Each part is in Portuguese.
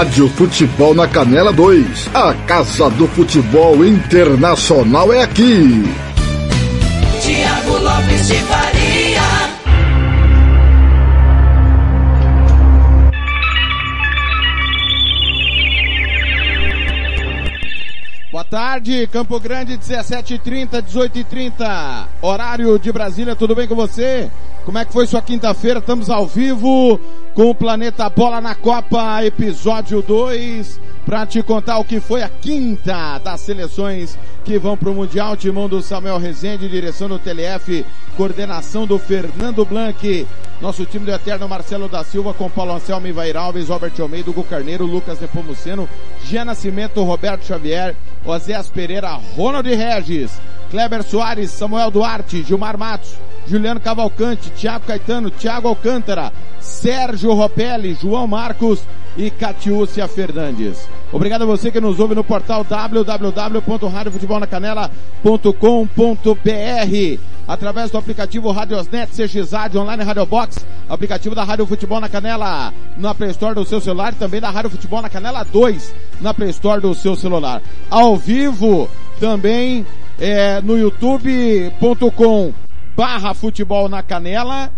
Rádio Futebol na Canela 2. A Casa do Futebol Internacional é aqui. Tiago Lopes de Faria. Boa tarde, Campo Grande, 17h30, 18h30, horário de Brasília, tudo bem com você? Como é que foi sua quinta-feira? Estamos ao vivo com o Planeta Bola na Copa, episódio 2, para te contar o que foi a quinta das seleções que vão para o Mundial. Timão do Samuel Rezende, direção do TLF, coordenação do Fernando Blanc, nosso time do Eterno Marcelo da Silva, com Paulo Anselmo Ivair Alves, Robert Almeida, Hugo Carneiro, Lucas Nepomuceno, Gia Nascimento, Roberto Xavier, Oséas Pereira, Ronald Regis, Kleber Soares, Samuel Duarte, Gilmar Matos, Juliano Cavalcante, Thiago Caetano, Thiago Alcântara, Sérgio Ropelli, João Marcos e Catiúcia Fernandes. Obrigado a você que nos ouve no portal www.radiofutebolnacanela.com.br através do aplicativo Radiosnet, CXAD, Online Radio Box, aplicativo da Rádio Futebol na Canela na Play Store do seu celular e também da Rádio Futebol na Canela 2 na Play Store do seu celular. Ao vivo também é, no youtube.com barra futebol na canela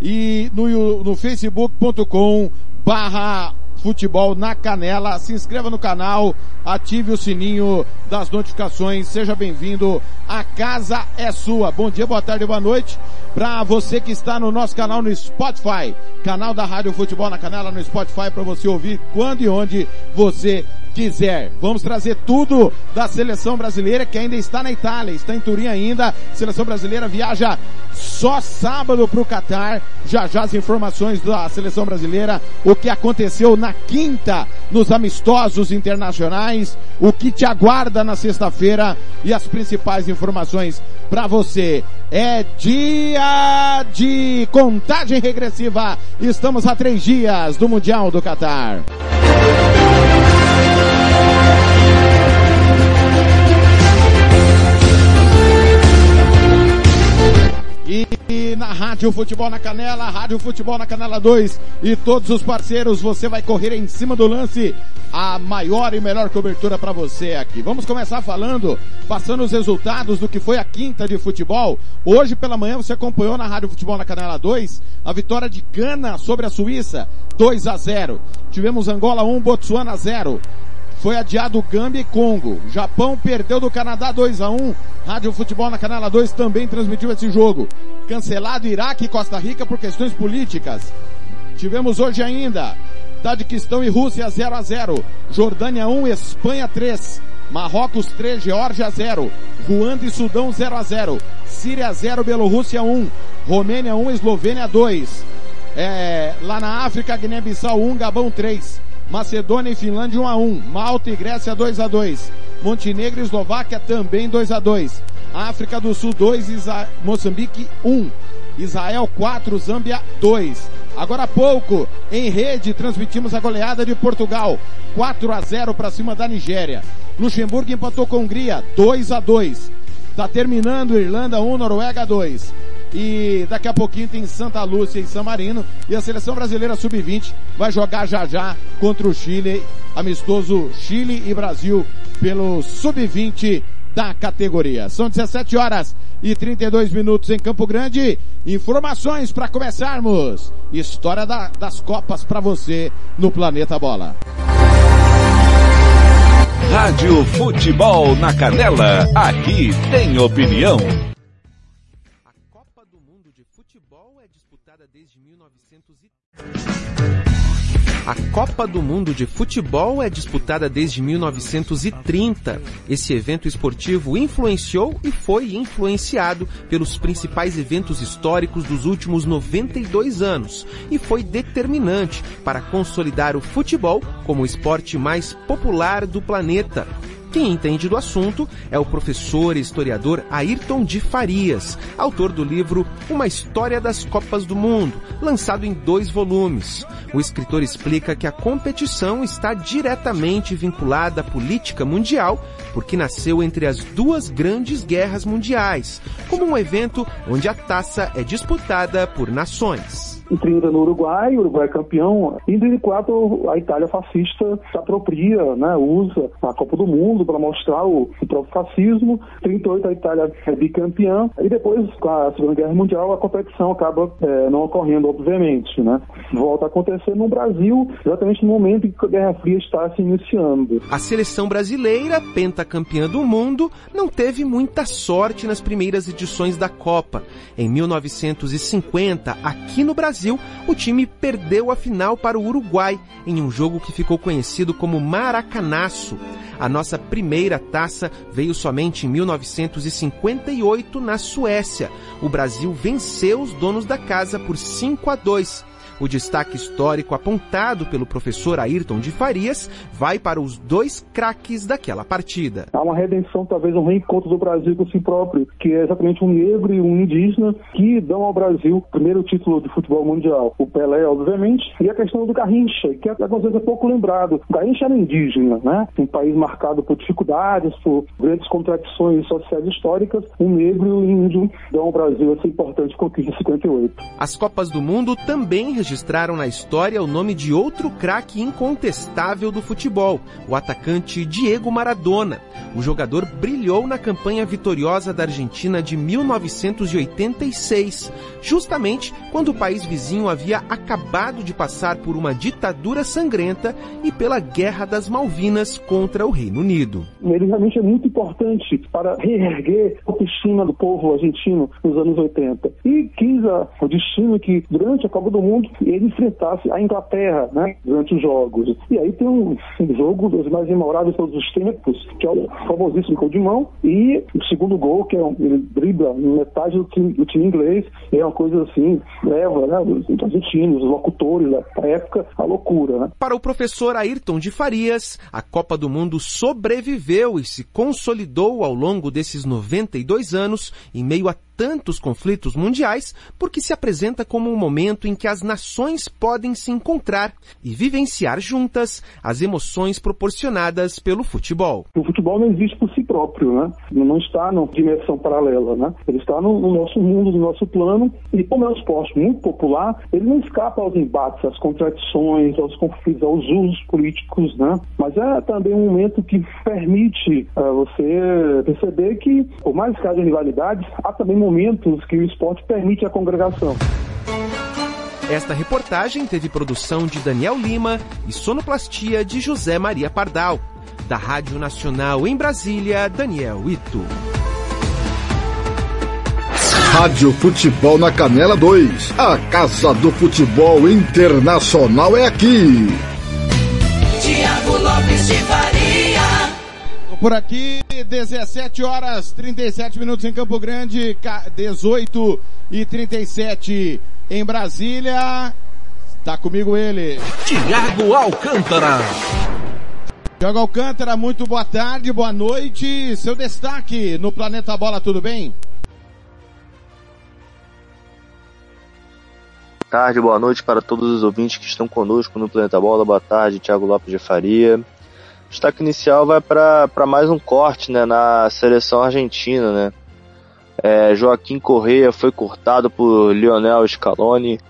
e no, no facebook.com barra futebol na canela. Se inscreva no canal, ative o sininho das notificações. Seja bem-vindo. A casa é sua. Bom dia, boa tarde, boa noite. Para você que está no nosso canal no Spotify, canal da Rádio Futebol na Canela no Spotify para você ouvir quando e onde você quiser. Vamos trazer tudo da seleção brasileira que ainda está na Itália, está em Turim ainda. Seleção brasileira viaja só sábado para o Catar. Já já as informações da seleção brasileira, o que aconteceu na quinta nos amistosos internacionais, o que te aguarda na sexta-feira e as principais informações para você. É dia de contagem regressiva. Estamos a três dias do Mundial do Catar. E na Rádio Futebol na Canela, Rádio Futebol na Canela 2 e todos os parceiros, você vai correr em cima do lance. A maior e melhor cobertura para você aqui. Vamos começar falando, passando os resultados do que foi a quinta de futebol. Hoje pela manhã você acompanhou na Rádio Futebol na Canela 2 a vitória de Gana sobre a Suíça, 2 a 0. Tivemos Angola 1, Botsuana 0 foi adiado Gâmbia e Congo. Japão perdeu do Canadá 2 a 1. Rádio Futebol na Canela 2 também transmitiu esse jogo. Cancelado Iraque e Costa Rica por questões políticas. Tivemos hoje ainda Tadiquistão e Rússia 0 a 0. Jordânia 1, Espanha 3. Marrocos 3, Geórgia 0. Ruanda e Sudão 0 a 0. Síria 0, Bielorrússia 1. Romênia 1, Eslovênia 2. É, lá na África, Guiné-Bissau 1, Gabão 3. Macedônia e Finlândia 1 a 1, Malta e Grécia 2 a 2, Montenegro e Eslováquia também 2 a 2, África do Sul 2, Isa Moçambique 1, Israel 4, Zâmbia 2. Agora há pouco, em rede, transmitimos a goleada de Portugal, 4 a 0 para cima da Nigéria. Luxemburgo empatou com Hungria, 2 a 2. Tá terminando Irlanda 1, Noruega 2. E daqui a pouquinho tem Santa Lúcia e San Marino. E a seleção brasileira sub-20 vai jogar já já contra o Chile, amistoso Chile e Brasil pelo sub-20 da categoria. São 17 horas e 32 minutos em Campo Grande. Informações para começarmos. História da, das Copas para você no Planeta Bola. Rádio Futebol na Canela. Aqui tem opinião. A Copa do Mundo de Futebol é disputada desde 1930. Esse evento esportivo influenciou e foi influenciado pelos principais eventos históricos dos últimos 92 anos e foi determinante para consolidar o futebol como o esporte mais popular do planeta. Quem entende do assunto é o professor e historiador Ayrton de Farias, autor do livro Uma História das Copas do Mundo, lançado em dois volumes. O escritor explica que a competição está diretamente vinculada à política mundial, porque nasceu entre as duas grandes guerras mundiais, como um evento onde a taça é disputada por nações em 30 no Uruguai, o Uruguai é campeão. Em 34 a Itália fascista se apropria, né, usa a Copa do Mundo para mostrar o, o próprio fascismo. Em 38 a Itália é bicampeã e depois com a Segunda Guerra Mundial a competição acaba é, não ocorrendo, obviamente, né. Volta a acontecer no Brasil exatamente no momento em que a Guerra Fria está se iniciando. A seleção brasileira, pentacampeã do mundo, não teve muita sorte nas primeiras edições da Copa. Em 1950, aqui no Brasil Brasil, o time perdeu a final para o Uruguai em um jogo que ficou conhecido como Maracanaço. A nossa primeira taça veio somente em 1958 na Suécia. O Brasil venceu os donos da casa por 5 a 2 o destaque histórico apontado pelo professor Ayrton de Farias vai para os dois craques daquela partida. Há uma redenção, talvez um reencontro do Brasil com si próprio, que é exatamente um negro e um indígena que dão ao Brasil o primeiro título de futebol mundial. O Pelé, obviamente, e a questão do Garrincha, que é às vezes é pouco lembrado. O Garrincha era indígena, né? Um país marcado por dificuldades, por grandes contradições sociais históricas. Um negro e um índio dão ao Brasil essa importante conquista de 58. As Copas do Mundo também registraram na história o nome de outro craque incontestável do futebol, o atacante Diego Maradona. O jogador brilhou na campanha vitoriosa da Argentina de 1986, justamente quando o país vizinho havia acabado de passar por uma ditadura sangrenta e pela Guerra das Malvinas contra o Reino Unido. Ele realmente é muito importante para reerguer a autoestima do povo argentino nos anos 80. E quis o destino que, durante a Copa do Mundo, ele enfrentasse a Inglaterra, né, durante os jogos. E aí tem um, um jogo dos mais memoráveis de todos os tempos, que é o famosíssimo gol de mão, e o segundo gol, que é um, ele dribla metade do time, do time inglês, é uma coisa assim, leva né, os argentinos, os locutores da época, a loucura. Né? Para o professor Ayrton de Farias, a Copa do Mundo sobreviveu e se consolidou ao longo desses 92 anos em meio a tantos conflitos mundiais porque se apresenta como um momento em que as nações podem se encontrar e vivenciar juntas as emoções proporcionadas pelo futebol. O futebol não existe por si próprio, né? Não está numa dimensão paralela, né? Ele está no, no nosso mundo, no nosso plano e como é um esporte muito popular, ele não escapa aos embates, às contradições, aos conflitos, aos usos políticos, né? Mas é também um momento que permite uh, você perceber que, por mais que haja rivalidades, há também momentos que o esporte permite a congregação. Esta reportagem teve produção de Daniel Lima e sonoplastia de José Maria Pardal. Da Rádio Nacional em Brasília, Daniel Ito. Rádio Futebol na Canela 2. A Casa do Futebol Internacional é aqui. Tiago Lopes de Faria. Por aqui, 17 horas 37 minutos em Campo Grande, 18 e 37 em Brasília. Tá comigo ele. Tiago Alcântara. Tiago Alcântara, muito boa tarde, boa noite. Seu destaque no Planeta Bola, tudo bem? Boa tarde, boa noite para todos os ouvintes que estão conosco no Planeta Bola. Boa tarde, Thiago Lopes de Faria. Destaque inicial vai para mais um corte né, na seleção argentina. Né? É, Joaquim Correia foi cortado por Lionel Scaloni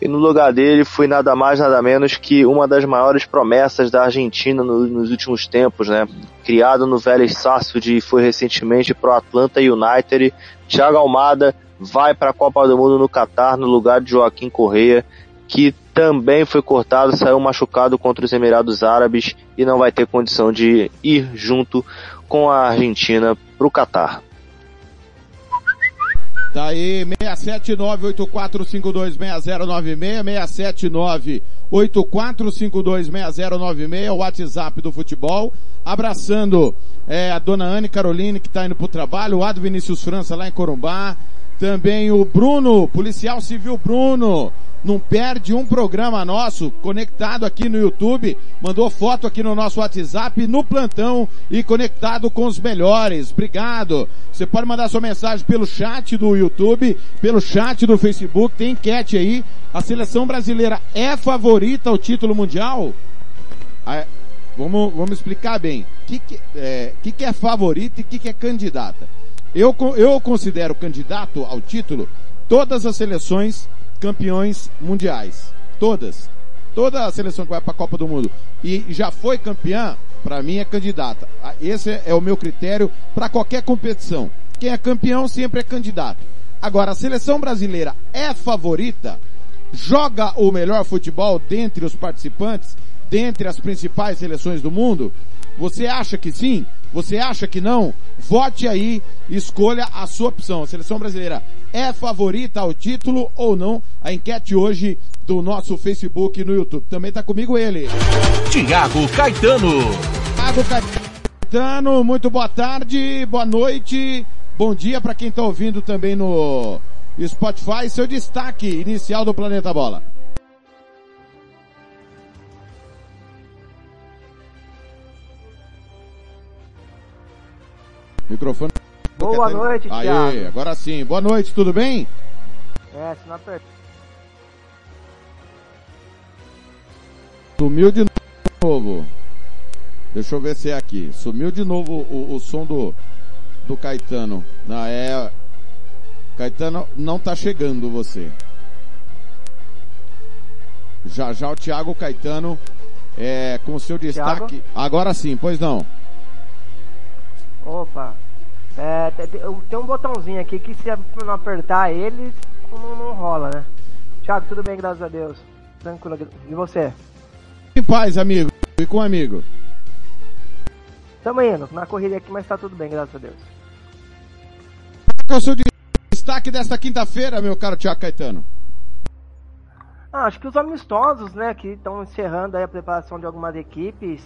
e no lugar dele foi nada mais nada menos que uma das maiores promessas da Argentina no, nos últimos tempos, né? Criado no Vélez Sarsfield e foi recentemente pro Atlanta United, Thiago Almada vai para a Copa do Mundo no Catar no lugar de Joaquim Correia, que também foi cortado, saiu machucado contra os Emirados Árabes e não vai ter condição de ir junto com a Argentina para o Catar. Tá aí, 679-8452-6096, 679-8452-6096, o WhatsApp do futebol. Abraçando é, a dona Anne Caroline, que tá indo pro trabalho, o Ado Vinícius França lá em Corumbá. Também o Bruno, policial civil Bruno, não perde um programa nosso, conectado aqui no YouTube, mandou foto aqui no nosso WhatsApp, no plantão e conectado com os melhores. Obrigado. Você pode mandar sua mensagem pelo chat do YouTube, pelo chat do Facebook, tem enquete aí. A seleção brasileira é favorita ao título mundial? Ah, vamos, vamos explicar bem. O que, que, é, que, que é favorita e o que, que é candidata? Eu, eu considero candidato ao título todas as seleções campeões mundiais. Todas. Toda a seleção que vai para a Copa do Mundo e já foi campeã, para mim é candidata. Esse é o meu critério para qualquer competição. Quem é campeão sempre é candidato. Agora, a seleção brasileira é favorita? Joga o melhor futebol dentre os participantes, dentre as principais seleções do mundo? Você acha que sim? Você acha que não? Vote aí, escolha a sua opção. A seleção brasileira é favorita ao título ou não? A enquete hoje do nosso Facebook e no YouTube. Também está comigo ele. Tiago Caetano. Tiago Caetano, muito boa tarde, boa noite, bom dia para quem está ouvindo também no Spotify. Seu destaque inicial do Planeta Bola. Microfone. Boa noite, Aê, Thiago. agora sim. Boa noite, tudo bem? É, se não apertar. Sumiu de novo. Deixa eu ver se é aqui. Sumiu de novo o, o som do, do Caetano. Não, é. Caetano, não tá chegando você. Já já o Thiago Caetano é, com seu destaque. Thiago? Agora sim, pois não. Opa. É, tem, um botãozinho aqui que se não apertar ele, não, não rola, né? Thiago, tudo bem, graças a Deus. Tranquilo. E você? Em paz, amigo. E com um amigo. Tamo indo, na corrida aqui, mas tá tudo bem, graças a Deus. Qual é o seu destaque desta quinta-feira, meu caro Thiago Caetano? Ah, acho que os amistosos, né, que estão encerrando aí a preparação de algumas equipes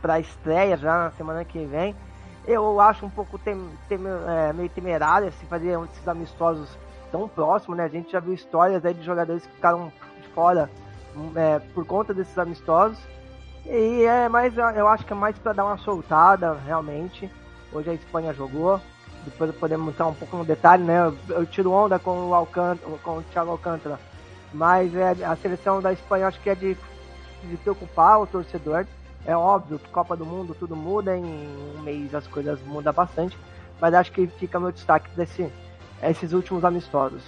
para a estreia já na semana que vem. Eu acho um pouco tem, tem, é, meio temerário assim, fazer esses amistosos tão próximos, né? A gente já viu histórias aí de jogadores que ficaram de fora é, por conta desses amistosos. E é mais, eu acho que é mais para dar uma soltada, realmente. Hoje a Espanha jogou. Depois podemos entrar um pouco no detalhe, né? Eu, eu tiro onda com o, Alcântara, com o Thiago Alcântara. Mas é, a seleção da Espanha acho que é de, de preocupar o torcedor. É óbvio que Copa do Mundo tudo muda, em um mês as coisas mudam bastante, mas acho que fica meu destaque desse, esses últimos amistosos.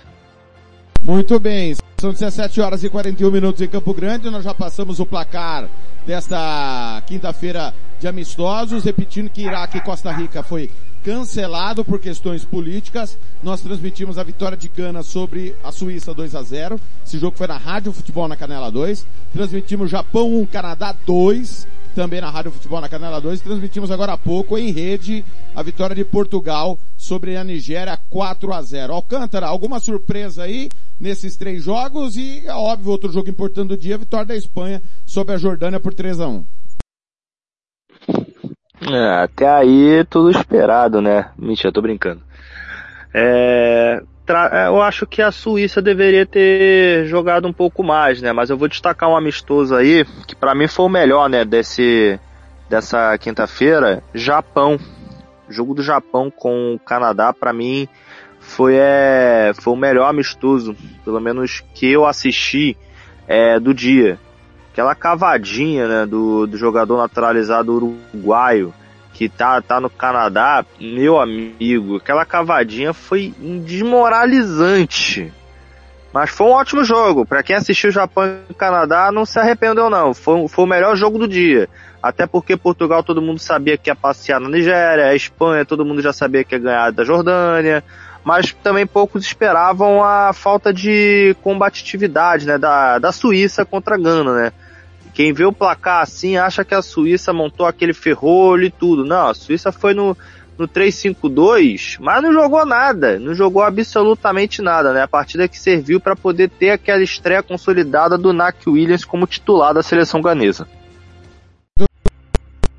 Muito bem, são 17 horas e 41 minutos em Campo Grande, nós já passamos o placar desta quinta-feira de amistosos, repetindo que Iraque e Costa Rica foi cancelado por questões políticas. Nós transmitimos a vitória de Gana sobre a Suíça 2 a 0. Esse jogo foi na Rádio Futebol na Canela 2. Transmitimos Japão 1, Canadá 2 também na Rádio Futebol na Canela 2. Transmitimos agora há pouco em rede a vitória de Portugal sobre a Nigéria 4 a 0. Alcântara, alguma surpresa aí nesses três jogos e, é óbvio, outro jogo importante do dia, a vitória da Espanha sobre a Jordânia por 3 a 1. É, até aí tudo esperado, né? Mentira, tô brincando. É, eu acho que a Suíça deveria ter jogado um pouco mais, né? Mas eu vou destacar um amistoso aí, que para mim foi o melhor, né? Desse, dessa quinta-feira, Japão. O jogo do Japão com o Canadá, para mim, foi, é, foi o melhor amistoso, pelo menos que eu assisti é, do dia. Aquela cavadinha, né, do, do jogador naturalizado uruguaio, que tá, tá no Canadá, meu amigo, aquela cavadinha foi desmoralizante. Mas foi um ótimo jogo. Para quem assistiu Japão e Canadá, não se arrependeu não. Foi, foi o melhor jogo do dia. Até porque Portugal todo mundo sabia que ia passear na Nigéria, a Espanha todo mundo já sabia que ia ganhar da Jordânia, mas também poucos esperavam a falta de combatividade, né, da, da Suíça contra a Gana, né. Quem vê o placar assim acha que a Suíça montou aquele ferrolho e tudo. Não, a Suíça foi no, no 3-5-2, mas não jogou nada, não jogou absolutamente nada, né? A partida que serviu para poder ter aquela estreia consolidada do Nak Williams como titular da seleção ganesa.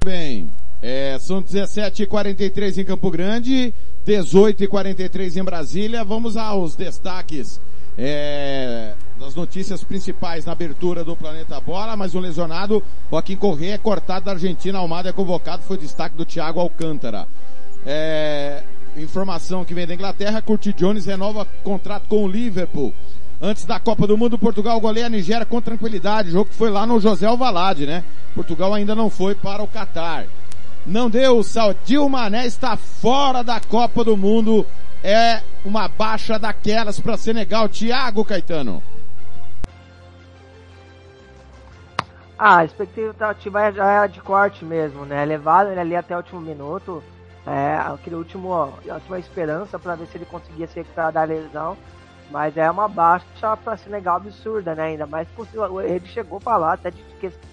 Bem, é, são 17h43 em Campo Grande, 18h43 em Brasília. Vamos aos destaques é, das notícias principais na abertura do Planeta Bola. Mais um lesionado, Joaquim Corrêa é cortado da Argentina. Almada é convocado, foi destaque do Thiago Alcântara. É, informação que vem da Inglaterra, Curti Jones renova contrato com o Liverpool. Antes da Copa do Mundo, Portugal goleia a Nigéria com tranquilidade. O jogo que foi lá no José Alvalade, né? Portugal ainda não foi para o Catar. Não deu, Sadio Mané está fora da Copa do Mundo. É uma baixa daquelas para Senegal. Thiago Caetano. Ah, a expectativa já é de corte mesmo, né? Levado ele ali até o último minuto. É, aquele último, a última esperança para ver se ele conseguia se recuperar da lesão. Mas é uma baixa para Senegal absurda, né? Ainda mais porque ele chegou a falar até de,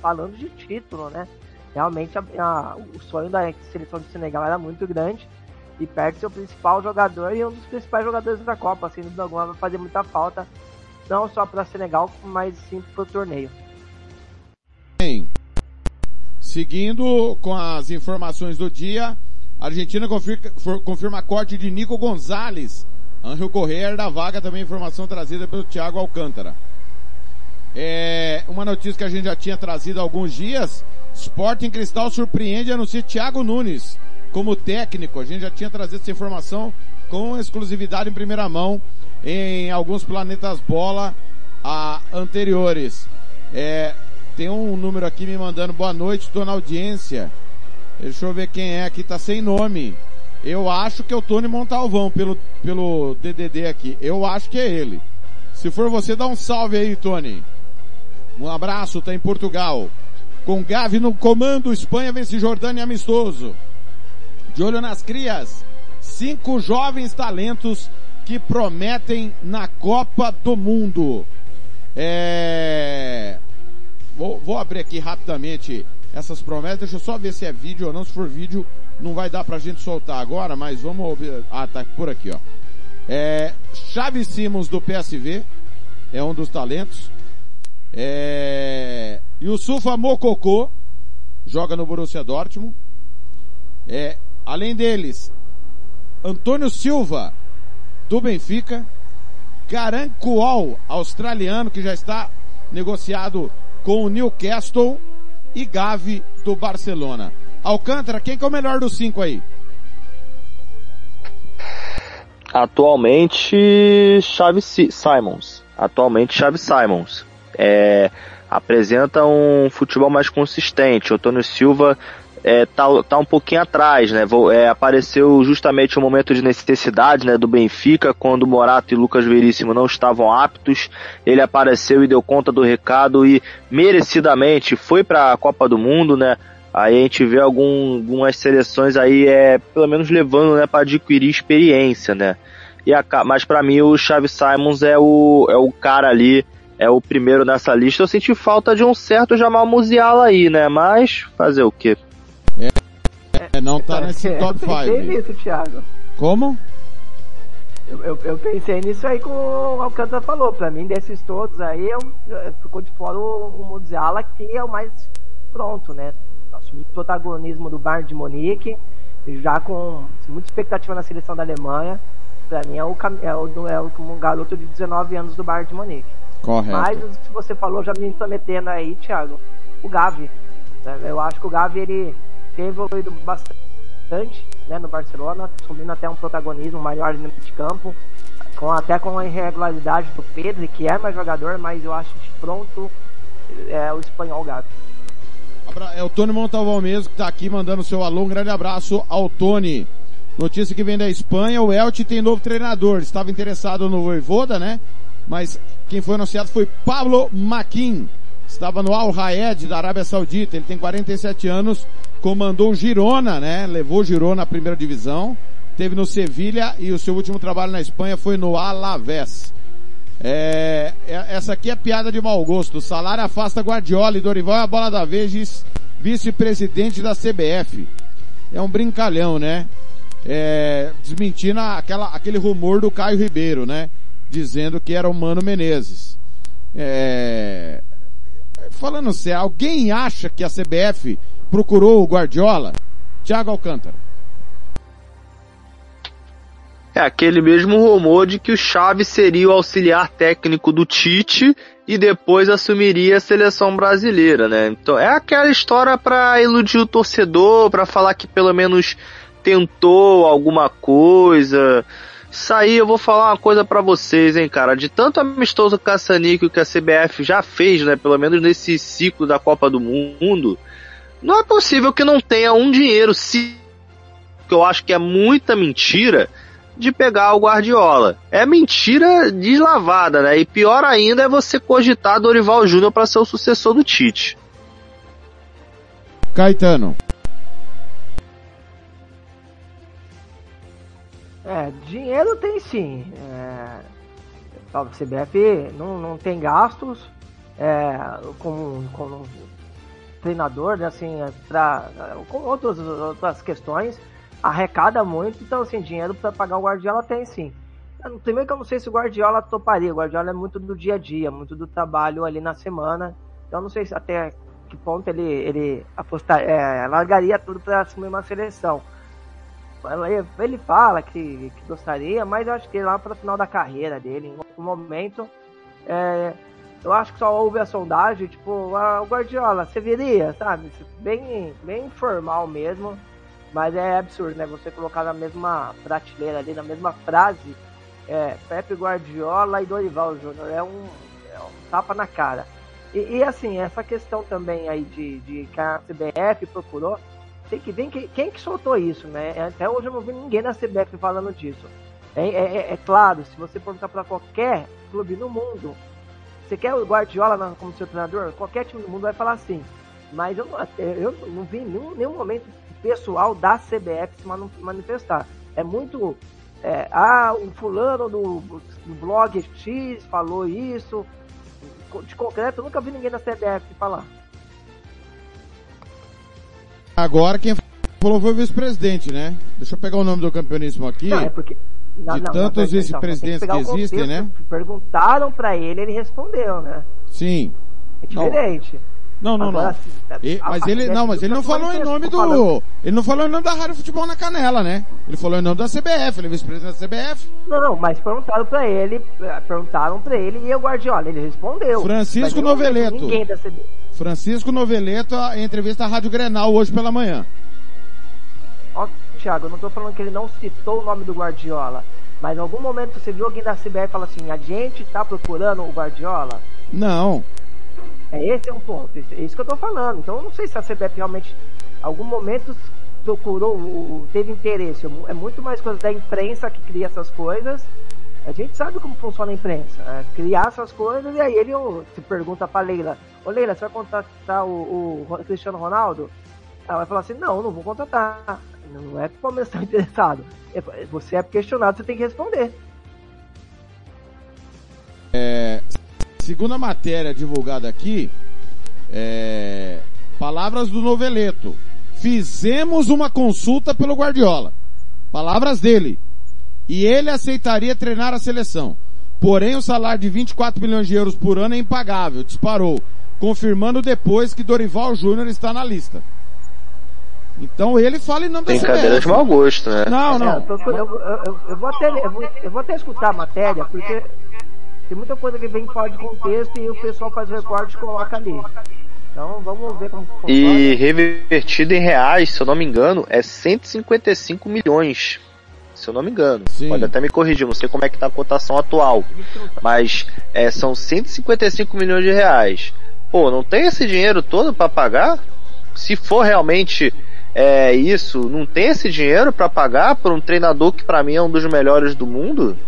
falando de título, né? Realmente a, a, o sonho da seleção de Senegal era muito grande e perde seu principal jogador e um dos principais jogadores da Copa, assim, do alguma vai fazer muita falta, não só para Senegal, mas sim para o torneio. Seguindo com as informações do dia, a Argentina confirma, confirma corte de Nico Gonzalez Angel Correia da vaga, também informação trazida pelo Thiago Alcântara. É, uma notícia que a gente já tinha trazido há alguns dias, Sporting Cristal surpreende e anuncia Thiago Nunes como técnico. A gente já tinha trazido essa informação com exclusividade em primeira mão em alguns planetas bola a, anteriores. É, tem um número aqui me mandando boa noite, estou na audiência. Deixa eu ver quem é aqui, tá sem nome. Eu acho que é o Tony Montalvão pelo, pelo DDD aqui. Eu acho que é ele. Se for você, dá um salve aí, Tony. Um abraço, tá em Portugal. Com Gavi no comando, Espanha vence Jordânia amistoso. De olho nas crias. Cinco jovens talentos que prometem na Copa do Mundo. É... Vou, vou abrir aqui rapidamente essas promessas. Deixa eu só ver se é vídeo ou não. Se for vídeo, não vai dar pra gente soltar agora, mas vamos ouvir. Ah, tá por aqui, ó. É, Chaves Simons do PSV é um dos talentos. É, Yusufa Mokoko joga no Borussia Dortmund. É, além deles, Antônio Silva do Benfica. Garan australiano, que já está negociado com o Newcastle. E Gavi do Barcelona. Alcântara, quem que é o melhor dos cinco aí? Atualmente, Chaves Simons. Atualmente, Chaves Simons. É, apresenta um futebol mais consistente. Antônio Silva é, tá, tá um pouquinho atrás, né? É, apareceu justamente o momento de necessidade, né, do Benfica, quando Morato e Lucas Veríssimo não estavam aptos. Ele apareceu e deu conta do recado e merecidamente foi para a Copa do Mundo, né? Aí a gente vê algum, algumas seleções aí, é, pelo menos levando, né, para adquirir experiência, né? E a, mas para mim o Chaves Simons é o, é o cara ali, é o primeiro nessa lista. Eu senti falta de um certo Jamal Musiala aí, né? Mas fazer o quê? É, não tá nesse é, top 5. Eu pensei nisso, Thiago. Como? Eu, eu, eu, pensei nisso aí que o Alcântara falou. Pra mim, desses todos aí, eu, eu, ficou de fora o, o Musiala, que é o mais pronto, né? Assumiu o protagonismo do Bayern de Munique, já com muita expectativa na seleção da Alemanha. Pra mim, é o, é o, é o um garoto de 19 anos do Bayern de Munique. Correto. Mas, se você falou, já me intrometendo aí, Thiago, o Gavi. Eu acho que o Gavi, ele tem evoluído bastante né, no Barcelona, assumindo até um protagonismo maior no de campo, com, até com a irregularidade do Pedro, que é mais jogador, mas eu acho que pronto é o espanhol Gavi. É o Tony Montalvão mesmo que está aqui mandando seu alô. Um grande abraço ao Tony. Notícia que vem da Espanha, o Elche tem novo treinador. Estava interessado no Voivoda, né? Mas quem foi anunciado foi Pablo Maquin. Estava no Al Raed da Arábia Saudita. Ele tem 47 anos, comandou o Girona, né? Levou o Girona à primeira divisão. Teve no Sevilha e o seu último trabalho na Espanha foi no Alavés. É, é, essa aqui é piada de mau gosto. O salário afasta Guardiola e Dorival é a bola da vez, vice-presidente da CBF. É um brincalhão, né? é, desmentindo aquela, aquele rumor do Caio Ribeiro, né? Dizendo que era o Mano Menezes. É, falando sério, alguém acha que a CBF procurou o Guardiola? Thiago Alcântara. É aquele mesmo rumor de que o Chaves seria o auxiliar técnico do Tite e depois assumiria a seleção brasileira, né? Então é aquela história para iludir o torcedor, para falar que pelo menos tentou alguma coisa. Isso aí eu vou falar uma coisa para vocês, hein, cara. De tanto amistoso caçanico que a CBF já fez, né? Pelo menos nesse ciclo da Copa do Mundo, não é possível que não tenha um dinheiro, se que eu acho que é muita mentira de pegar o Guardiola. É mentira deslavada, né? E pior ainda é você cogitar Dorival Júnior para ser o sucessor do Tite. Caetano. É, dinheiro tem sim. É, a CBF não, não tem gastos é, com, com treinador, né, assim, pra, com outros, outras questões arrecada muito, então assim, dinheiro para pagar o Guardiola tem sim. Primeiro que eu não sei se o Guardiola toparia, o Guardiola é muito do dia a dia, muito do trabalho ali na semana, então não sei se até que ponto ele, ele apostar, é, largaria tudo para assumir uma seleção. Ele fala que, que, gostaria, mas eu acho que lá para o final da carreira dele, em algum momento, é, eu acho que só houve a sondagem, tipo, ah, o Guardiola, você viria, sabe? Bem, bem informal mesmo. Mas é absurdo, né? Você colocar na mesma prateleira ali, na mesma frase, é, Pepe Guardiola e Dorival Júnior. É um, é um tapa na cara. E, e, assim, essa questão também aí de, de que a CBF procurou, tem que ver quem, quem que soltou isso, né? Até hoje eu não vi ninguém da CBF falando disso. É, é, é, é claro, se você perguntar para qualquer clube no mundo, você quer o Guardiola como seu treinador? Qualquer time do mundo vai falar assim. Mas eu, eu não vi nenhum, nenhum momento pessoal da CBF se manifestar. É muito. É, ah, o fulano do, do blog X falou isso. De concreto, eu nunca vi ninguém da CBF falar. Agora quem falou foi o vice-presidente, né? Deixa eu pegar o nome do campeonismo aqui. Não, é porque, não, de não, tantos vice-presidentes que, que existem, né? Perguntaram para ele, ele respondeu, né? Sim. É diferente. Não. Não, não, Agora, não. E, mas ele não, mas ele não falou em nome do. Ele não falou em nome da Rádio Futebol na Canela, né? Ele falou em nome da CBF, ele é vice-presidente da CBF. Não, não, mas perguntaram pra ele, perguntaram pra ele e o Guardiola, ele respondeu. Francisco Noveleto. Ninguém da CBF. Francisco Noveleto, a entrevista à Rádio Grenal hoje pela manhã. Ó, Thiago, eu não tô falando que ele não citou o nome do Guardiola, mas em algum momento você viu alguém da CBF falar assim, a gente tá procurando o Guardiola? Não, é, esse é um ponto, é isso que eu estou falando. Então eu não sei se a CBF realmente, em algum momento, procurou, teve interesse. É muito mais coisa da imprensa que cria essas coisas. A gente sabe como funciona a imprensa. É, criar essas coisas e aí ele se pergunta pra Leila, ô Leila, você vai contratar o, o Cristiano Ronaldo? Ela vai falar assim, não, não vou contratar. Não é que o Palmeiras está interessado. É, você é questionado, você tem que responder. É, Segundo a matéria divulgada aqui, é, palavras do Noveleto. Fizemos uma consulta pelo Guardiola. Palavras dele. E ele aceitaria treinar a seleção. Porém, o salário de 24 milhões de euros por ano é impagável. Disparou. Confirmando depois que Dorival Júnior está na lista. Então ele fala em nome da Brincadeira de mau gosto, né? Não, não. É, eu, eu, eu, eu, vou até, eu, vou, eu vou até escutar a matéria, porque tem muita coisa que vem fora de contexto e o pessoal faz recorte e coloca ali. Então vamos ver como funciona. E revertido em reais, se eu não me engano, é 155 milhões. Se eu não me engano. Sim. Pode até me corrigir, não sei como é que tá a cotação atual. Mas é, são 155 milhões de reais. Pô, não tem esse dinheiro todo para pagar? Se for realmente é, isso, não tem esse dinheiro para pagar por um treinador que para mim é um dos melhores do mundo?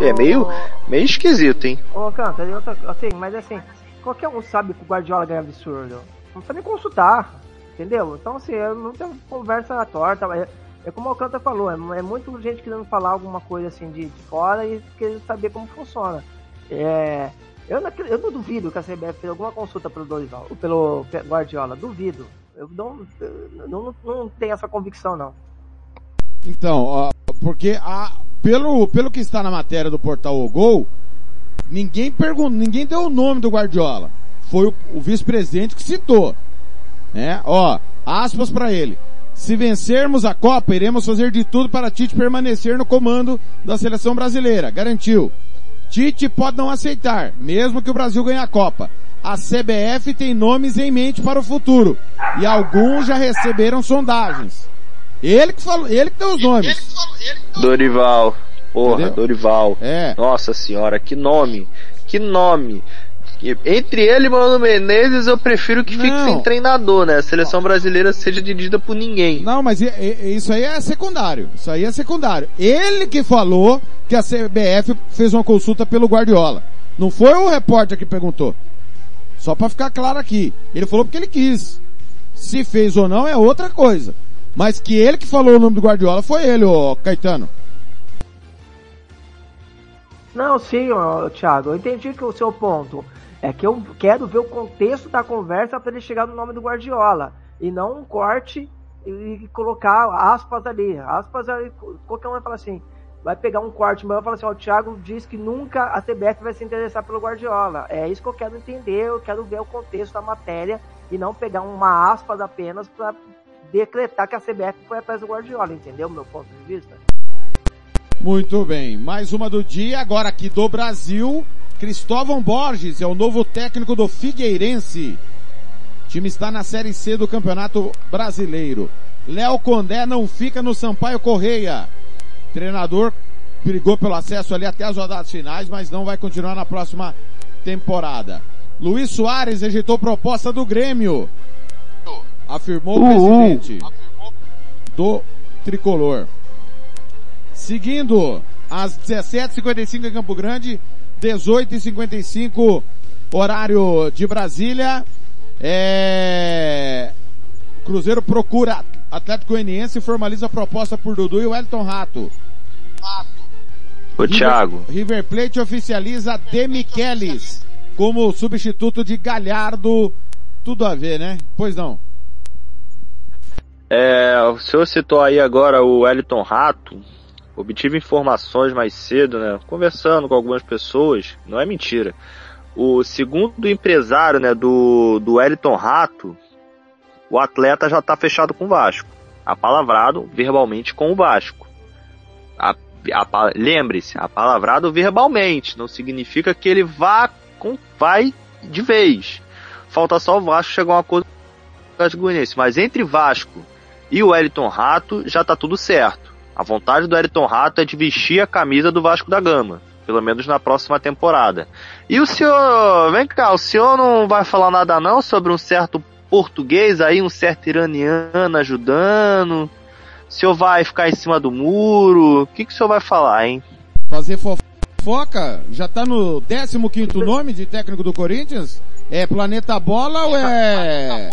É meio, meio esquisito, hein? Ô, Canta, assim, mas assim, qualquer um sabe que o Guardiola ganha absurdo. Não precisa nem consultar, entendeu? Então, assim, não tem conversa torta. É, é como o Canta falou, é, é muito gente querendo falar alguma coisa assim de, de fora e querendo saber como funciona. É, eu, não, eu não duvido que a CBF fez alguma consulta pelo Dorival, pelo Guardiola, duvido. Eu não, eu não, não tenho essa convicção, não. Então, ó, porque a, pelo, pelo que está na matéria do portal O Gol, ninguém perguntou, ninguém deu o nome do Guardiola. Foi o, o vice-presidente que citou. Né? Ó, aspas para ele. Se vencermos a Copa, iremos fazer de tudo para Tite permanecer no comando da seleção brasileira. Garantiu. Tite pode não aceitar, mesmo que o Brasil ganhe a Copa. A CBF tem nomes em mente para o futuro. E alguns já receberam sondagens. Ele que falou, ele que deu os nomes. Dorival. Porra, Entendeu? Dorival. É. Nossa senhora, que nome. Que nome. Entre ele e Mano Menezes, eu prefiro que fique Não. sem treinador, né? A seleção brasileira seja dirigida por ninguém. Não, mas isso aí é secundário. Isso aí é secundário. Ele que falou que a CBF fez uma consulta pelo Guardiola. Não foi o repórter que perguntou. Só pra ficar claro aqui. Ele falou porque ele quis. Se fez ou não é outra coisa. Mas que ele que falou o nome do Guardiola foi ele, ô Caetano. Não, sim, Thiago, eu entendi que o seu ponto é que eu quero ver o contexto da conversa para ele chegar no nome do Guardiola e não um corte e, colocar aspas ali. Aspas ali, qualquer um vai falar assim, vai pegar um corte meu e falar assim, ó, o Thiago diz que nunca a CBF vai se interessar pelo Guardiola. É isso que eu quero entender, eu quero ver o contexto da matéria e não pegar uma aspas apenas para decretar que a CBF foi atrás do Guardiola, entendeu meu ponto de vista? Muito bem. Mais uma do dia, agora aqui do Brasil. Cristóvão Borges é o novo técnico do Figueirense. O time está na Série C do Campeonato Brasileiro. Léo Condé não fica no Sampaio Correia. Treinador brigou pelo acesso ali até as rodadas finais, mas não vai continuar na próxima temporada. Luiz Soares rejeitou proposta do Grêmio. Afirmou o presidente do tricolor. Seguindo, às 17h55 em Campo Grande, 18h55, horário de Brasília. É... Cruzeiro procura Atlético Goianiense e formaliza a proposta por Dudu e Wellington Rato. Ô, Thiago. River Plate oficializa Demichelis como substituto de Galhardo. Tudo a ver, né? Pois não. É, o senhor citou aí agora o Wellington Rato. Obtive informações mais cedo, né? Conversando com algumas pessoas, não é mentira. O segundo empresário, né, do, do Wellington Rato, o atleta já está fechado com o Vasco. Apalavrado verbalmente com o Vasco. Lembre-se, apalavrado verbalmente. Não significa que ele vá com, vai de vez. Falta só o Vasco chegar a um acordo com o. Mas entre Vasco e o Wellington Rato já tá tudo certo. A vontade do Wellington Rato é de vestir a camisa do Vasco da Gama, pelo menos na próxima temporada. E o senhor, vem cá, o senhor não vai falar nada não sobre um certo português aí, um certo iraniano ajudando? O senhor vai ficar em cima do muro? O que, que o senhor vai falar, hein? Fazer fofoca? Já tá no 15 nome de técnico do Corinthians? É Planeta Bola ou é...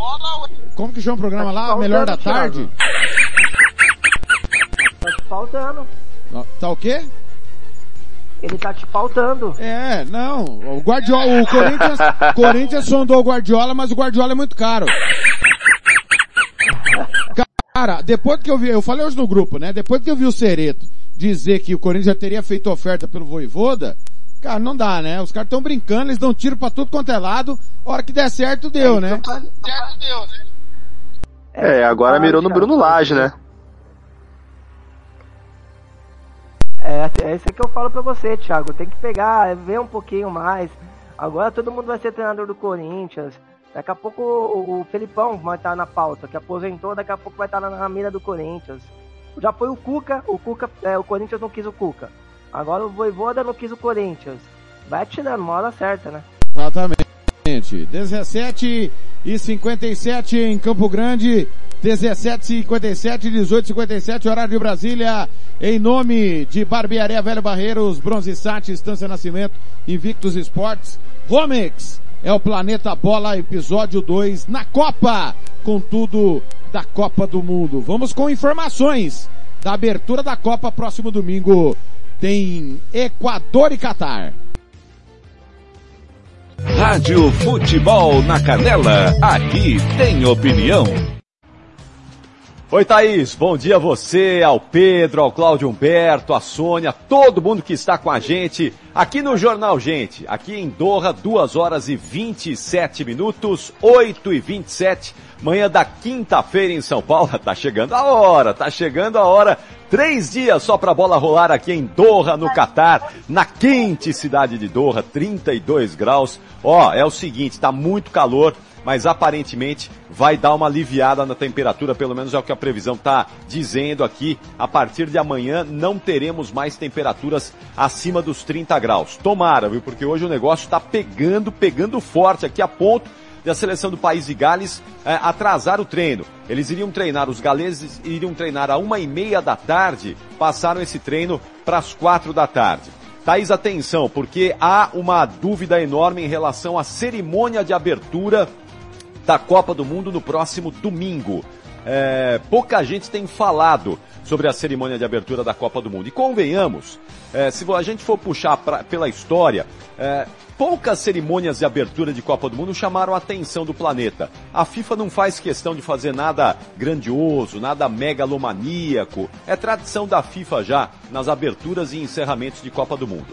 Como que chama o programa lá? Tá Melhor da tarde? Tá te faltando. Tá o quê? Ele tá te faltando. É, não. O Guardiola, o Corinthians, Corinthians sondou o Guardiola, mas o Guardiola é muito caro. Cara, depois que eu vi, eu falei hoje no grupo, né? Depois que eu vi o Cereto dizer que o Corinthians já teria feito oferta pelo Voivoda, cara, não dá, né? Os caras estão brincando, eles dão tiro pra tudo quanto é lado. A hora que der certo, deu, né? Certo deu, né? É, agora mirou no Bruno Lage, né? É, é isso que eu falo pra você, Thiago. Tem que pegar, é, ver um pouquinho mais. Agora todo mundo vai ser treinador do Corinthians. Daqui a pouco o, o Felipão vai estar na pauta, que aposentou, daqui a pouco vai estar na, na mira do Corinthians. Já foi o Cuca, o Cuca, é, o Corinthians não quis o Cuca. Agora o Voivoda não quis o Corinthians. Vai tirando, uma hora certa, né? Exatamente. 17 e 57 em Campo Grande, 17 57 18 57 horário de Brasília. Em nome de Barbearia Velho Barreiros, Bronze Sat, Estância Nascimento, Invictus Esportes, Romex é o Planeta Bola, episódio 2 na Copa, com tudo da Copa do Mundo. Vamos com informações da abertura da Copa próximo domingo. Tem Equador e Catar. Rádio Futebol na Canela, aqui tem opinião. Oi, Thaís. Bom dia a você, ao Pedro, ao Cláudio Humberto, à Sônia, todo mundo que está com a gente aqui no Jornal Gente. Aqui em Doha, 2 horas e 27 minutos, 8 e 27. Manhã da quinta-feira em São Paulo. Tá chegando a hora, tá chegando a hora. Três dias só pra bola rolar aqui em Doha, no Catar, na quente cidade de Doha, 32 graus. Ó, é o seguinte, tá muito calor mas aparentemente vai dar uma aliviada na temperatura, pelo menos é o que a previsão está dizendo aqui. A partir de amanhã não teremos mais temperaturas acima dos 30 graus. Tomara, viu? Porque hoje o negócio está pegando, pegando forte aqui a ponto da seleção do país de Gales é, atrasar o treino. Eles iriam treinar, os galeses iriam treinar a uma e meia da tarde, passaram esse treino para as quatro da tarde. Thaís, atenção, porque há uma dúvida enorme em relação à cerimônia de abertura da Copa do Mundo no próximo domingo. É, pouca gente tem falado sobre a cerimônia de abertura da Copa do Mundo. E convenhamos, é, se a gente for puxar pra, pela história, é, poucas cerimônias de abertura de Copa do Mundo chamaram a atenção do planeta. A FIFA não faz questão de fazer nada grandioso, nada megalomaníaco. É tradição da FIFA já nas aberturas e encerramentos de Copa do Mundo.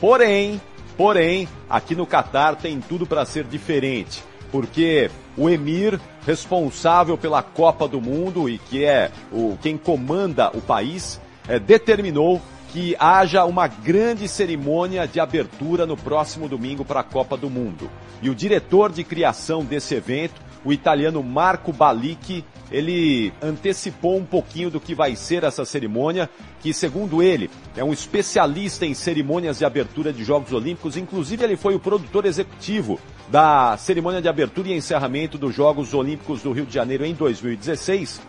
Porém, porém, aqui no Catar tem tudo para ser diferente porque o emir responsável pela Copa do Mundo e que é o quem comanda o país é, determinou que haja uma grande cerimônia de abertura no próximo domingo para a Copa do Mundo. E o diretor de criação desse evento, o italiano Marco Balic, ele antecipou um pouquinho do que vai ser essa cerimônia, que segundo ele é um especialista em cerimônias de abertura de Jogos Olímpicos, inclusive ele foi o produtor executivo da cerimônia de abertura e encerramento dos Jogos Olímpicos do Rio de Janeiro em 2016,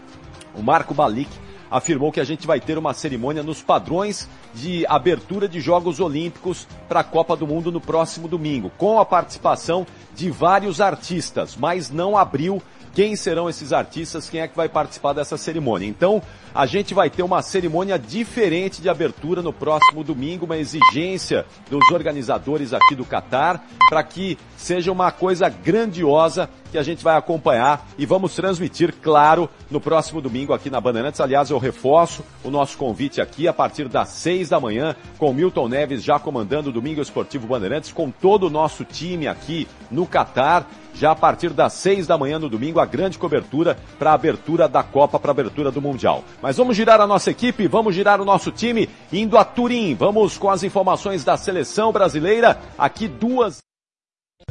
o Marco Balic afirmou que a gente vai ter uma cerimônia nos padrões de abertura de Jogos Olímpicos para a Copa do Mundo no próximo domingo, com a participação de vários artistas, mas não abriu quem serão esses artistas, quem é que vai participar dessa cerimônia. Então, a gente vai ter uma cerimônia diferente de abertura no próximo domingo, uma exigência dos organizadores aqui do Catar, para que seja uma coisa grandiosa que a gente vai acompanhar e vamos transmitir, claro, no próximo domingo aqui na Bandeirantes. Aliás, eu reforço o nosso convite aqui a partir das seis da manhã, com Milton Neves já comandando o Domingo Esportivo Bandeirantes, com todo o nosso time aqui no Catar. Já a partir das seis da manhã no domingo, a grande cobertura para a abertura da Copa, para a abertura do Mundial. Mas vamos girar a nossa equipe, vamos girar o nosso time, indo a Turim. Vamos com as informações da seleção brasileira. Aqui duas.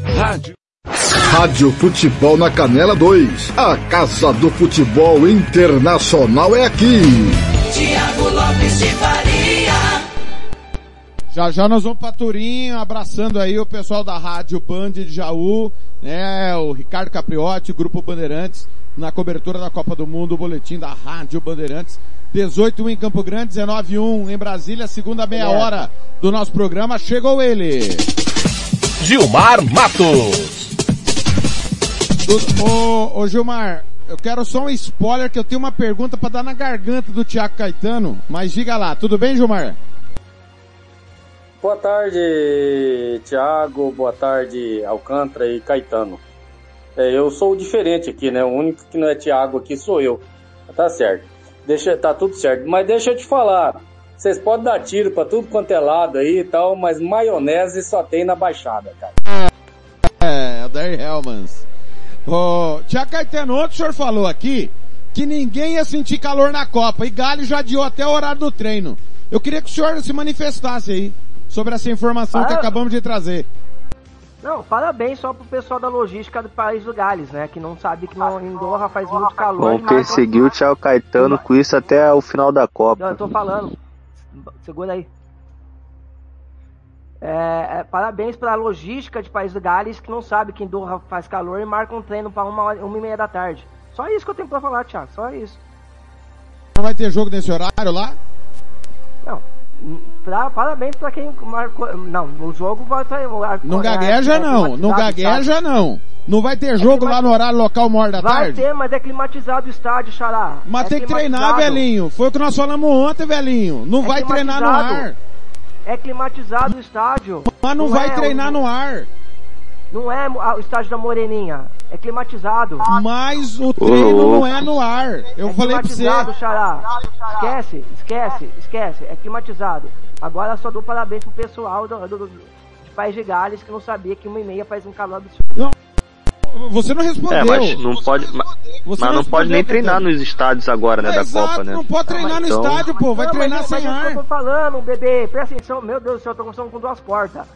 Rádio. Rádio Futebol na Canela 2. A Casa do Futebol Internacional é aqui. Tiago Lopes de Faria. Já já nós vamos pra Turim, abraçando aí o pessoal da Rádio Band de Jaú, né, o Ricardo Capriotti, Grupo Bandeirantes, na cobertura da Copa do Mundo, o boletim da Rádio Bandeirantes. 18 em Campo Grande, 19 1 em Brasília, segunda meia hora do nosso programa, chegou ele. Gilmar Matos. Ô, ô Gilmar, eu quero só um spoiler que eu tenho uma pergunta pra dar na garganta do Tiago Caetano, mas diga lá, tudo bem Gilmar? Boa tarde, Tiago. Boa tarde, Alcântara e Caetano. É, eu sou o diferente aqui, né? O único que não é Tiago aqui sou eu. Tá certo. Deixa, tá tudo certo. Mas deixa eu te falar. Vocês podem dar tiro pra tudo quanto é lado aí e tal, mas maionese só tem na Baixada, cara. É, o Darry Helmans. Ô, Tiago Caetano, ontem o senhor falou aqui que ninguém ia sentir calor na Copa e Galho já adiou até o horário do treino. Eu queria que o senhor se manifestasse aí sobre essa informação que acabamos de trazer. Não, parabéns só pro pessoal da logística do País do Gales, né? Que não sabe que no, em Doha faz muito calor. Vão perseguir o Thiago Caetano com isso até o final da Não, Copa. eu tô falando. Segura aí. É, é, parabéns pra logística de País do Gales que não sabe que em Doha faz calor e marca um treino pra uma, hora- uma e meia da tarde. Só isso que eu tenho pra falar, Thiago. Só isso. Não vai ter jogo nesse horário lá? Não. Pra, parabéns pra quem marcou. Não, o jogo vai estar. Não gagueja não, não gagueja não. Não vai ter jogo lá no horário local uma hora da Vai tarde? ter, mas é climatizado o estádio, Xará. Mas É tem que treinar, velhinho. Foi o que nós falamos ontem, velhinho. Não É vai treinar no ar. É climatizado o estádio. Mas não, vai é treinar no ar. Não é o estádio da Moreninha. É climatizado. Mas o treino não é no ar. Eu é falei pra você. climatizado, Xará. Esquece, esquece, esquece. É climatizado. Agora só dou parabéns pro pessoal do, do, do- de País de Gales que não sabia que uma e meia faz um calor absurdo. Você não respondeu. É, mas não pode, ma- Você mas não pode nem treinar nos estádios agora, né, da Exato, Copa, né? não pode treinar no Então- estádio, pô. Vai Não, treinar mas, sem mas é ar. eu tô falando, bebê. Presta atenção. Meu Deus do céu, eu tô conversando com duas portas.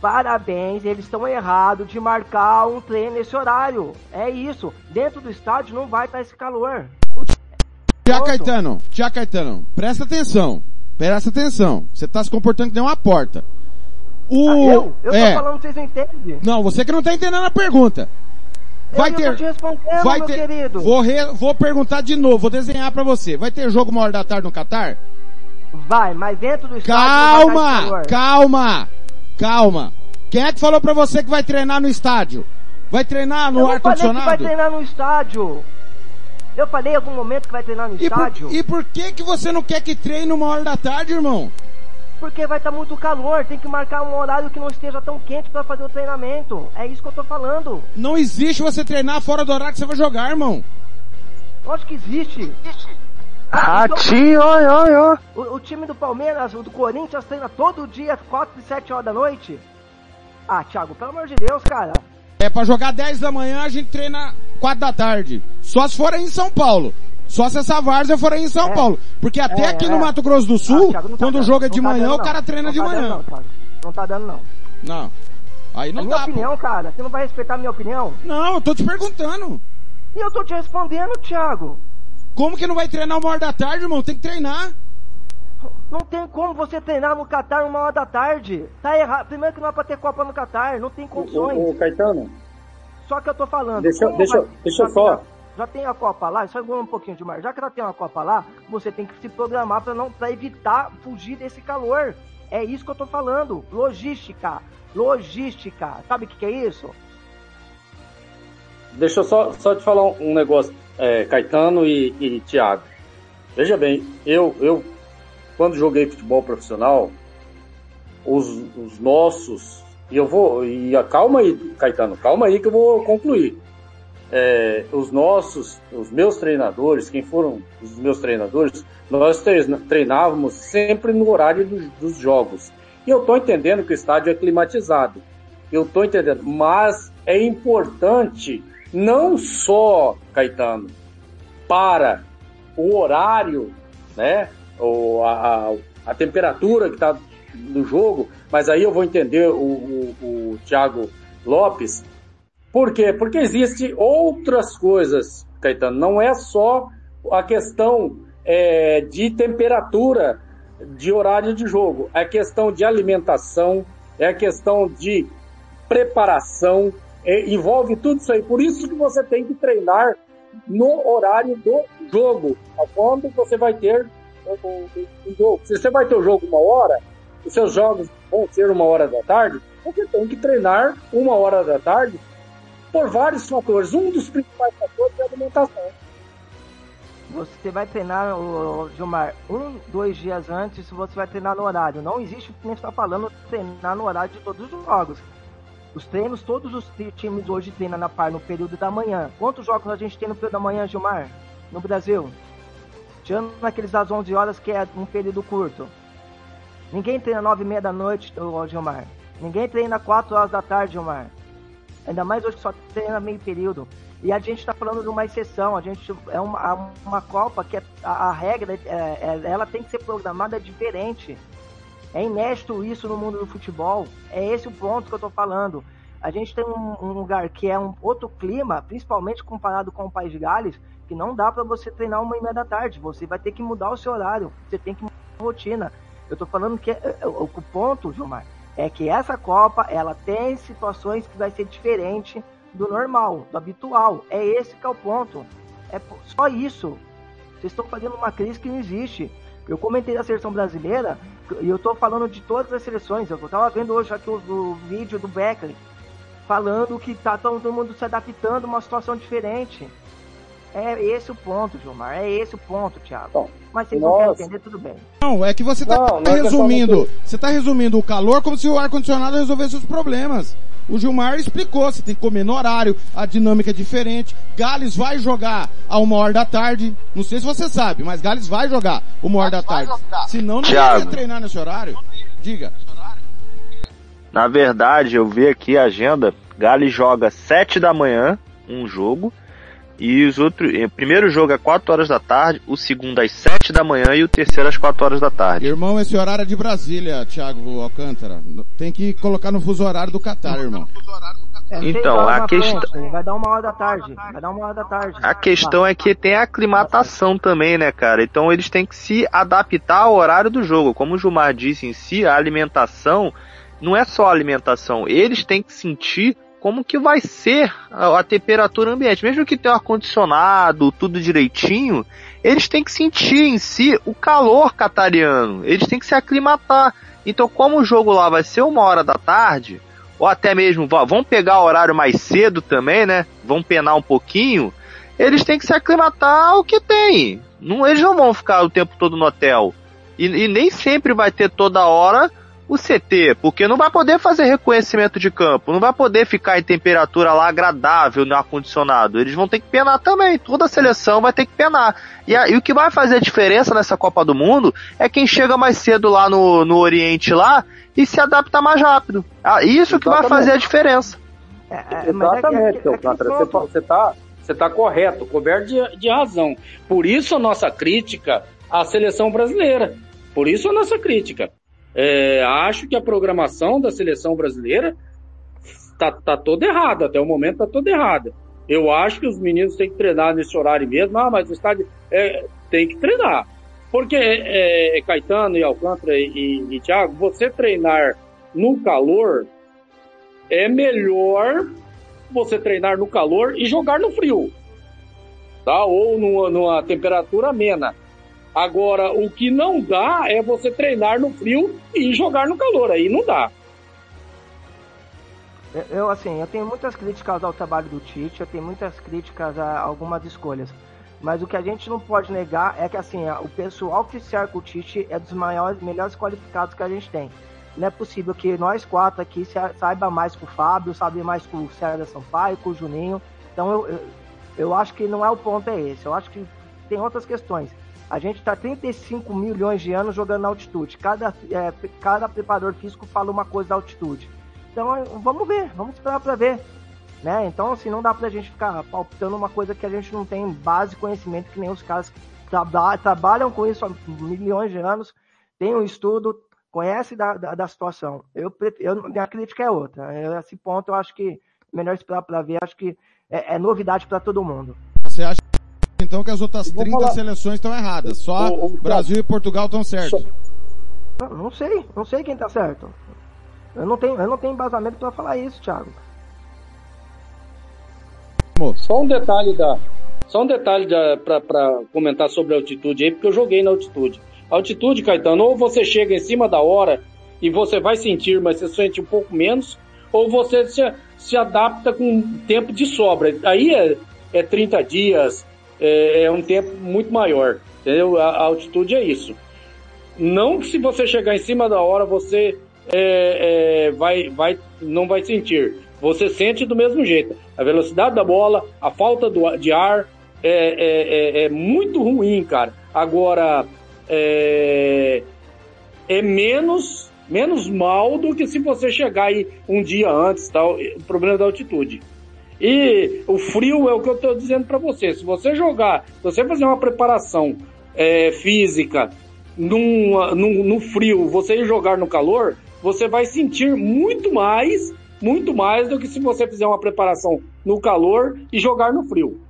Parabéns, eles estão errados de marcar um treino nesse horário. É isso. Dentro do estádio não vai estar esse calor. Tiago Caetano, Tiago Caetano, presta atenção. Presta atenção. Você tá se comportando que nem uma porta. O... Ah, eu? Eu é. tô falando, vocês não entendem. Não, você que não tá entendendo a pergunta. Vai eu ter. te vai meu ter. querido. Vou, re- vou perguntar de novo, vou desenhar pra você. Vai ter jogo uma hora da tarde no Catar? Vai, mas dentro do estádio Calma, calma, calma. Quem é que falou pra você que vai treinar no estádio? Vai treinar no ar que vai condicionado? treinar no estádio. Eu falei em algum momento que vai treinar no E por, estádio. e por que que você não quer que treine uma hora da tarde, irmão? Porque vai estar muito calor, tem que marcar um horário que não esteja tão quente pra fazer o treinamento. É isso que eu tô falando. Não existe você treinar fora do horário que você vai jogar, irmão. Lógico que existe. Ratinho, oi, oi, oi. O, o time do Palmeiras, o do Corinthians treina todo dia, 4 e 7 horas da noite. Ah, Thiago, pelo amor de Deus, cara. É pra jogar 10 da manhã, a gente treina 4 da tarde. Só se for aí em São Paulo. Só se essa várzea for aí em São É. Paulo. Porque até É, aqui é. no Mato Grosso do Sul, Ah, Thiago, tá quando o dando, jogo é não de tá manhã, dando, o cara treina Não de tá manhã. Dando, não, Thiago. não tá dando, não. Não. Aí É não minha dá. pô. opinião, cara. Você não vai respeitar a minha opinião? Não, eu tô te perguntando. E eu tô te respondendo, Thiago. Como que não vai treinar uma hora da tarde, irmão? Tem que treinar. Não tem como você treinar no Catar uma hora da tarde. Tá errado. Primeiro que não é pra ter Copa no Catar. Não tem condições. Ô, ô, Caetano, Só que eu tô falando. Deixa deixa vai- deixa eu só- a- Já tem a Copa lá, só um pouquinho de mar. Já que ela tem uma Copa lá, você tem que se programar para não para evitar fugir desse calor. É isso que eu tô falando. Logística. Logística. Sabe o que, que é isso? deixa eu só, só te falar um, negócio, é, Caetano e, e Thiago. Veja bem, eu, eu quando joguei futebol profissional, os, os nossos, e eu vou, e calma aí, Caetano, calma aí que eu vou concluir. É, os nossos, os meus treinadores, quem foram os meus treinadores, nós treinávamos sempre no horário dos, dos jogos. E eu estou entendendo que o estádio é climatizado. Eu estou entendendo, mas é importante não só, Caetano, para o horário, né, ou a, a, a temperatura que está no jogo, mas aí eu vou entender o, o, o Thiago Lopes. Por quê? Porque existe outras coisas, Caetano. Não é só a questão é, de temperatura de horário de jogo. É questão de alimentação, é a questão de preparação, é, envolve tudo isso aí. Por isso que você tem que treinar no horário do jogo, a quando você vai ter o jogo. Se você vai ter o jogo uma hora, os seus jogos vão ser uma hora da tarde, você tem que treinar uma hora da tarde por vários fatores. Um dos principais fatores é a alimentação. Você vai treinar, Gilmar, um, dois dias antes, você vai treinar no horário. Não existe o que está falando treinar no horário de todos os jogos. Os treinos, todos os ti- times hoje treinam na par no período da manhã. Quantos jogos a gente tem no período da manhã, Gilmar? No Brasil? Tirando aqueles das 11 horas, que é um período curto. Ninguém treina 9 e meia da noite, Gilmar. Ninguém treina 4 horas da tarde, Gilmar. Ainda mais hoje que só treina meio período. E a gente está falando de uma exceção. A gente é uma, uma Copa que é- a, a regra, é, é- ela tem que ser programada diferente. É inédito isso no mundo do futebol. É esse o ponto que eu tô falando. A gente tem um, um lugar que é um outro clima, principalmente comparado com o País de Gales, que não dá para você treinar uma e meia da tarde. Você vai ter que mudar o seu horário. Você tem que mudar a rotina. Eu tô falando que é- é- o ponto, Gilmar, é que essa Copa ela tem situações que vai ser diferente do normal, do habitual. É esse que é o ponto. É só isso. Vocês estão fazendo uma crise que não existe. Eu comentei da seleção brasileira e eu tô falando de todas as seleções. Eu tava vendo hoje aqui o, o vídeo do Beckley falando que tá todo mundo se adaptando a uma situação diferente. É esse o ponto, Gilmar. É esse o ponto, Thiago. Mas vocês não querem nossa. entender, tudo bem. Não, é que você tá Não, é resumindo. Você tá resumindo o calor como se o ar-condicionado resolvesse os problemas. O Gilmar explicou, você tem que comer no horário, a dinâmica é diferente. Gales vai jogar a uma hora da tarde. Não sei se você sabe, mas Gales vai jogar uma hora da tarde. Senão não ia treinar nesse horário. Diga. Na verdade, eu vi aqui a agenda. Gales joga 7 da manhã, um jogo. E os outros. O primeiro jogo é 4 horas da tarde, o segundo às 7 da manhã e o terceiro às 4 horas da tarde. Irmão, esse horário é de Brasília, Thiago Alcântara. Tem que colocar no fuso horário do Catar, irmão. É, Então, a questão- frente, Vai dar uma hora da tarde. Vai dar uma hora da tarde. A questão é que tem a aclimatação também, né, cara? Então eles têm que se adaptar ao horário do jogo. Como o Gilmar disse em si, a alimentação não é só a alimentação. Eles têm que sentir como que vai ser a, a temperatura ambiente. Mesmo que tenha ar-condicionado, tudo direitinho, eles têm que sentir em si o calor catariano. Eles têm que se aclimatar. Então, como o jogo lá vai ser uma hora da tarde, ou até mesmo vão pegar o horário mais cedo também, né? Vão penar um pouquinho. Eles têm que se aclimatar ao que tem. Não, eles não vão ficar o tempo todo no hotel. E, e nem sempre vai ter toda hora o CT, porque não vai poder fazer reconhecimento de campo, não vai poder ficar em temperatura lá agradável no ar-condicionado. Eles vão ter que penar também. Toda a seleção vai ter que penar. E, a- e o que vai fazer a diferença nessa Copa do Mundo é quem chega mais cedo lá no, no Oriente lá e se adapta mais rápido. Ah, isso que vai Exatamente. fazer a diferença. É, é, mas é que- Exatamente, é que- seu é que. Você, você tá, você tá correto, coberto de, de razão. Por isso a nossa crítica à seleção brasileira. Por isso a nossa crítica. É, acho que a programação da seleção brasileira tá, tá toda errada. Até o momento tá toda errada. Eu acho que os meninos têm que treinar nesse horário mesmo. Ah, mas o estádio é, tem que treinar. Porque, é, Caetano e Alcântara e, e, e Thiago, você treinar no calor é melhor você treinar no calor e jogar no frio, tá? Ou numa, numa temperatura amena. Agora, o que não dá é você treinar no frio e jogar no calor, aí não dá. Eu- Eu, assim, eu tenho muitas críticas ao trabalho do Tite, eu tenho muitas críticas a algumas escolhas. Mas o que a gente não pode negar é que, assim, o pessoal que cerca o Tite é dos maiores, melhores qualificados que a gente tem. Não é possível que nós quatro aqui sa- saiba mais com o Fábio, saiba mais com o César Sampaio, com o Juninho. Então, eu, eu, eu acho que não é o ponto é esse. Eu acho que tem outras questões. A gente está 35 milhões de anos jogando na altitude. Cada, é, cada preparador físico fala uma coisa da altitude. Então é, vamos ver, vamos esperar para ver. Né? Então, assim, não dá pra gente ficar palpitando uma coisa que a gente não tem base conhecimento, que nem os caras que traba- trabalham com isso há milhões de anos, têm um estudo, conhecem da, da, da situação. Eu, eu, minha crítica é outra. Eu, esse ponto eu acho que melhor esperar para ver, acho que é, é novidade para todo mundo. Você acha então que as outras Vou 30 falar- seleções estão erradas? Só O- o- Brasil e Portugal estão certos. Não, não sei, não sei quem tá certo. Eu não tenho, eu não tenho embasamento para falar isso, Thiago. Só um detalhe da. Só um detalhe pra comentar sobre a altitude aí, porque eu joguei na altitude. Altitude, Caetano, ou você chega em cima da hora e você vai sentir, mas você sente um pouco menos, ou você se, se adapta com tempo de sobra. Aí é, é 30 dias, é, é um tempo muito maior. Entendeu? A, a altitude é isso. Não que se você chegar em cima da hora, você é, é, vai, vai, não vai sentir. Você sente do mesmo jeito. A velocidade da bola, a falta do, de ar é, é, é, é muito ruim, cara. Agora, é, é menos, menos mal do que se você chegar aí um dia antes, tal, o problema da altitude. E o frio é o que eu estou dizendo para você. Se você jogar, se você fazer uma preparação é, física num, num, no frio, você jogar no calor, você vai sentir muito mais, muito mais do que se você fizer uma preparação no calor e jogar no frio.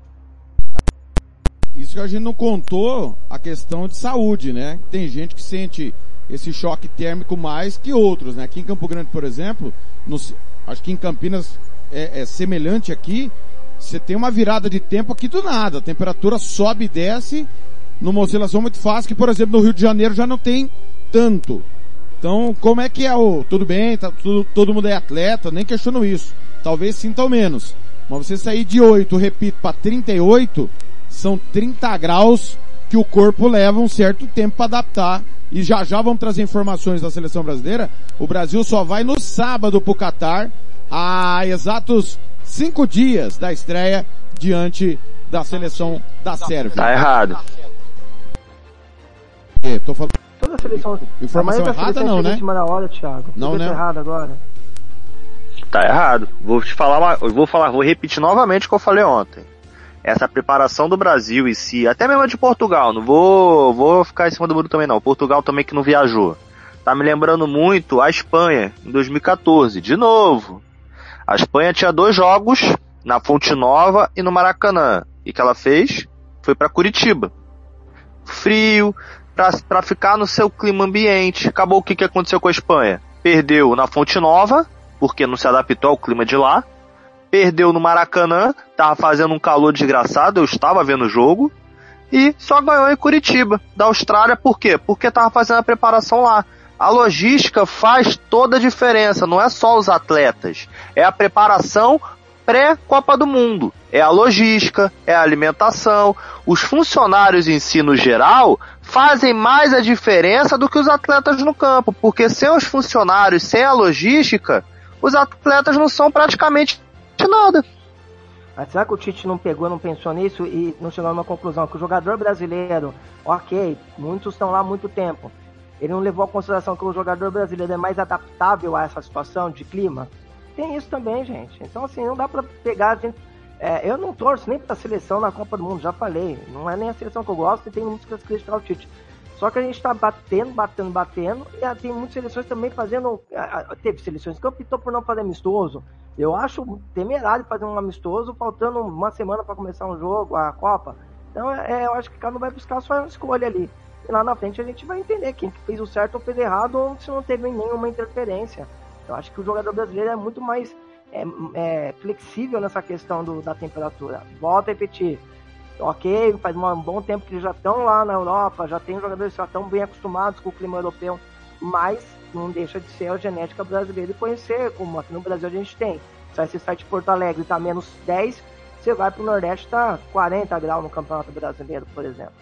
Isso que a gente não contou a questão de saúde, né? Tem gente que sente esse choque térmico mais que outros, né? Aqui em Campo Grande, por exemplo, no- acho que em Campinas é, é semelhante aqui, você tem uma virada de tempo aqui do nada, a temperatura sobe e desce numa oscilação muito fácil, que por exemplo no Rio de Janeiro já não tem tanto. Então, como é que é o, tudo bem, tá, tudo, todo mundo é atleta, nem questiono isso. Talvez sintam menos. Mas você sair de 8, repito, para 38, são 30 graus que o corpo leva um certo tempo para adaptar. E já já vamos trazer informações da seleção brasileira. O Brasil só vai no sábado pro Catar. A exatos cinco dias da estreia diante da seleção da Sérvia. Tá errado. É, tô falando. Toda a seleção. Informação a errada não, né? da hora, Thiago. Não, né? errado agora. Tá errado. Vou te falar, vou falar, vou repetir novamente o que eu falei ontem. Essa preparação do Brasil em si, até mesmo a de Portugal, não vou, vou ficar em cima do muro também não. Portugal também que não viajou. Tá me lembrando muito a Espanha em 2014, de novo. A Espanha tinha dois jogos na Fonte Nova e no Maracanã. E que ela fez? Foi para Curitiba. Frio, pra ficar no seu clima ambiente. Acabou o que, que aconteceu com a Espanha? Perdeu na Fonte Nova, porque não se adaptou ao clima de lá. Perdeu no Maracanã, tava fazendo um calor desgraçado, eu estava vendo o jogo. E só ganhou em Curitiba, da Austrália, por quê? Porque tava fazendo a preparação lá. A logística faz toda a diferença, não é só os atletas, é a preparação pré-Copa do Mundo. É a logística, é a alimentação. Os funcionários em si, no geral, fazem mais a diferença do que os atletas no campo, porque sem os funcionários, sem a logística, os atletas não são praticamente nada. Mas será que o Tite não pegou, não pensou nisso e não chegou a uma conclusão? Que o jogador brasileiro, ok, muitos estão lá há muito tempo. Ele não levou a consideração que o jogador brasileiro é mais adaptável a essa situação de clima? Tem isso também, gente. Então, assim, não dá pra pegar a gente. É, eu não torço nem pra seleção na Copa do Mundo, já falei. Não é nem a seleção que eu gosto e tem muitos que criticar o Tite. Só que a gente tá batendo, batendo, batendo, e tem muitas seleções também fazendo. ah, Teve seleções que optou por não fazer amistoso. Eu acho temerário fazer um amistoso faltando uma semana para começar um jogo, a Copa. Então é, eu acho que cada um vai buscar a sua escolha ali. E lá na frente a gente vai entender quem que fez o certo ou fez errado ou se não teve nenhuma interferência. Eu acho que o jogador brasileiro é muito mais é, é, flexível nessa questão do, da temperatura. Volto a repetir. Ok, faz um bom tempo que eles já estão lá na Europa, já tem jogadores que já estão bem acostumados com o clima europeu, mas não deixa de ser a genética brasileira e conhecer, como aqui no Brasil a gente tem. Se você sai de Porto Alegre e tá menos 10, você vai pro Nordeste tá 40 graus no Campeonato Brasileiro, por exemplo.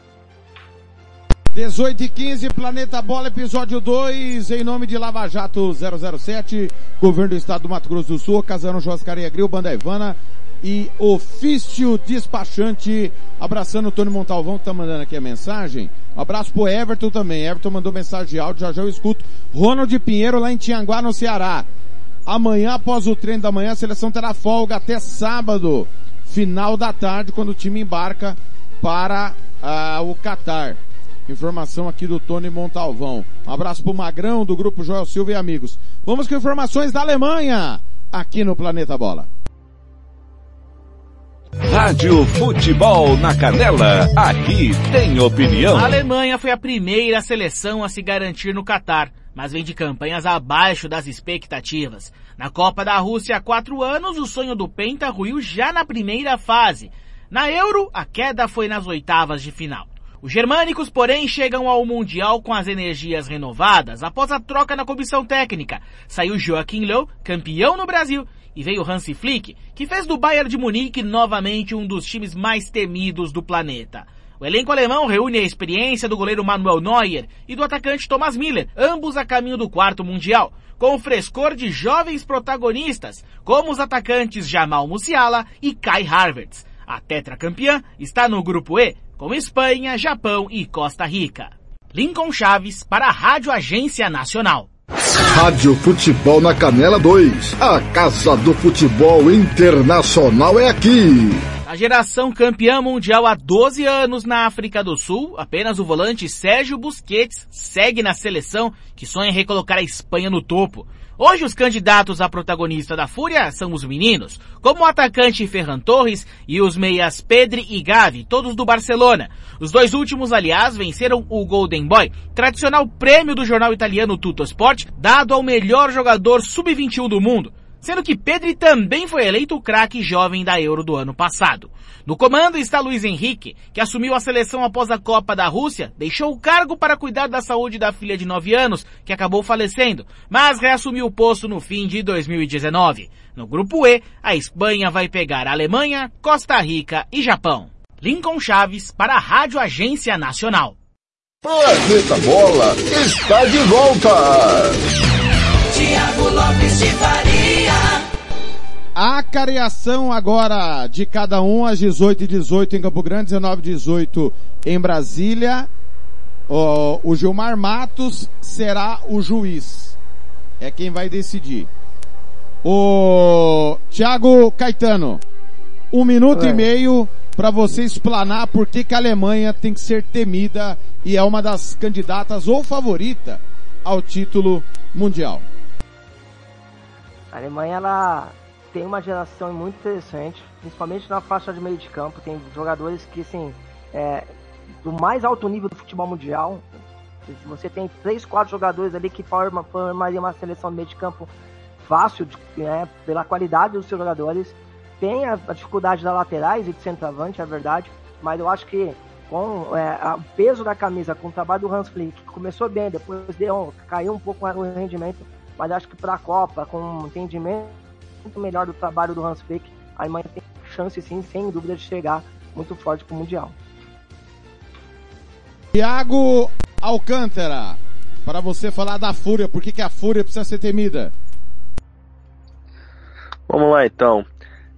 18 e 15, Planeta Bola, episódio 2, em nome de Lava Jato 007, Governo do Estado do Mato Grosso do Sul, Casarão Churrascaria Grill, Banda Ivana e Ofício Despachante. Abraçando o Tony Montalvão que tá mandando aqui a mensagem. Um abraço pro Everton também. Everton mandou mensagem de áudio, já já eu escuto. Ronald Pinheiro lá em Tianguá, no Ceará. Amanhã, após o treino da manhã, a seleção terá folga até sábado, final da tarde, quando o time embarca para ah, o Catar. Informação aqui do Tony Montalvão. Um abraço pro Magrão, do Grupo Joel Silva e amigos. Vamos com informações da Alemanha, aqui no Planeta Bola. Rádio Futebol na Canela, aqui tem opinião. A Alemanha foi a primeira seleção a se garantir no Catar, mas vem de campanhas abaixo das expectativas. Na Copa da Rússia há quatro anos, o sonho do Penta ruiu já na primeira fase. Na Euro, a queda foi nas oitavas de final. Os germânicos, porém, chegam ao Mundial com as energias renovadas após a troca na comissão técnica. Saiu Joachim Löw, campeão no Brasil, e veio Hansi Flick, que fez do Bayern de Munique novamente um dos times mais temidos do planeta. O elenco alemão reúne a experiência do goleiro Manuel Neuer e do atacante Thomas Miller, ambos a caminho do quarto Mundial, com o frescor de jovens protagonistas, como os atacantes Jamal Musiala e Kai Havertz. A tetracampeã está no grupo E, com Espanha, Japão e Costa Rica. Lincoln Chaves para a Rádio Agência Nacional. Rádio Futebol na Canela 2. A Casa do Futebol Internacional é aqui. A geração campeã mundial há 12 anos na África do Sul, apenas o volante Sérgio Busquets segue na seleção que sonha em recolocar a Espanha no topo. Hoje os candidatos a protagonista da Fúria são os meninos, como o atacante Ferran Torres e os meias Pedri e Gavi, todos do Barcelona. Os dois últimos, aliás, venceram o Golden Boy, tradicional prêmio do jornal italiano Tutto Sport, dado ao melhor jogador sub-21 do mundo sendo que Pedri também foi eleito o craque jovem da Euro do ano passado. No comando está Luiz Henrique, que assumiu a seleção após a Copa da Rússia, deixou o cargo para cuidar da saúde da filha de 9 anos, que acabou falecendo, mas reassumiu o posto no fim de 2019. No grupo E, a Espanha vai pegar a Alemanha, Costa Rica e Japão. Lincoln Chaves para a Rádio Agência Nacional. Planeta Bola está de volta. Tiago Lopes de Faria. A careação agora de cada um às 18 e 18 em Campo Grande, 19 e 18 em Brasília. O, o Gilmar Matos será o juiz. É quem vai decidir. O Thiago Caetano, um minuto É. e meio para você explanar por que, que a Alemanha tem que ser temida e é uma das candidatas ou favorita ao título mundial. A Alemanha ela tem uma geração muito interessante, principalmente na faixa de meio de campo. Tem jogadores que, assim, é, do mais alto nível do futebol mundial. Você tem três, quatro jogadores ali que formam formaria uma seleção de meio de campo fácil, né, pela qualidade dos seus jogadores. Tem a, a dificuldade das laterais e de centroavante, é verdade, mas eu acho que com é, o peso da camisa, com o trabalho do Hans Flick, que começou bem, depois deu, caiu um pouco o rendimento, mas acho que para a Copa, com um entendimento muito melhor do trabalho do Hans Flick, a Alemanha tem chance sim, sem dúvida, de chegar muito forte para o Mundial. Thiago Alcântara, para você falar da Fúria, por que, que a Fúria precisa ser temida? Vamos lá então.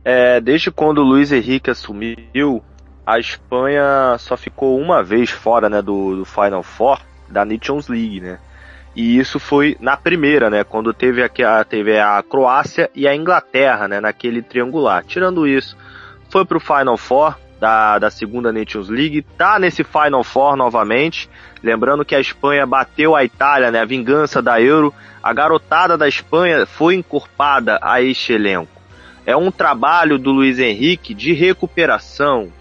É, desde quando o Luiz Henrique assumiu, a Espanha só ficou uma vez fora né, do, do Final Four da Nations League, né? E isso foi na primeira, né? Quando teve, a, teve a Croácia e a Inglaterra, né? Naquele triangular. Tirando isso, foi pro Final Four da, da segunda Nations League, tá nesse Final Four novamente. Lembrando que a Espanha bateu a Itália, né? A vingança da Euro. A garotada da Espanha foi encorpada a este elenco. É um trabalho do Luiz Henrique de recuperação,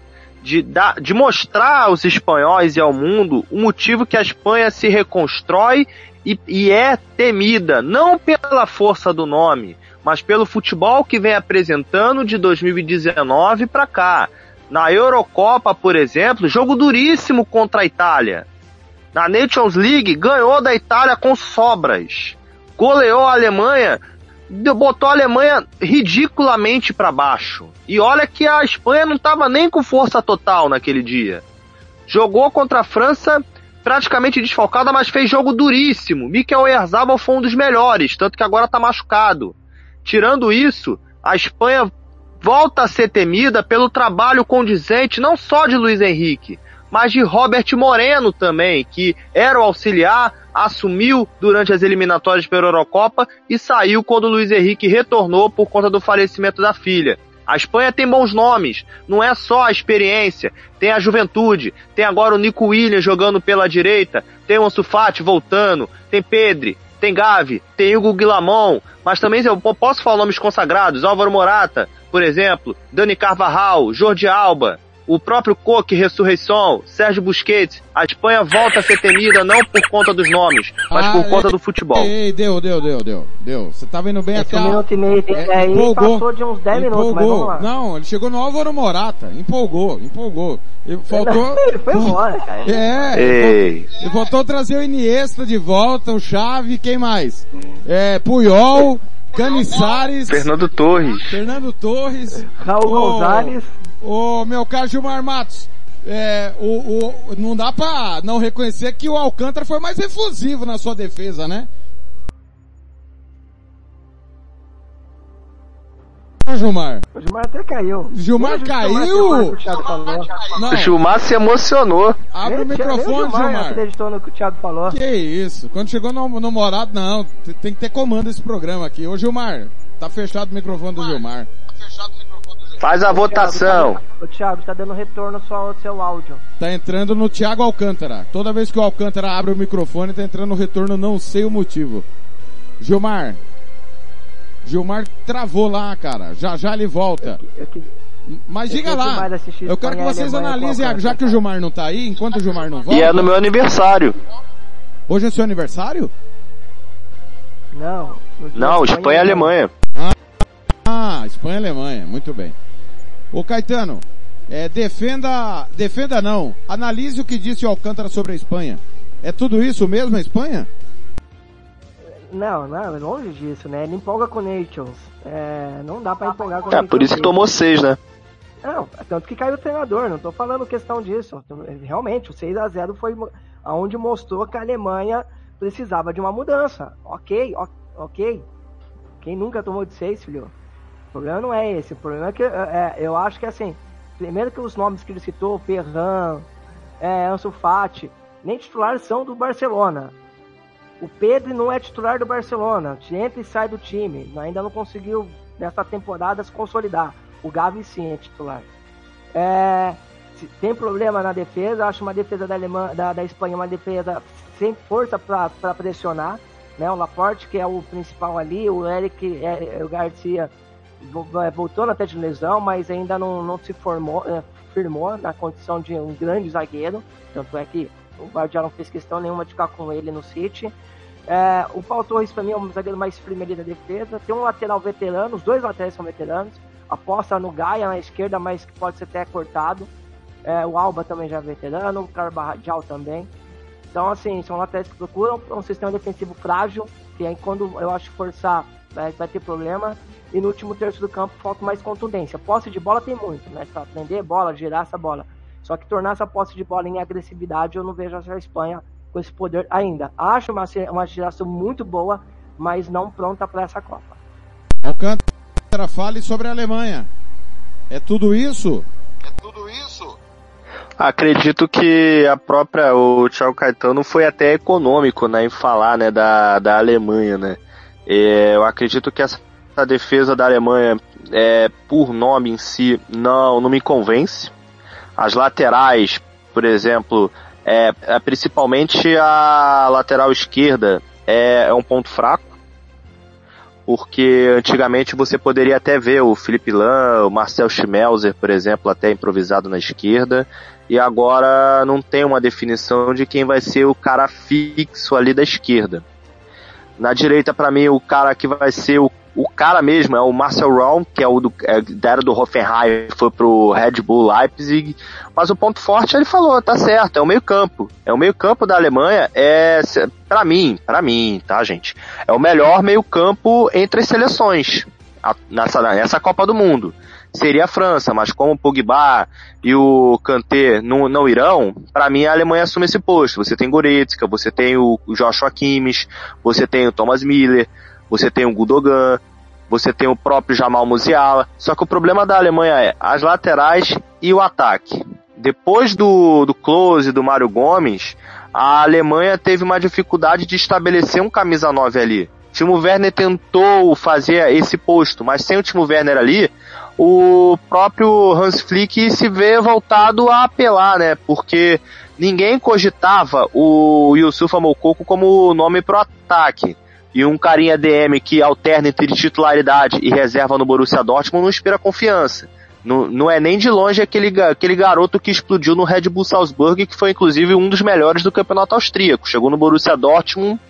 de, dar, de mostrar aos espanhóis e ao mundo o motivo que a Espanha se reconstrói e, e é temida, não pela força do nome, mas pelo futebol que vem apresentando de 2019 para cá. Na Eurocopa, por exemplo, jogo duríssimo contra a Itália. Na Nations League, ganhou da Itália com sobras. Goleou a Alemanha, botou a Alemanha ridiculamente para baixo. E olha que a Espanha não estava nem com força total naquele dia. Jogou contra a França praticamente desfalcada, mas fez jogo duríssimo. Mikel Oyarzabal foi um dos melhores, tanto que agora está machucado. Tirando isso, a Espanha volta a ser temida pelo trabalho condizente não só de Luiz Henrique, mas de Robert Moreno também, que era o auxiliar, assumiu durante as eliminatórias pela Eurocopa e saiu quando Luiz Henrique retornou por conta do falecimento da filha. A Espanha tem bons nomes, não é só a experiência, tem a juventude, tem agora o Nico Williams jogando pela direita, tem o Ansu Fati voltando, tem Pedri, tem Gavi, tem Hugo Guilamon, mas também eu posso falar nomes consagrados, Álvaro Morata, por exemplo, Dani Carvajal, Jordi Alba, o próprio Coque Ressurreição, Sérgio Busquets. A Espanha volta a ser temida não por conta dos nomes, mas por Ah, conta ei, do futebol. Ei, deu, deu, deu, deu, deu. Você tava indo bem Esse até... a- minuto e meio É, aí empolgou. passou de uns 10 minutos, mas Empolgou. vamos lá. Não, ele chegou no Álvaro Morata, empolgou, empolgou. Ele faltou... Ele foi embora, cara. É, Ei. ele faltou trazer o Iniesta de volta, o Xavi, quem mais? É, Puyol, Caniçares, Fernando Torres. Fernando Torres, Raul Gonzalez. Ô, meu caro Gilmar Matos, é, o, o, não dá pra não reconhecer que o Alcântara foi mais efusivo na sua defesa, né? Gilmar. O Gilmar até caiu. Gilmar caiu? o O Gilmar se emocionou. abre o microfone, Gilmar Gilmar. acreditou no que o Thiago falou. Que isso? Quando chegou no, no Morado, não. Tem que ter comando esse programa aqui. Ô Gilmar, tá fechado o microfone do Gilmar. Faz a votação. O Thiago está dando retorno só ao seu áudio. Tá entrando no Thiago Alcântara. Toda vez que o Alcântara abre o microfone, tá entrando no retorno, não sei o motivo. Gilmar. Gilmar travou lá, cara. Já já ele volta. Eu que- Mas eu diga lá. Eu quero que vocês analisem, já que o. Gilmar não tá aí, enquanto o Gilmar não volta. E é no meu aniversário. Hoje é seu aniversário? Não. Não, Espanha e Alemanha. Ah, Espanha e Alemanha, muito bem. Ô Caetano, é, defenda, defenda não, analise o que disse o Alcântara sobre a Espanha. É tudo isso mesmo a Espanha? Não, não, é longe disso, né? Ele empolga com Nations. É, não dá pra empolgar com É, por isso que tomou seis, né? Não, tanto que caiu o treinador, não tô falando questão disso. Realmente, o 6 a 0 foi aonde mostrou que a Alemanha precisava de uma mudança. Ok, ok. Quem nunca tomou de 6, filho? Problema não é esse. O problema é que é, eu acho que assim, primeiro que os nomes que ele citou, Ferran, é, Ansu Fati, nem titulares são do Barcelona. O Pedro não é titular do Barcelona, entra e sai do time. Ainda não conseguiu nessa temporada se consolidar. O Gavi sim é titular. É, tem problema na defesa, acho uma defesa da, Alemanha, da, da Espanha uma defesa sem força para pressionar. Né? O Laporte, que é o principal ali, o Eric é, o Garcia é, voltou na de lesão, mas ainda não, não se formou, é, firmou na condição de um grande zagueiro. Tanto é que o Guardiola não fez questão nenhuma de ficar com ele no City. É, o Paulo Torres, para mim, é um zagueiro mais firme ali da defesa. Tem um lateral veterano, os dois laterais são veteranos. Aposta no Gaia na esquerda, mas que pode ser até cortado. É, o Alba também já é veterano, o Carvajal também. Então, assim, são laterais que procuram um sistema defensivo frágil, que aí quando eu acho forçar vai, vai ter problema. E no último terço do campo falta mais contundência. Posse de bola tem muito, né? Pra prender bola, girar essa bola. Só que tornar essa posse de bola em agressividade, eu não vejo a Espanha com esse poder ainda. Acho uma, uma geração muito boa, mas não pronta para essa Copa. Alcântara, fale sobre a Alemanha. É tudo isso? Acredito que a própria, o Thiago Caetano foi até econômico, né, em falar, né, da, da Alemanha, né. É, eu acredito que essa defesa da Alemanha, é, por nome em si, não, não me convence. As laterais, por exemplo, é, é principalmente a lateral esquerda é, é um ponto fraco porque antigamente você poderia até ver o Felipe Lan, o Marcel Schmelzer, por exemplo, até improvisado na esquerda, e agora não tem uma definição de quem vai ser o cara fixo ali da esquerda. Na direita, para mim, o cara que vai ser o, o cara mesmo é o Marcel Raum, que é o do, é, da era do Hoffenheim, foi pro Red Bull Leipzig. Mas o ponto forte ele falou, tá certo, é o meio campo. É o meio campo da Alemanha, é para mim, para mim, tá, gente? É o melhor meio campo entre as seleções nessa, nessa Copa do Mundo seria a França, mas como o Pogba e o Kanté não, não irão, para mim a Alemanha assume esse posto. Você tem Goretzka, você tem o Joshua Kimmich, você tem o Thomas Miller, você tem o Gudogan, você tem o próprio Jamal Musiala. Só que o problema da Alemanha é as laterais e o ataque. Depois do, do close do Mário Gomes, a Alemanha teve uma dificuldade de estabelecer um camisa 9 ali. Timo Werner tentou fazer esse posto, mas sem o Timo Werner ali, o próprio Hans Flick se vê voltado a apelar, né? Porque ninguém cogitava o Yusufa Moukoko como nome pro ataque. E um carinha DM que alterna entre titularidade e reserva no Borussia Dortmund não inspira confiança. Não, não é nem de longe aquele, aquele garoto que explodiu no Red Bull Salzburg, que foi inclusive um dos melhores do campeonato austríaco. Chegou no Borussia Dortmund,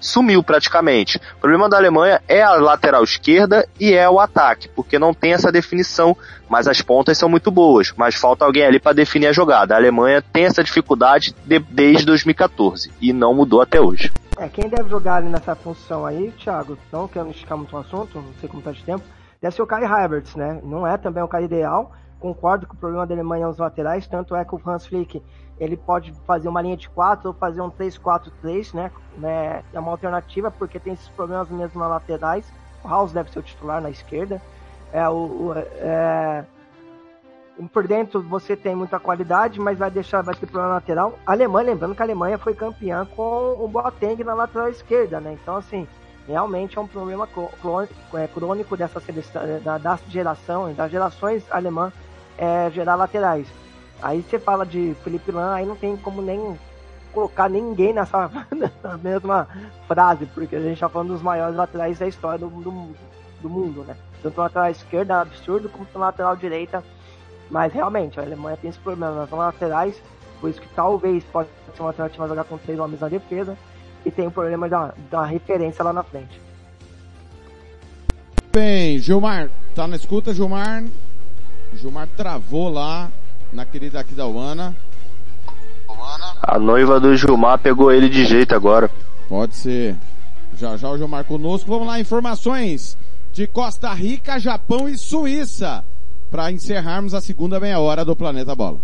sumiu praticamente. O problema da Alemanha é a lateral esquerda e é o ataque, porque não tem essa definição, mas as pontas são muito boas, mas falta alguém ali para definir a jogada. A Alemanha tem essa dificuldade de, desde 2014 e não mudou até hoje. É, quem deve jogar ali nessa função aí, Thiago, não quero esticar muito o assunto, não sei como tá de tempo, deve ser o Kai Havertz, né? Não é também o cara ideal. Concordo que o problema da Alemanha é os laterais, tanto é que o Hans Flick ele pode fazer uma linha de 4 ou fazer um 3-4-3, né? né? É uma alternativa porque tem esses problemas mesmo nas laterais. O House deve ser o titular na esquerda. É, o, o é... Por dentro você tem muita qualidade, mas vai deixar, vai ter problema lateral. A Alemanha, lembrando que a Alemanha foi campeã com o Boateng na lateral esquerda, né? Então, assim, realmente é um problema é, crônico dessa seleção, da, da geração, das gerações alemãs é, gerar laterais. Aí você fala de Felipe Lan, aí não tem como nem colocar ninguém nessa, mesma frase, porque a gente está falando dos maiores laterais da história do, do, do mundo, né? Tanto lateral esquerda absurdo, como lateral direita. Mas realmente, a Alemanha tem esse problema nas laterais, por isso que talvez pode ser uma alternativa jogar com três homens na defesa e tem o problema da, da referência lá na frente. Bem, Gilmar, tá na escuta, Gilmar? Gilmar travou lá na querida Aquidauana. A noiva do Gilmar pegou ele de jeito agora. Pode ser. Já já o Gilmar conosco. Vamos lá, informações de Costa Rica, Japão e Suíça para encerrarmos a segunda meia hora do Planeta Bola.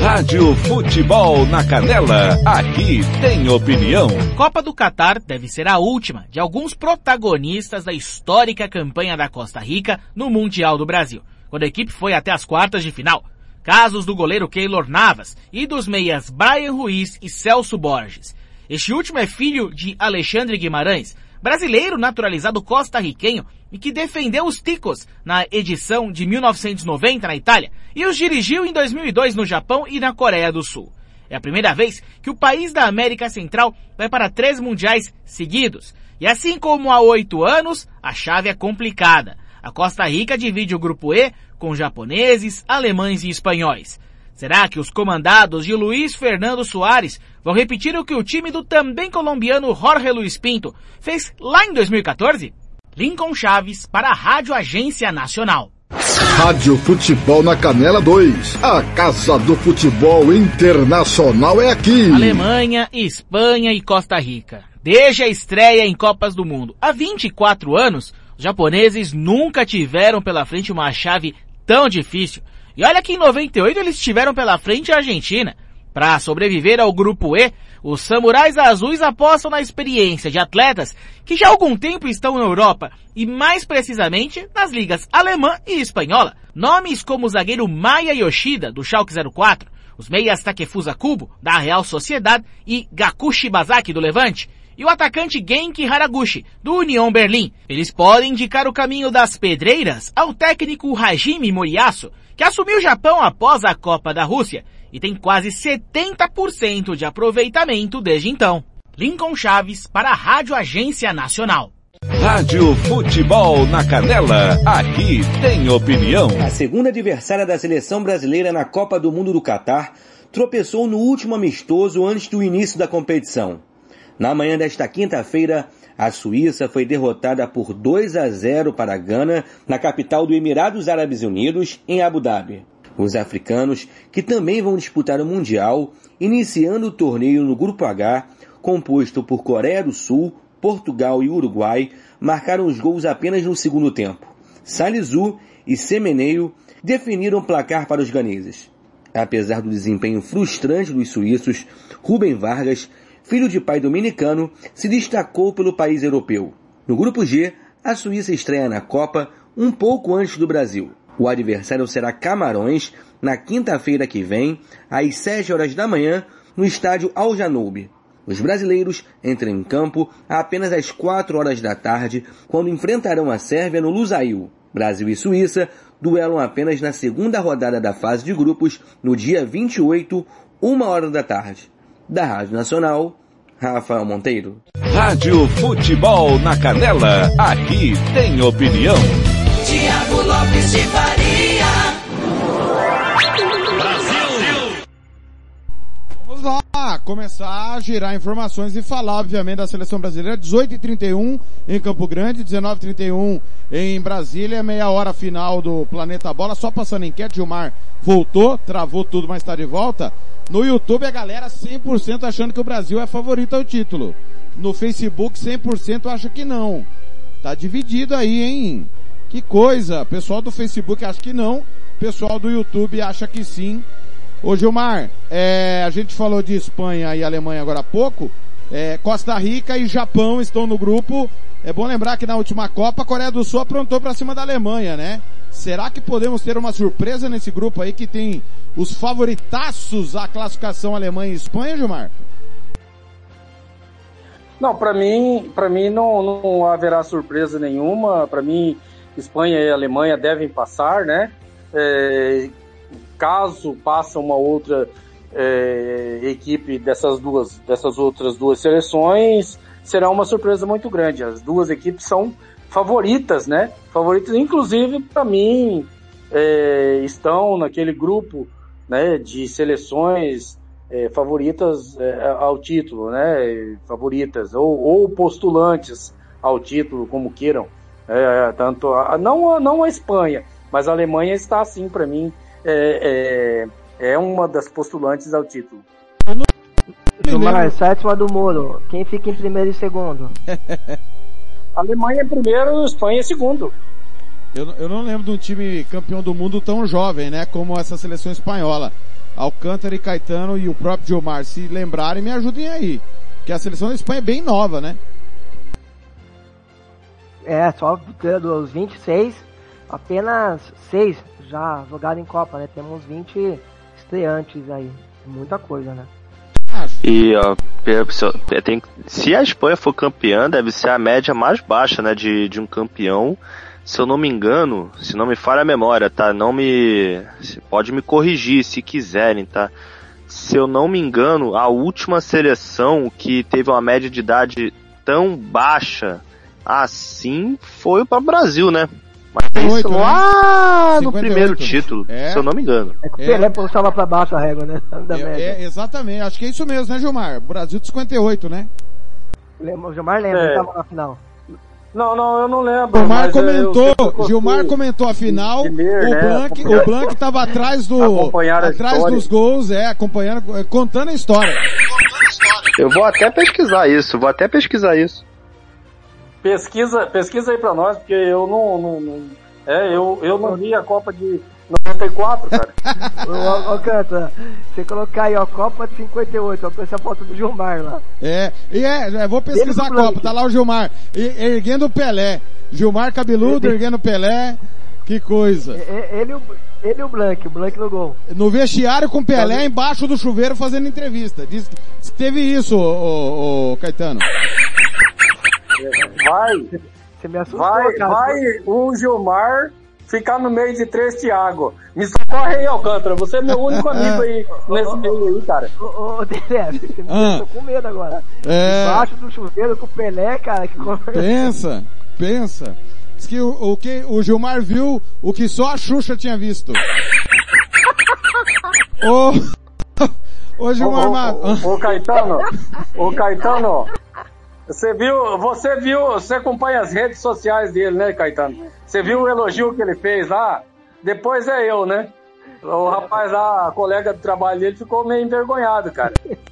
Rádio Futebol na Canela, aqui tem opinião. Copa do Catar deve ser a última de alguns protagonistas da histórica campanha da Costa Rica no Mundial do Brasil, quando a equipe foi até as quartas de final. Casos do goleiro Keylor Navas e dos meias Brian Ruiz e Celso Borges. Este último é filho de Alexandre Guimarães, brasileiro naturalizado costarriquenho e que defendeu os Ticos na edição de 1990 na Itália e os dirigiu em 2002 no Japão e na Coreia do Sul. É a primeira vez que o país da América Central vai para três mundiais seguidos. E assim como há oito anos, a chave é complicada. A Costa Rica divide o grupo E com japoneses, alemães e espanhóis. Será que os comandados de Luiz Fernando Soares vão repetir o que o time do também colombiano Jorge Luiz Pinto fez lá em 2014? Lincoln Chaves para a Rádio Agência Nacional. Rádio Futebol na Canela 2. A Casa do Futebol Internacional é aqui. Alemanha, Espanha e Costa Rica. Desde a estreia em Copas do Mundo há 24 anos, os japoneses nunca tiveram pela frente uma chave tão difícil. E olha que em 98 eles tiveram pela frente a Argentina. Para sobreviver ao grupo E, os samurais azuis apostam na experiência de atletas que já há algum tempo estão na Europa e mais precisamente nas ligas alemã e espanhola. Nomes como o zagueiro Maya Yoshida, do Schalke 04, os meias Takefusa Kubo, da Real Sociedade e Gakushi Bazaki, do Levante, e o atacante Genki Haraguchi, do União Berlim. Eles podem indicar o caminho das pedreiras ao técnico Hajime Moriyasu, que assumiu o Japão após a Copa da Rússia e tem quase 70% de aproveitamento desde então. Lincoln Chaves para a Rádio Agência Nacional. Rádio Futebol na Canela, aqui tem opinião. A segunda adversária da seleção brasileira na Copa do Mundo do Catar tropeçou no último amistoso antes do início da competição. Na manhã desta quinta-feira, a Suíça foi derrotada por 2 a 0 para a Gana, na capital do Emirados Árabes Unidos, em Abu Dhabi. Os africanos, que também vão disputar o Mundial, iniciando o torneio no Grupo H, composto por Coreia do Sul, Portugal e Uruguai, marcaram os gols apenas no segundo tempo. Salizu e Semeneio definiram o placar para os ganeses. Apesar do desempenho frustrante dos suíços, Rubem Vargas, filho de pai dominicano, se destacou pelo país europeu. No grupo G, a Suíça estreia na Copa um pouco antes do Brasil. O adversário será Camarões na quinta-feira que vem, às 7 horas da manhã, no estádio Al Janoub. Os brasileiros entram em campo apenas às 4 horas da tarde, quando enfrentarão a Sérvia no Lusail. Brasil e Suíça duelam apenas na segunda rodada da fase de grupos, no dia 28, uma hora da tarde. Da Rádio Nacional, Rafael Monteiro. Rádio Futebol na Canela, aqui tem opinião. Tiago Lopes de Faria. Começar a girar informações e falar, obviamente, da seleção brasileira. 18 h 31 em Campo Grande, 19 h 31 em Brasília, meia hora final do Planeta Bola. Só passando enquete, Gilmar voltou, travou tudo, mas está de volta. No YouTube a galera 100% achando que o Brasil é favorito ao título. No Facebook 100% acha que não. Tá dividido aí, hein? Que coisa! Pessoal do Facebook acha que não, pessoal do YouTube acha que sim. Ô Gilmar, é, a gente falou de Espanha e Alemanha agora há pouco. É, Costa Rica e Japão estão no grupo. É bom lembrar que na última Copa a Coreia do Sul aprontou para cima da Alemanha, né? Será que podemos ter uma surpresa nesse grupo aí que tem os favoritaços à classificação Alemanha e Espanha, Gilmar? Não, para mim, para mim não, não haverá surpresa nenhuma. Para mim, Espanha e Alemanha devem passar, né? É, caso passe uma outra é, equipe dessas duas, dessas outras duas seleções, será uma surpresa muito grande. As duas equipes são favoritas, né? Favoritas, inclusive para mim, é, estão naquele grupo, né, de seleções é, favoritas é, ao título, né? Favoritas ou, ou postulantes ao título, como queiram. É, tanto a, não, não a Espanha, mas a Alemanha está assim para mim é, é, é, uma das postulantes ao título. Gilmar, sétima do muro. Quem fica em primeiro e segundo? Alemanha em primeiro, Espanha em segundo. Eu, eu não lembro de um time campeão do mundo tão jovem, né? Como essa seleção espanhola. Alcântara e Caetano e o próprio Gilmar se lembrarem, me ajudem aí. Que a seleção da Espanha é bem nova, né? É, só dos 26, apenas 6 já jogaram em Copa, né? Temos 20 estreantes aí. Muita coisa, né? E ó, tem, se a Espanha for campeã, deve ser a média mais baixa, né, de, de um campeão. Se eu não me engano, se não me falha a memória, tá? Não me pode me corrigir se quiserem, tá? Se eu não me engano, a última seleção que teve uma média de idade tão baixa assim foi para o Brasil, né? Mas é isso lá no 58. primeiro título, É. se eu não me engano. É que o Pelé puxava pra baixo a régua, né? Da É, média. é, exatamente, acho que é isso mesmo, né, Gilmar? Brasil de 58, né? O Gilmar lembra, É. ele tava na final. Não, não, eu não lembro. Gilmar mas, é, eu comentou, gostei Gilmar comentou a final, ler, o né, Blanc, acompanhar- o Blanc tava atrás do, atrás dos gols, é, acompanhando, é, contando a história. Eu vou até pesquisar isso, vou até pesquisar isso. Pesquisa, pesquisa aí pra nós, porque eu não, não, não- é, eu, eu não vi a Copa de 94, cara. Ô, ô, Canta, você colocar aí, ó, Copa de 58, ó, com essa foto do Gilmar lá. É, e é, é, vou pesquisar a Ele Copa, Blanc. tá lá o Gilmar, e- erguendo o Pelé. Gilmar cabeludo, erguendo o Pelé, que coisa. E- Ele, e o- ele e o Blank, o Blank no gol. No vestiário com o Pelé embaixo do chuveiro fazendo entrevista. Diz que teve isso, ô, ô, Caetano. Vai, Você me assustou, vai, cara. vai o Gilmar ficar no meio de três Thiago. Me socorre aí, Alcântara. Você é meu único amigo aí nesse meio aí, cara. Ô, ô, Dedé, você me Ah. deixou com medo agora. É. Embaixo do chuveiro com o Pelé, cara, que conversa. Pensa, pensa. Diz que o, o que o Gilmar viu o que só a Xuxa tinha visto. Ô, ô Gilmar Ô, ô, ô, ô, Caetano, ô Caetano, você viu, você viu, você acompanha as redes sociais dele, né, Caetano? Você viu o elogio que ele fez lá? Depois é eu, né? O rapaz lá, a colega do trabalho dele, ficou meio envergonhado, cara.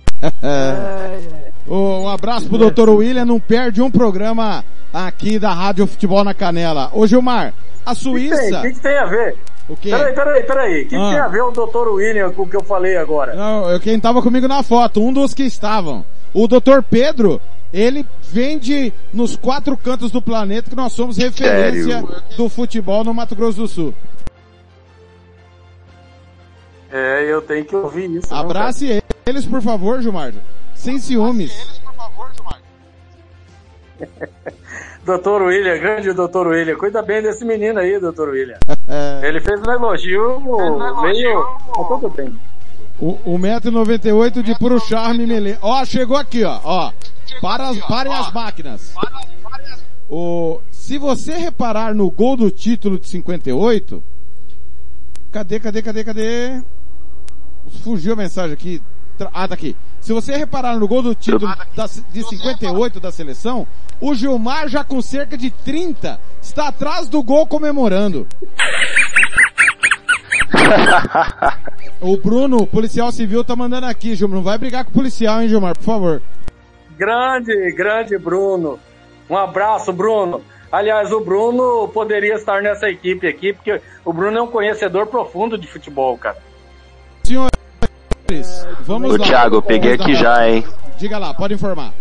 Um abraço pro Dr. William, não perde um programa aqui da Rádio Futebol na Canela. Ô Gilmar, a O que, Suíça... que, que tem a ver? O quê? Peraí, peraí, peraí. O que, que Ah. tem a ver o Dr. William com o que eu falei agora? Não, quem tava comigo na foto, um dos que estavam. O Dr. Pedro, ele vende nos quatro cantos do planeta que nós somos referência Sério? do futebol no Mato Grosso do Sul. É, eu tenho que ouvir isso. não, Abrace eles, por favor, Gilmar. Sem ciúmes. Doutor William, grande doutor William. Cuida bem desse menino aí, doutor William. É, Ele fez um elogio meio. Mas tudo bem. O, o 1,98m de puro charme mele. Ó, chegou aqui, ó. ó. Para as, parem as máquinas. O, se você reparar no gol do título de 58, cadê, cadê, cadê, cadê? Fugiu a mensagem aqui. Ah, tá aqui. Se você reparar no gol do título da- de 58 da seleção, o Gilmar já com cerca de 30 está atrás do gol comemorando. O Bruno, policial civil, tá mandando aqui, Gilmar. Não vai brigar com o policial, hein, Gilmar, por favor. Grande, grande Bruno. Um abraço, Bruno. Aliás, o Bruno poderia estar nessa equipe aqui, porque o Bruno é um conhecedor profundo de futebol, cara. Senhores, vamos Ô lá. Thiago, eu peguei aqui já, hein? Diga lá, pode informar.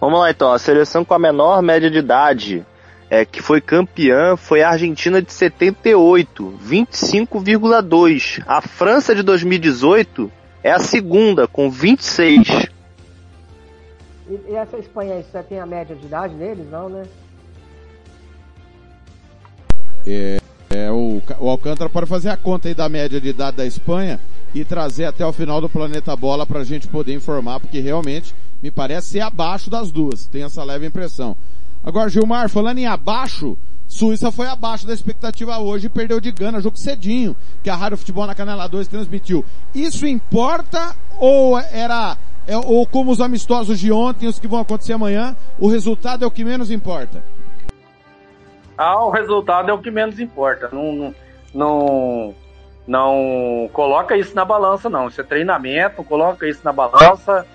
Vamos lá então, a seleção com a menor média de idade é, que foi campeã foi a Argentina de 78, 25,2. A França de 2018 é a segunda, com 26. E, e essa Espanha aí, você tem a média de idade deles? Não, né? É, é, o, o Alcântara pode fazer a conta aí da média de idade da Espanha e trazer até o final do Planeta Bola pra gente poder informar, porque realmente me parece ser abaixo das duas. Tem essa leve impressão. Agora, Gilmar, falando em abaixo, Suíça foi abaixo da expectativa hoje e perdeu de Gana, jogo cedinho, que a Rádio Futebol na Canela 2 transmitiu. Isso importa ou era, é, ou como os amistosos de ontem, os que vão acontecer amanhã, o resultado é o que menos importa? Ah, o resultado é o que menos importa. Não, não, não, não coloca isso na balança, não. Isso é treinamento, coloca isso na balança.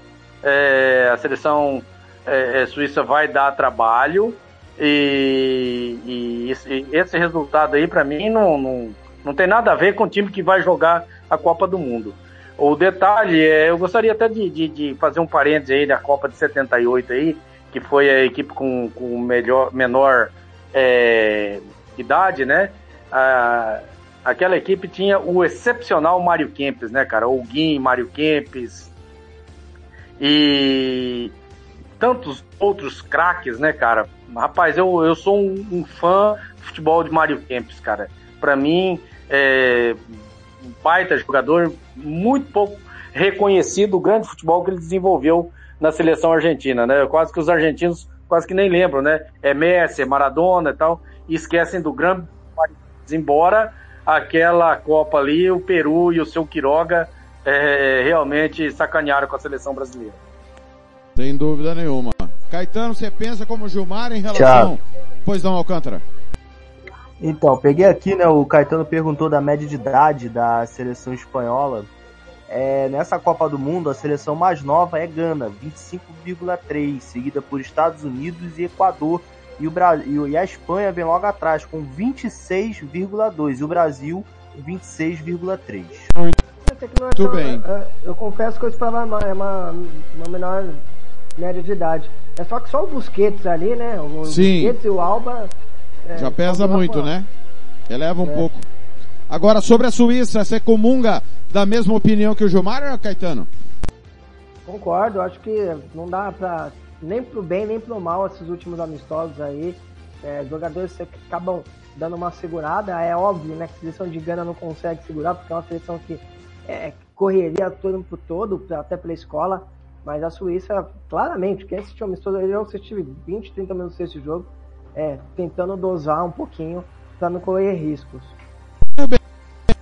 É, a seleção é, é, suíça vai dar trabalho e, e esse, esse resultado aí, para mim, não, não, Não tem nada a ver com o time que vai jogar a Copa do Mundo. O detalhe é, eu gostaria até de, de, de fazer um parênteses aí da Copa de 78 aí, que foi a equipe com, com melhor, menor é, idade, né? Aquela equipe tinha o excepcional Mário Kempes, né, cara? O Guim, Mário Kempes e tantos outros craques, né, cara? Rapaz, eu, eu sou um, um fã de futebol de Mário Kempes, cara. Para mim, é um baita jogador, muito pouco reconhecido o grande futebol que ele desenvolveu na seleção argentina, né? Quase que os argentinos quase que nem lembram, né? É Messi, é Maradona e tal, e esquecem do grande embora aquela Copa ali, o Peru e o seu Quiroga é, realmente sacanearam com a seleção brasileira. Sem dúvida nenhuma. Caetano, você pensa como Gilmar em relação... Thiago. Pois não, Alcântara. Então, peguei aqui, né? O Caetano perguntou da média de idade da seleção espanhola. É, nessa Copa do Mundo, a seleção mais nova é Gana, 25,3, seguida por Estados Unidos e Equador. E, o Brasil, e a Espanha vem logo atrás, com 26,2. E o Brasil, 26,3. Muito bem. Eu, eu confesso que eu esperava uma, uma, uma menor média de idade. É só que só o Busquets ali, né? O Sim. Busquets e o Alba. é, Já pesa muito, né? Eleva um É. pouco. Agora, sobre a Suíça, você comunga da mesma opinião que o Gilmar, Caetano? Concordo, acho que não dá pra. nem pro bem nem pro mal esses últimos amistosos aí. É, jogadores que acabam dando uma segurada. É óbvio, né? Que a seleção de Gana não consegue segurar, porque é uma seleção que é, correria todo por todo, até pela escola. Mas a Suíça, claramente, quem assistiu amistoso, eu assisti 20, 30 minutos desse jogo, é, tentando dosar um pouquinho para não correr riscos.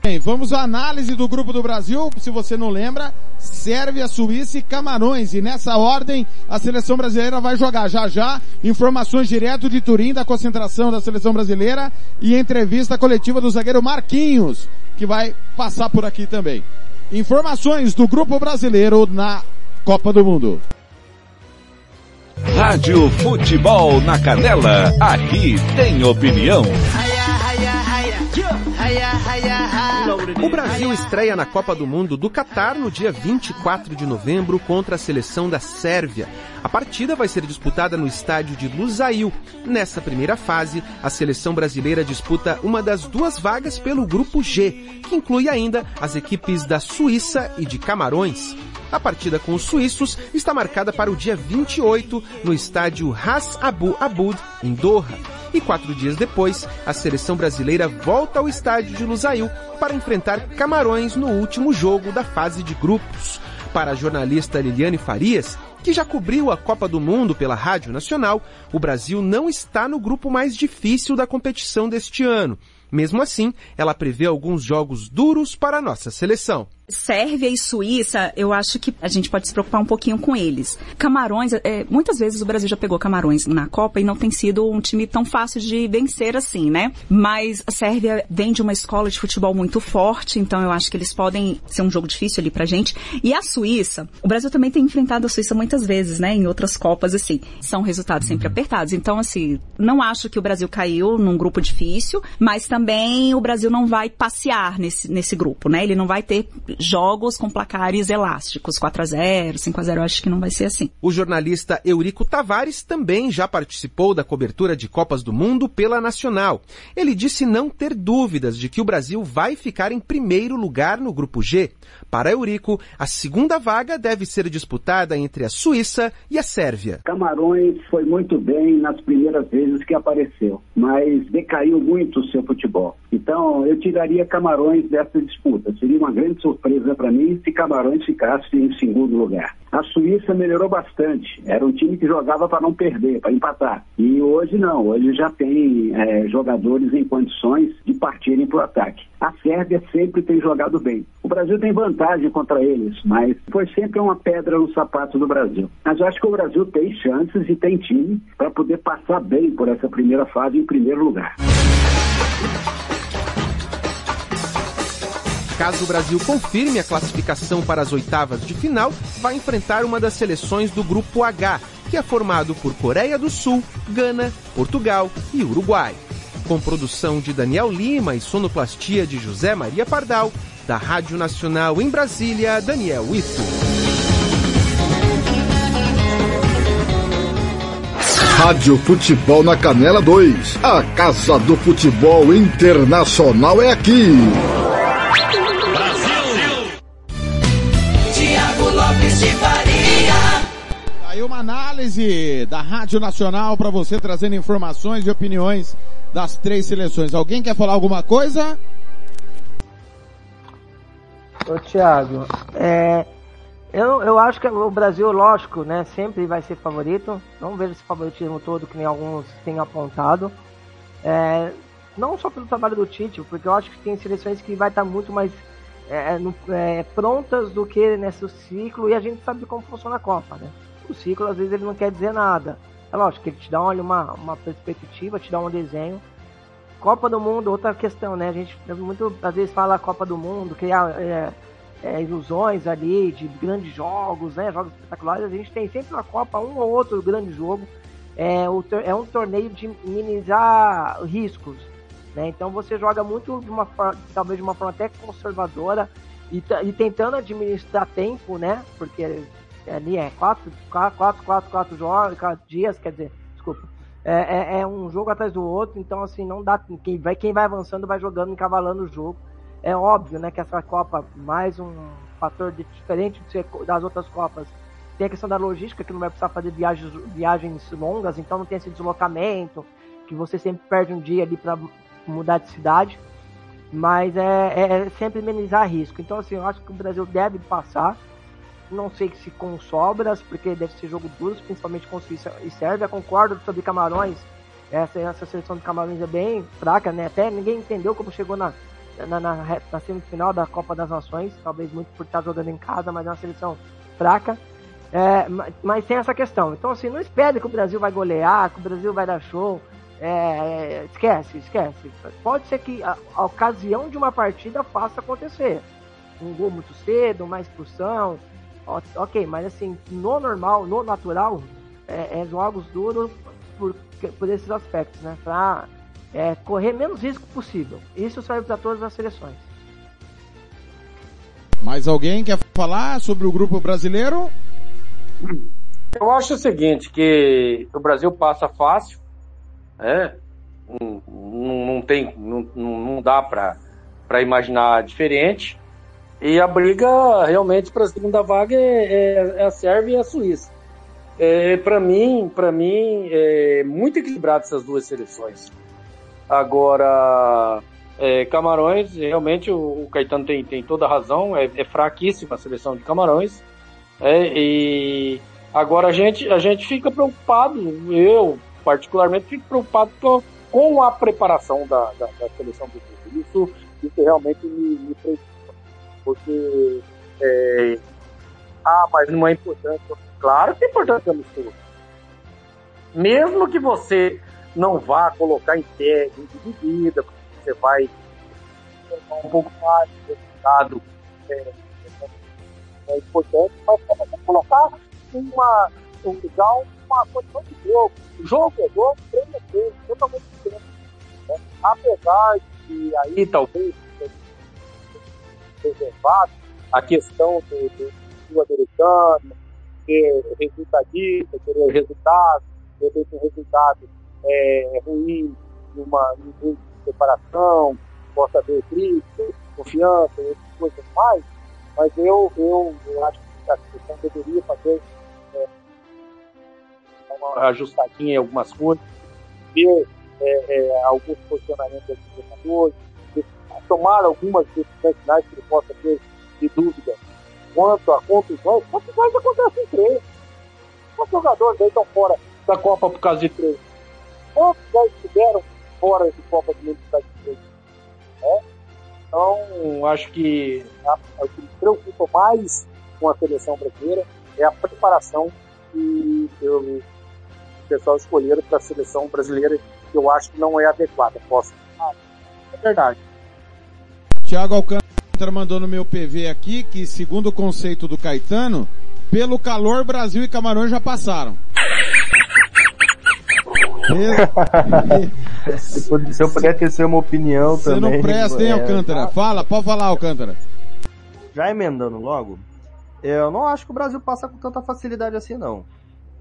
Bem, vamos à análise do grupo do Brasil. Se você não lembra, Sérvia, Suíça e Camarões. E nessa ordem, a seleção brasileira vai jogar já já. Informações direto de Turim da concentração da seleção brasileira e entrevista coletiva do zagueiro Marquinhos, que vai passar por aqui também. Informações do grupo brasileiro na Copa do Mundo. Rádio Futebol na Canela, aqui tem opinião. O Brasil estreia na Copa do Mundo do Catar no dia 24 de novembro contra a seleção da Sérvia. A partida vai ser disputada no estádio de Lusail. Nessa primeira fase, a seleção brasileira disputa uma das duas vagas pelo grupo G, que inclui ainda as equipes da Suíça e de Camarões. A partida com os suíços está marcada para o dia 28 no estádio Ras Abu Abud, em Doha. E quatro dias depois, a seleção brasileira volta ao estádio de Lusail para enfrentar Camarões no último jogo da fase de grupos. Para a jornalista Liliane Farias, que já cobriu a Copa do Mundo pela Rádio Nacional, o Brasil não está no grupo mais difícil da competição deste ano. Mesmo assim, ela prevê alguns jogos duros para a nossa seleção. Sérvia e Suíça, eu acho que a gente pode se preocupar um pouquinho com eles. Camarões, é, muitas vezes o Brasil já pegou Camarões na Copa e não tem sido um time tão fácil de vencer assim, né? Mas a Sérvia vem de uma escola de futebol muito forte, então eu acho que eles podem ser um jogo difícil ali pra gente. E a Suíça, o Brasil também tem enfrentado a Suíça muitas vezes, né? Em outras Copas, assim. São resultados sempre apertados. Então, assim, não acho que o Brasil caiu num grupo difícil, mas também o Brasil não vai passear nesse, nesse grupo, né? Ele não vai ter jogos com placares elásticos, 4 a 0 5 a 0 eu acho que não vai ser assim. O jornalista Eurico Tavares também já participou da cobertura de Copas do Mundo pela Nacional. Ele disse não ter dúvidas de que o Brasil vai ficar em primeiro lugar no grupo G. Para Eurico, a segunda vaga deve ser disputada entre a Suíça e a Sérvia. Camarões foi muito bem nas primeiras vezes que apareceu, mas decaiu muito o seu futebol. Então, eu tiraria Camarões dessa disputa. Seria uma grande surpresa para mim se Camarões ficasse em segundo lugar. A Suíça melhorou bastante. Era um time que jogava para não perder, para empatar. E hoje não. Hoje já tem é, jogadores em condições de partirem para o ataque. A Sérvia sempre tem jogado bem. O Brasil tem vantagem contra eles, mas foi sempre uma pedra no sapato do Brasil. Mas eu acho que o Brasil tem chances e tem time para poder passar bem por essa primeira fase em primeiro lugar. Caso o Brasil confirme a classificação para as oitavas de final, vai enfrentar uma das seleções do grupo H, que é formado por Coreia do Sul, Gana, Portugal e Uruguai. com produção de Daniel Lima e sonoplastia de José Maria Pardal, da Rádio Nacional em Brasília, Daniel Ito. Rádio Futebol na Canela 2. A Casa do Futebol Internacional é aqui. Uma análise da Rádio Nacional para você trazendo informações e opiniões das três seleções. Alguém quer falar alguma coisa? Ô Thiago, é, eu, eu acho que o Brasil, lógico, né, sempre vai ser favorito. Não vejo esse favoritismo todo que nem alguns têm apontado. É, não só pelo trabalho do Tite, porque eu acho que tem seleções que vai estar muito mais é, no- é, prontas do que nesse ciclo e a gente sabe como funciona a Copa, né? O ciclo às vezes ele não quer dizer nada. É lógico que ele te dá olha, uma, uma perspectiva, te dá um desenho. Copa do Mundo, outra questão, né? A gente muito às vezes fala Copa do Mundo, criar é, é, ilusões ali de grandes jogos, né? Jogos espetaculares. A gente tem sempre na Copa um ou outro grande jogo. É, o é um torneio de minimizar riscos. Né? Então você joga muito de uma talvez de uma forma até conservadora e, e tentando administrar tempo, né? Porque ali é quatro, quatro, quatro, quatro, quatro jogos, quatro dias, quer dizer, desculpa. É, é- é um jogo atrás do outro, então assim, não dá. Quem vai, quem vai avançando vai jogando, encavalando o jogo. É óbvio, né, que essa Copa, mais um fator de- diferente das outras Copas, tem a questão da logística, que não vai precisar fazer viagens, viagens longas, então não tem esse deslocamento, que você sempre perde um dia ali para mudar de cidade. Mas é, é- é sempre minimizar risco. Então, assim, eu acho que o Brasil deve passar. Não sei se com sobras, porque deve ser jogo duro, principalmente com Suíça e Sérvia. Concordo sobre Camarões. Essa, essa seleção de Camarões é bem fraca, né? Até ninguém entendeu como chegou na, na, na, na semifinal da Copa das Nações. Talvez muito por estar jogando em casa, mas é uma seleção fraca. É, ma- mas tem essa questão. Então, assim, não espere que o Brasil vai golear, que o Brasil vai dar show. É, esquece, esquece. Pode ser que a, a ocasião de uma partida faça acontecer. Um gol muito cedo, uma expulsão. Ok, mas assim, no normal, no natural, é, é jogos duros por, por esses aspectos, né? Pra é, correr menos risco possível. Isso serve para todas as seleções. Mais alguém quer falar sobre o grupo brasileiro? Eu acho o seguinte, que o Brasil passa fácil, né? Não, não, tem, não, não dá para imaginar diferente. E a briga realmente para a segunda vaga é, é- é a Sérvia e a Suíça. É, para mim, para mim é muito equilibrado essas duas seleções. Agora, é, Camarões, realmente o, o Caetano tem, tem toda a razão, é, é fraquíssima a seleção de Camarões. É, e agora a gente, a gente fica preocupado, eu particularmente fico preocupado com, com a preparação da, da, da seleção do Brasil. Isso, isso realmente me, me preocupa, porque é, ah, mas não é importante. Claro que é importante a mistura. Mesmo que você não vá colocar em pé, dividida, porque você vai um pouco mais de resultado é, é importante, mas colocar uma, um, dar uma condição de jogo. Jogo é jogo, treino é treino, totalmente diferente. Né? Apesar de aí talvez reservado a questão do, do, do americano, ser resultadista, resultado, ter resultado é, ruim numa um de separação, possa haver crítica, confiança, outras coisas mais, mas eu, eu, eu acho que a seleção deveria fazer é, uma ajustadinha em algumas coisas, ver é, é, alguns posicionamentos dos jogadores, tomar algumas decisões finais que ele possa ter de dúvida quanto a contusões. Contusões acontecem em treino. Quantos jogadores aí estão fora da Copa por causa de treino? Quantos já estiveram fora de Copa do Mundo por causa de treino? Né? Então, acho que o que me preocupa mais com a seleção brasileira é a preparação que eu, o pessoal escolheram para a seleção brasileira, que eu acho que não é adequada. Posso? Ah, é verdade. Tiago Alcântara mandou no meu PV aqui que, segundo o conceito do Caetano, pelo calor Brasil e Camarões já passaram. se eu- puder ter ser uma opinião Você também. não presta, hein, é, Alcântara? Fala, pode falar, Alcântara. Já emendando logo, eu não acho que o Brasil passa com tanta facilidade assim, não.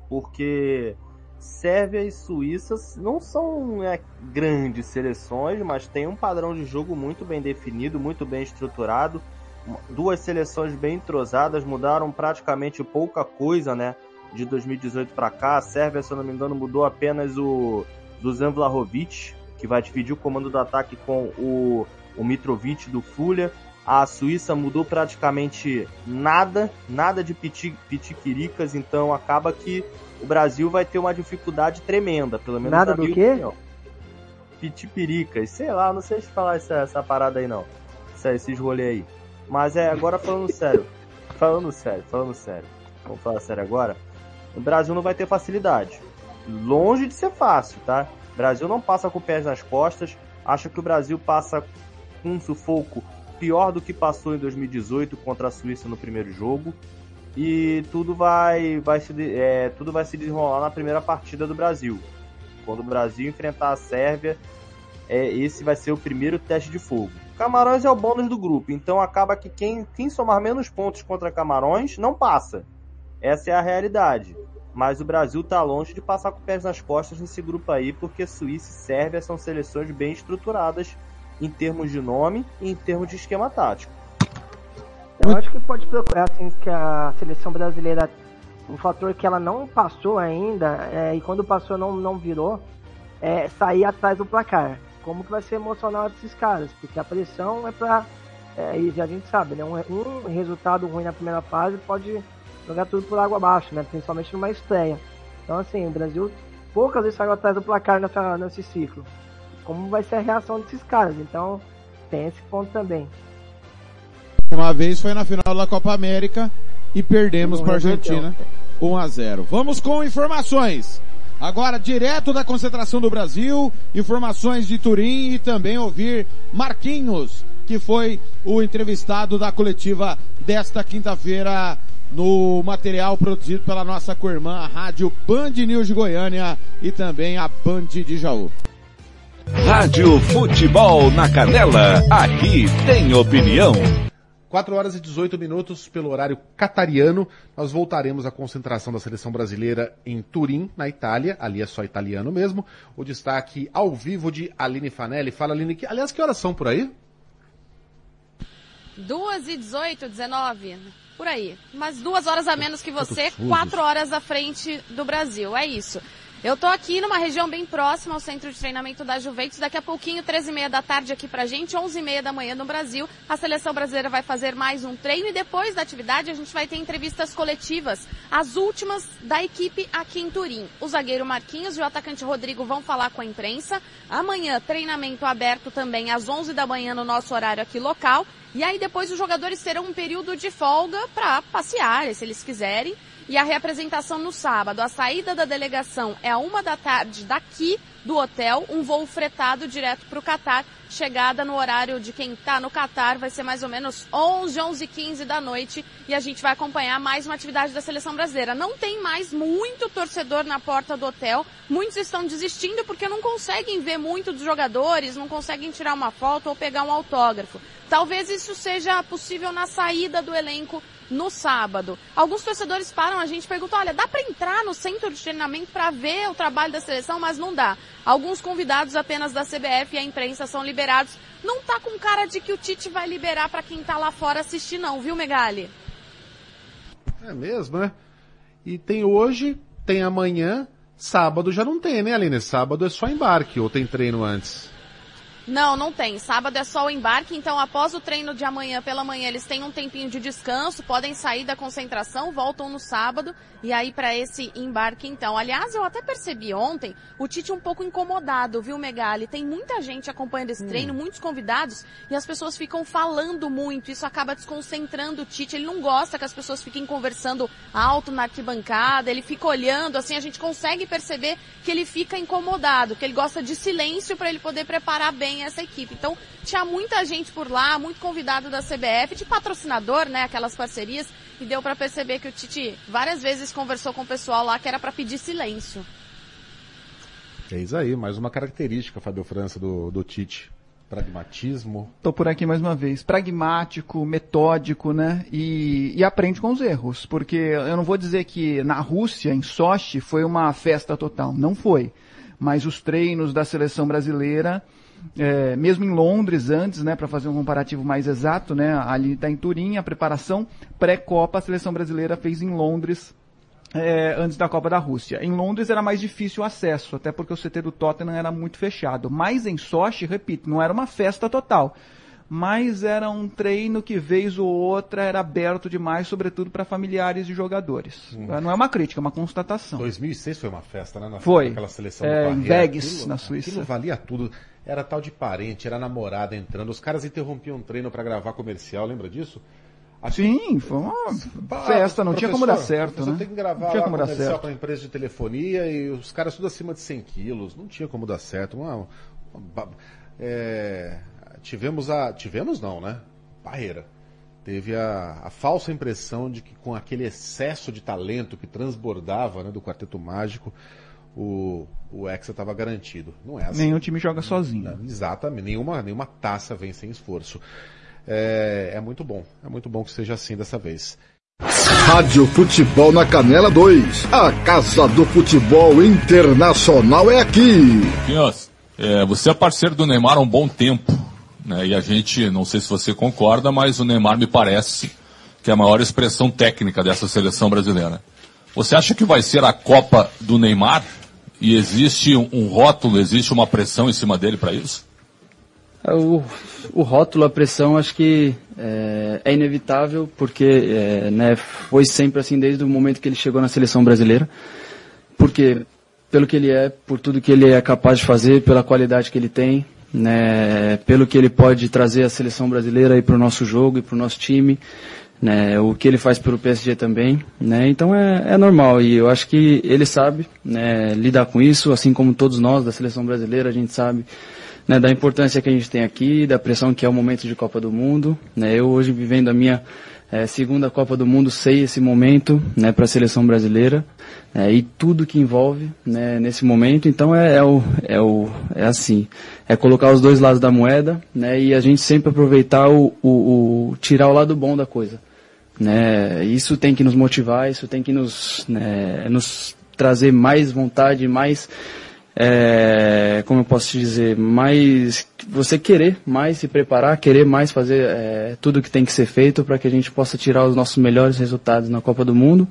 Porque Sérvia e Suíça não são é, grandes seleções, mas tem um padrão de jogo muito bem definido, muito bem estruturado. Duas seleções bem entrosadas, mudaram praticamente pouca coisa, né? De 2018 para cá. A Sérvia, se eu não me engano, mudou apenas o Dusan Vlahovic, que vai dividir o comando do ataque com o, o Mitrovic do Fulha. A Suíça mudou praticamente nada, nada de piti, pitiquiricas, então acaba que o Brasil vai ter uma dificuldade tremenda, pelo menos Nada na do quê? opinião. Pitipiricas, sei lá, não sei se falar essa, essa parada aí não. Essa, esses rolê aí. Mas é, agora falando sério. Falando sério, falando sério. Vamos falar sério agora. O Brasil não vai ter facilidade. Longe de ser fácil, tá? O Brasil não passa com pés nas costas. Acho que o Brasil passa com um sufoco pior do que passou em 2018 contra a Suíça no primeiro jogo. E tudo vai, vai se, é, tudo vai se desenrolar na primeira partida do Brasil. Quando o Brasil enfrentar a Sérvia, é, esse vai ser o primeiro teste de fogo. Camarões é o bônus do grupo, então acaba que quem, quem somar menos pontos contra Camarões não passa. Essa é a realidade. Mas o Brasil tá longe de passar com pés nas costas nesse grupo aí, porque Suíça e Sérvia são seleções bem estruturadas em termos de nome e em termos de esquema tático. Eu acho que pode procurar, assim, que a seleção brasileira, um fator que ela não passou ainda, é, e quando passou não, não virou, é sair atrás do placar. Como que vai ser emocional desses caras? Porque a pressão é pra. É, e a gente sabe, né? Um, um resultado ruim na primeira fase pode jogar tudo por água abaixo, né? Principalmente numa estreia. Então, assim, o Brasil poucas vezes saiu atrás do placar nessa, nesse ciclo. Como vai ser a reação desses caras? Então, tem esse ponto também. Uma vez foi na final da Copa América e perdemos para a. Argentina 1 a 0. Vamos com informações. Agora direto da concentração do Brasil, informações de Turim e também ouvir Marquinhos, que foi o entrevistado da coletiva desta quinta-feira no material produzido pela nossa co-irmã, a Rádio Band News de Goiânia e também a Band de Jaú. Rádio Futebol na Canela, aqui tem opinião. 4 horas e 18 minutos pelo horário catariano. Nós voltaremos à concentração da seleção brasileira em Turim, na Itália. Ali é só italiano mesmo. O destaque ao vivo de Aline Fanelli. Fala, Aline. Que, aliás, que horas são por aí? 2 e 18, 19, por aí. Mas duas horas a menos que você, quatro horas à frente do Brasil. É isso. Eu tô aqui numa região bem próxima ao centro de treinamento da Juventus. Daqui a pouquinho, 13 e meia da tarde aqui pra gente, 11 e meia da manhã no Brasil. A seleção brasileira vai fazer mais um treino e depois da atividade a gente vai ter entrevistas coletivas, as últimas da equipe aqui em Turim. O zagueiro Marquinhos e o atacante Rodrigo vão falar com a imprensa. Amanhã, treinamento aberto também às 11 da manhã no nosso horário aqui local. E aí depois os jogadores terão um período de folga para passear, se eles quiserem. E a reapresentação no sábado. A saída da delegação é a uma da tarde daqui do hotel, um voo fretado direto para o Catar. Chegada no horário de quem está no Catar vai ser mais ou menos 11, 11 15 da noite e a gente vai acompanhar mais uma atividade da seleção brasileira. Não tem mais muito torcedor na porta do hotel. Muitos estão desistindo porque não conseguem ver muito dos jogadores, não conseguem tirar uma foto ou pegar um autógrafo. Talvez isso seja possível na saída do elenco no sábado. Alguns torcedores param a gente e perguntam, olha, dá para entrar no centro de treinamento para ver o trabalho da seleção, mas não dá. Alguns convidados apenas da CBF e a imprensa são liberados. Não tá com cara de que o Tite vai liberar para quem tá lá fora assistir não, viu, Megali? É mesmo, né? E tem hoje, tem amanhã, sábado já não tem, né, Aline? Sábado é só embarque ou tem treino antes? Não, não tem. Sábado é só o embarque, então após o treino de amanhã pela manhã, eles têm um tempinho de descanso, podem sair da concentração, voltam no sábado e aí para esse embarque então. Aliás, eu até percebi ontem o Tite um pouco incomodado, viu, Megali? Tem muita gente acompanhando esse treino, muitos convidados, e as pessoas ficam falando muito, isso acaba desconcentrando o Tite. Ele não gosta que as pessoas fiquem conversando alto na arquibancada, ele fica olhando, assim, a gente consegue perceber que ele fica incomodado, que ele gosta de silêncio para ele poder preparar bem essa equipe. Então, tinha muita gente por lá, muito convidado da CBF, de patrocinador, né, aquelas parcerias, e deu para perceber que o Tite várias vezes conversou com o pessoal lá que era para pedir silêncio. Eis aí, mais uma característica, Fábio França, do, do Tite. Pragmatismo. Tô por aqui mais uma vez. Pragmático, metódico, né? E, e aprende com os erros. Porque eu não vou dizer que na Rússia, em Sochi, foi uma festa total. Não foi. Mas os treinos da seleção brasileira, é, mesmo em Londres antes, né, para fazer um comparativo mais exato, né, ali está em Turim, a preparação pré-Copa a seleção brasileira fez em Londres é, antes da Copa da Rússia. Em Londres era mais difícil o acesso, até porque o CT do Tottenham era muito fechado. Mas em Sochi, repito, não era uma festa total. Mas era um treino que vez ou outra era aberto demais, sobretudo para familiares de jogadores. Hum. Não é uma crítica, é uma constatação. 2006 foi uma festa, né? Na Foi. Aquela seleção É, do em Parreira. Vegas, Aquilo- na Suíça. Aquilo valia tudo. Era tal de parente, era namorada entrando. Os caras interrompiam o treino para gravar comercial, lembra disso? Sim, foi uma festa, não tinha como dar certo, professor né? tem que gravar não tinha como dar comercial certo. para empresa de telefonia e os caras tudo acima de 100 quilos. Não tinha como dar certo. Uma- uma é, tivemos a... Tivemos não, né? Barreira. Teve a, a falsa impressão de que com aquele excesso de talento que transbordava né, do Quarteto Mágico, o, o Hexa estava garantido. Não é assim. Nenhum time joga sozinho. Não, exatamente. Nenhuma, nenhuma taça vem sem esforço. É, é muito bom. É muito bom que seja assim dessa vez. Rádio Futebol na Canela 2. A Casa do Futebol Internacional é aqui. Pinhas, é, você é parceiro do Neymar há um bom tempo. Né? E a gente, não sei se você concorda, mas o Neymar me parece que é a maior expressão técnica dessa seleção brasileira. Você acha que vai ser a Copa do Neymar? E existe um, rótulo, existe uma pressão em cima dele para isso? O, o rótulo, a pressão, acho que é, é inevitável, porque é, né, foi sempre assim desde o momento que ele chegou na seleção brasileira. Porque, pelo que ele é, por tudo que ele é capaz de fazer, pela qualidade que ele tem, né, pelo que ele pode trazer à seleção brasileira para o nosso jogo e para o nosso time, né, o que ele faz pelo PSG também, né, então é, é normal e eu acho que ele sabe né, lidar com isso, assim como todos nós da seleção brasileira, a gente sabe né, da importância que a gente tem aqui, da pressão que é o momento de Copa do Mundo. Né, eu hoje vivendo a minha eh, segunda Copa do Mundo sei esse momento né, para a seleção brasileira né, e tudo que envolve né, nesse momento. Então é, é, o, é, o, é assim, é colocar os dois lados da moeda né, e a gente sempre aproveitar o, o, o tirar o lado bom da coisa. Né, isso tem que nos motivar, isso tem que nos, né, nos trazer mais vontade, mais é, como eu posso te dizer, mais você querer mais se preparar, querer mais fazer é, tudo que tem que ser feito para que a gente possa tirar os nossos melhores resultados na Copa do Mundo.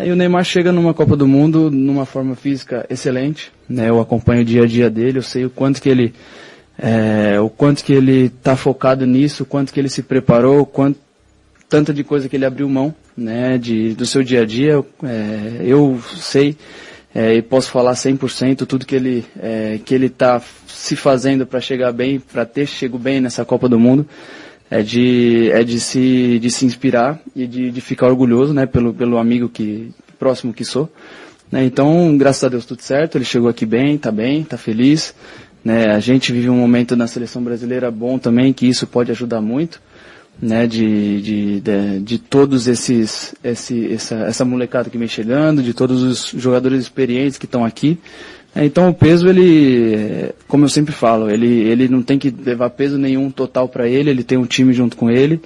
E o Neymar chega numa Copa do Mundo numa forma física excelente, né? Eu acompanho o dia a dia dele, eu sei o quanto que ele é, o quanto que ele está focado nisso, o quanto que ele se preparou, o quanto tanta de coisa que ele abriu mão, né? De do seu dia a dia, é, eu sei é, e posso falar 100% tudo que ele é, que ele está se fazendo para chegar bem, para ter chego bem nessa Copa do Mundo, é de é de se de se inspirar e de, de ficar orgulhoso, né, pelo pelo amigo que próximo que sou. Né, então, graças a Deus tudo certo, ele chegou aqui bem, está bem, está feliz. Né, a gente vive um momento na seleção brasileira bom também, que isso pode ajudar muito né, de, de, de, de todos esses, esse, essa, essa molecada que vem chegando, de todos os jogadores experientes que estão aqui. É, Então o peso, ele, como eu sempre falo, ele, ele não tem que levar peso nenhum total para ele, ele tem um time junto com ele,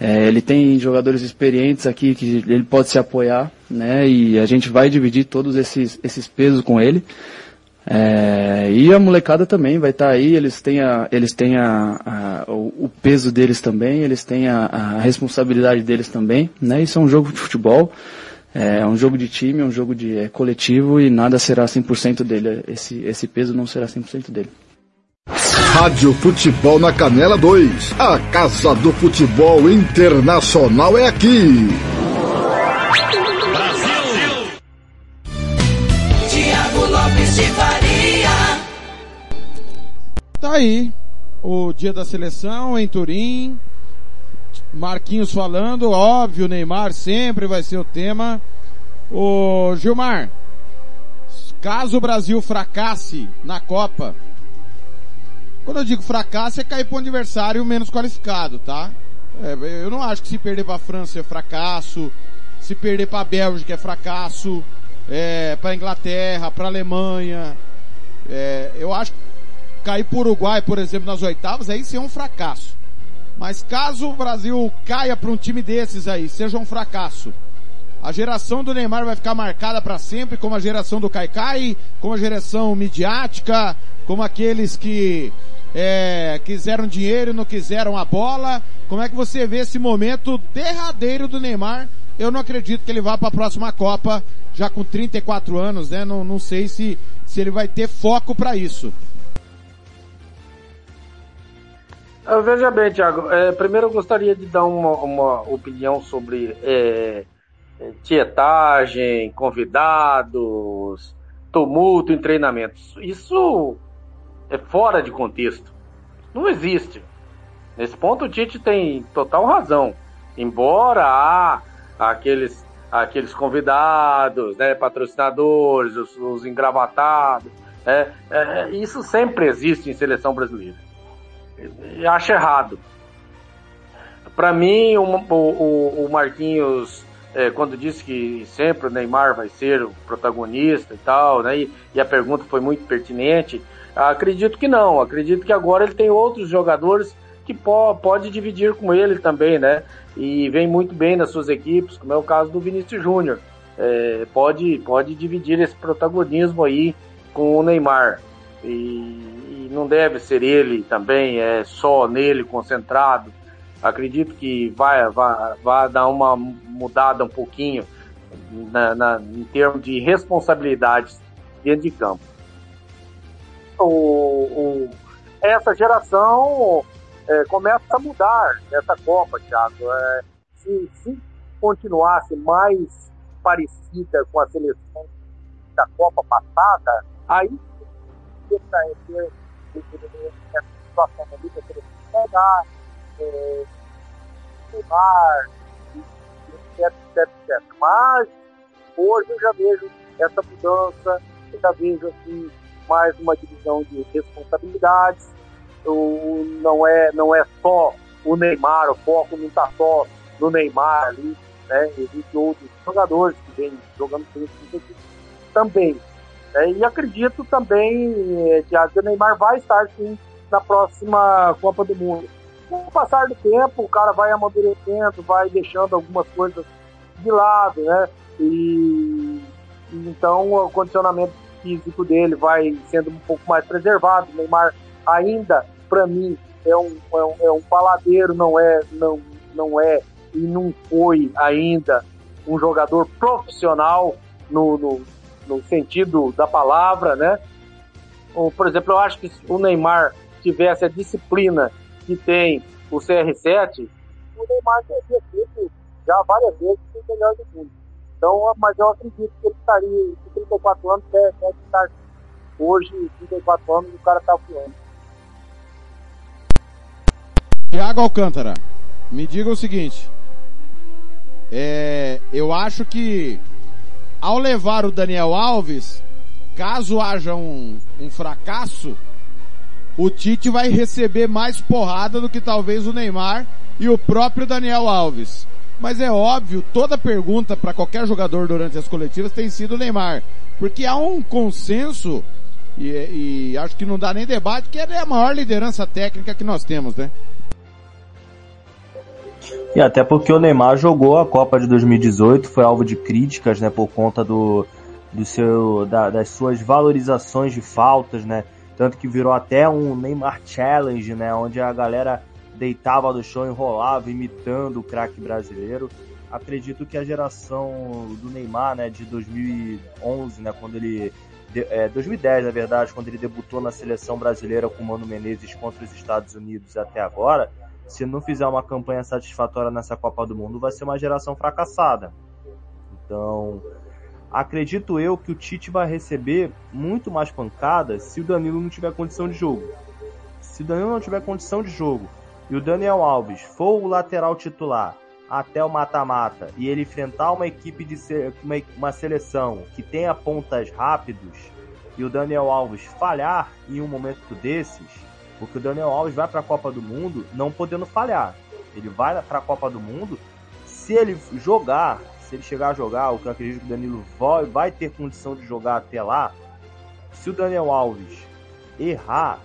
é, ele tem jogadores experientes aqui que ele pode se apoiar, né, e a gente vai dividir todos esses, esses pesos com ele. É, e a molecada também vai estar aí, eles têm, a, eles têm a, a- o, peso deles também, eles têm a, a responsabilidade deles também, né? Isso é um jogo de futebol, é um jogo de time, é um jogo de é, coletivo e nada será 100% dele, esse, esse peso não será 100% dele. Rádio Futebol na Canela 2. A Casa do Futebol Internacional é aqui. Aí. O dia da seleção em Turim. Marquinhos falando, óbvio, Neymar sempre vai ser o tema. O Gilmar, caso o Brasil fracasse na Copa, quando eu digo fracasso é cair para um adversário menos qualificado, tá? É, eu não acho que se perder para a França é fracasso, se perder para a Bélgica é fracasso, é, para a Inglaterra, para a Alemanha. É, eu acho cair pro Uruguai, por exemplo, nas oitavas, aí sim é um fracasso. Mas caso o Brasil caia para um time desses aí, seja um fracasso, a geração do Neymar vai ficar marcada para sempre como a geração do Kaikai, como a geração midiática, como aqueles que é, quiseram dinheiro e não quiseram a bola. Como é que você vê esse momento derradeiro do Neymar? Eu não acredito que ele vá para a próxima Copa, já com 34 anos, né? Não, não sei se, se ele vai ter foco para isso. Ah, Veja bem, Thiago. É, primeiro eu gostaria de dar uma, uma opinião sobre é, é, tietagem, convidados, tumulto em treinamentos. Isso é fora de contexto. Não existe. Nesse ponto o Tite tem total razão. Embora há aqueles, aqueles convidados, né, patrocinadores, os, os engravatados, é, é, isso sempre existe em seleção brasileira. Eu acho errado. Para mim, o, o, o Marquinhos, é, quando disse que sempre o Neymar vai ser o protagonista e tal, né? E, e, a pergunta foi muito pertinente. Acredito que não. Acredito que agora ele tem outros jogadores que po pode dividir com ele também, né? E vem muito bem nas suas equipes, como é o caso do Vinícius Júnior. É, pode, pode dividir esse protagonismo aí com o Neymar. E, não deve ser ele também, é só nele concentrado. Acredito que vai, vai, vai dar uma mudada um pouquinho na, na, em termos de responsabilidades dentro de campo. O, o, essa geração é, começa a mudar nessa Copa, Thiago. É, se, se continuasse mais parecida com a seleção da Copa passada, aí essa situação ali que eu pegar, é, queimar, etc, etc, etc. Mas hoje eu já vejo essa mudança, eu já vejo assim, mais uma divisão de responsabilidades. O, não, é, não é só o Neymar, o foco não está só no Neymar ali, né? Existem outros jogadores que vêm jogando também. É, e acredito também é, que o Neymar vai estar sim na próxima Copa do Mundo. Com o passar do tempo, o cara vai amadurecendo, vai deixando algumas coisas de lado, né? E, e então o condicionamento físico dele vai sendo um pouco mais preservado. O Neymar ainda, para mim, é um, é um, é um paladeiro, não é, não, não é e não foi ainda um jogador profissional no, no, no sentido da palavra, né? Ou, por exemplo, eu acho que se o Neymar tivesse a disciplina que tem o CR7, o Neymar teria sido já várias vezes o melhor do mundo. Então, mas eu acredito que ele estaria com 34 anos, deve estar hoje, 34 anos, o cara está voando. Tiago Alcântara, me diga o seguinte. É, eu acho que ao levar o Daniel Alves, caso haja um, um fracasso, o Tite vai receber mais porrada do que talvez o Neymar e o próprio Daniel Alves. Mas é óbvio, toda pergunta para qualquer jogador durante as coletivas tem sido o Neymar. Porque há um consenso, e, e acho que não dá nem debate, que ele é a maior liderança técnica que nós temos, né? E até porque o Neymar jogou a Copa de 2018, foi alvo de críticas, né, por conta do, do seu, da, das suas valorizações de faltas, né, tanto que virou até um Neymar Challenge, né, onde a galera deitava do chão, enrolava, imitando o craque brasileiro. Acredito que a geração do Neymar, né, de 2011, né, quando ele é, 2010, na verdade, quando ele debutou na seleção brasileira com o Mano Menezes contra os Estados Unidos até agora, se não fizer uma campanha satisfatória nessa Copa do Mundo, vai ser uma geração fracassada. Então, acredito eu que o Tite vai receber muito mais pancadas se o Danilo não tiver condição de jogo. Se o Danilo não tiver condição de jogo e o Daniel Alves for o lateral titular até o mata-mata e ele enfrentar uma equipe de uma, uma seleção que tenha pontas rápidos e o Daniel Alves falhar em um momento desses, porque o Daniel Alves vai para a Copa do Mundo não podendo falhar. Ele vai para a Copa do Mundo, se ele jogar, se ele chegar a jogar, o que eu acredito que o Danilo vai, vai ter condição de jogar até lá, Se o Daniel Alves errar,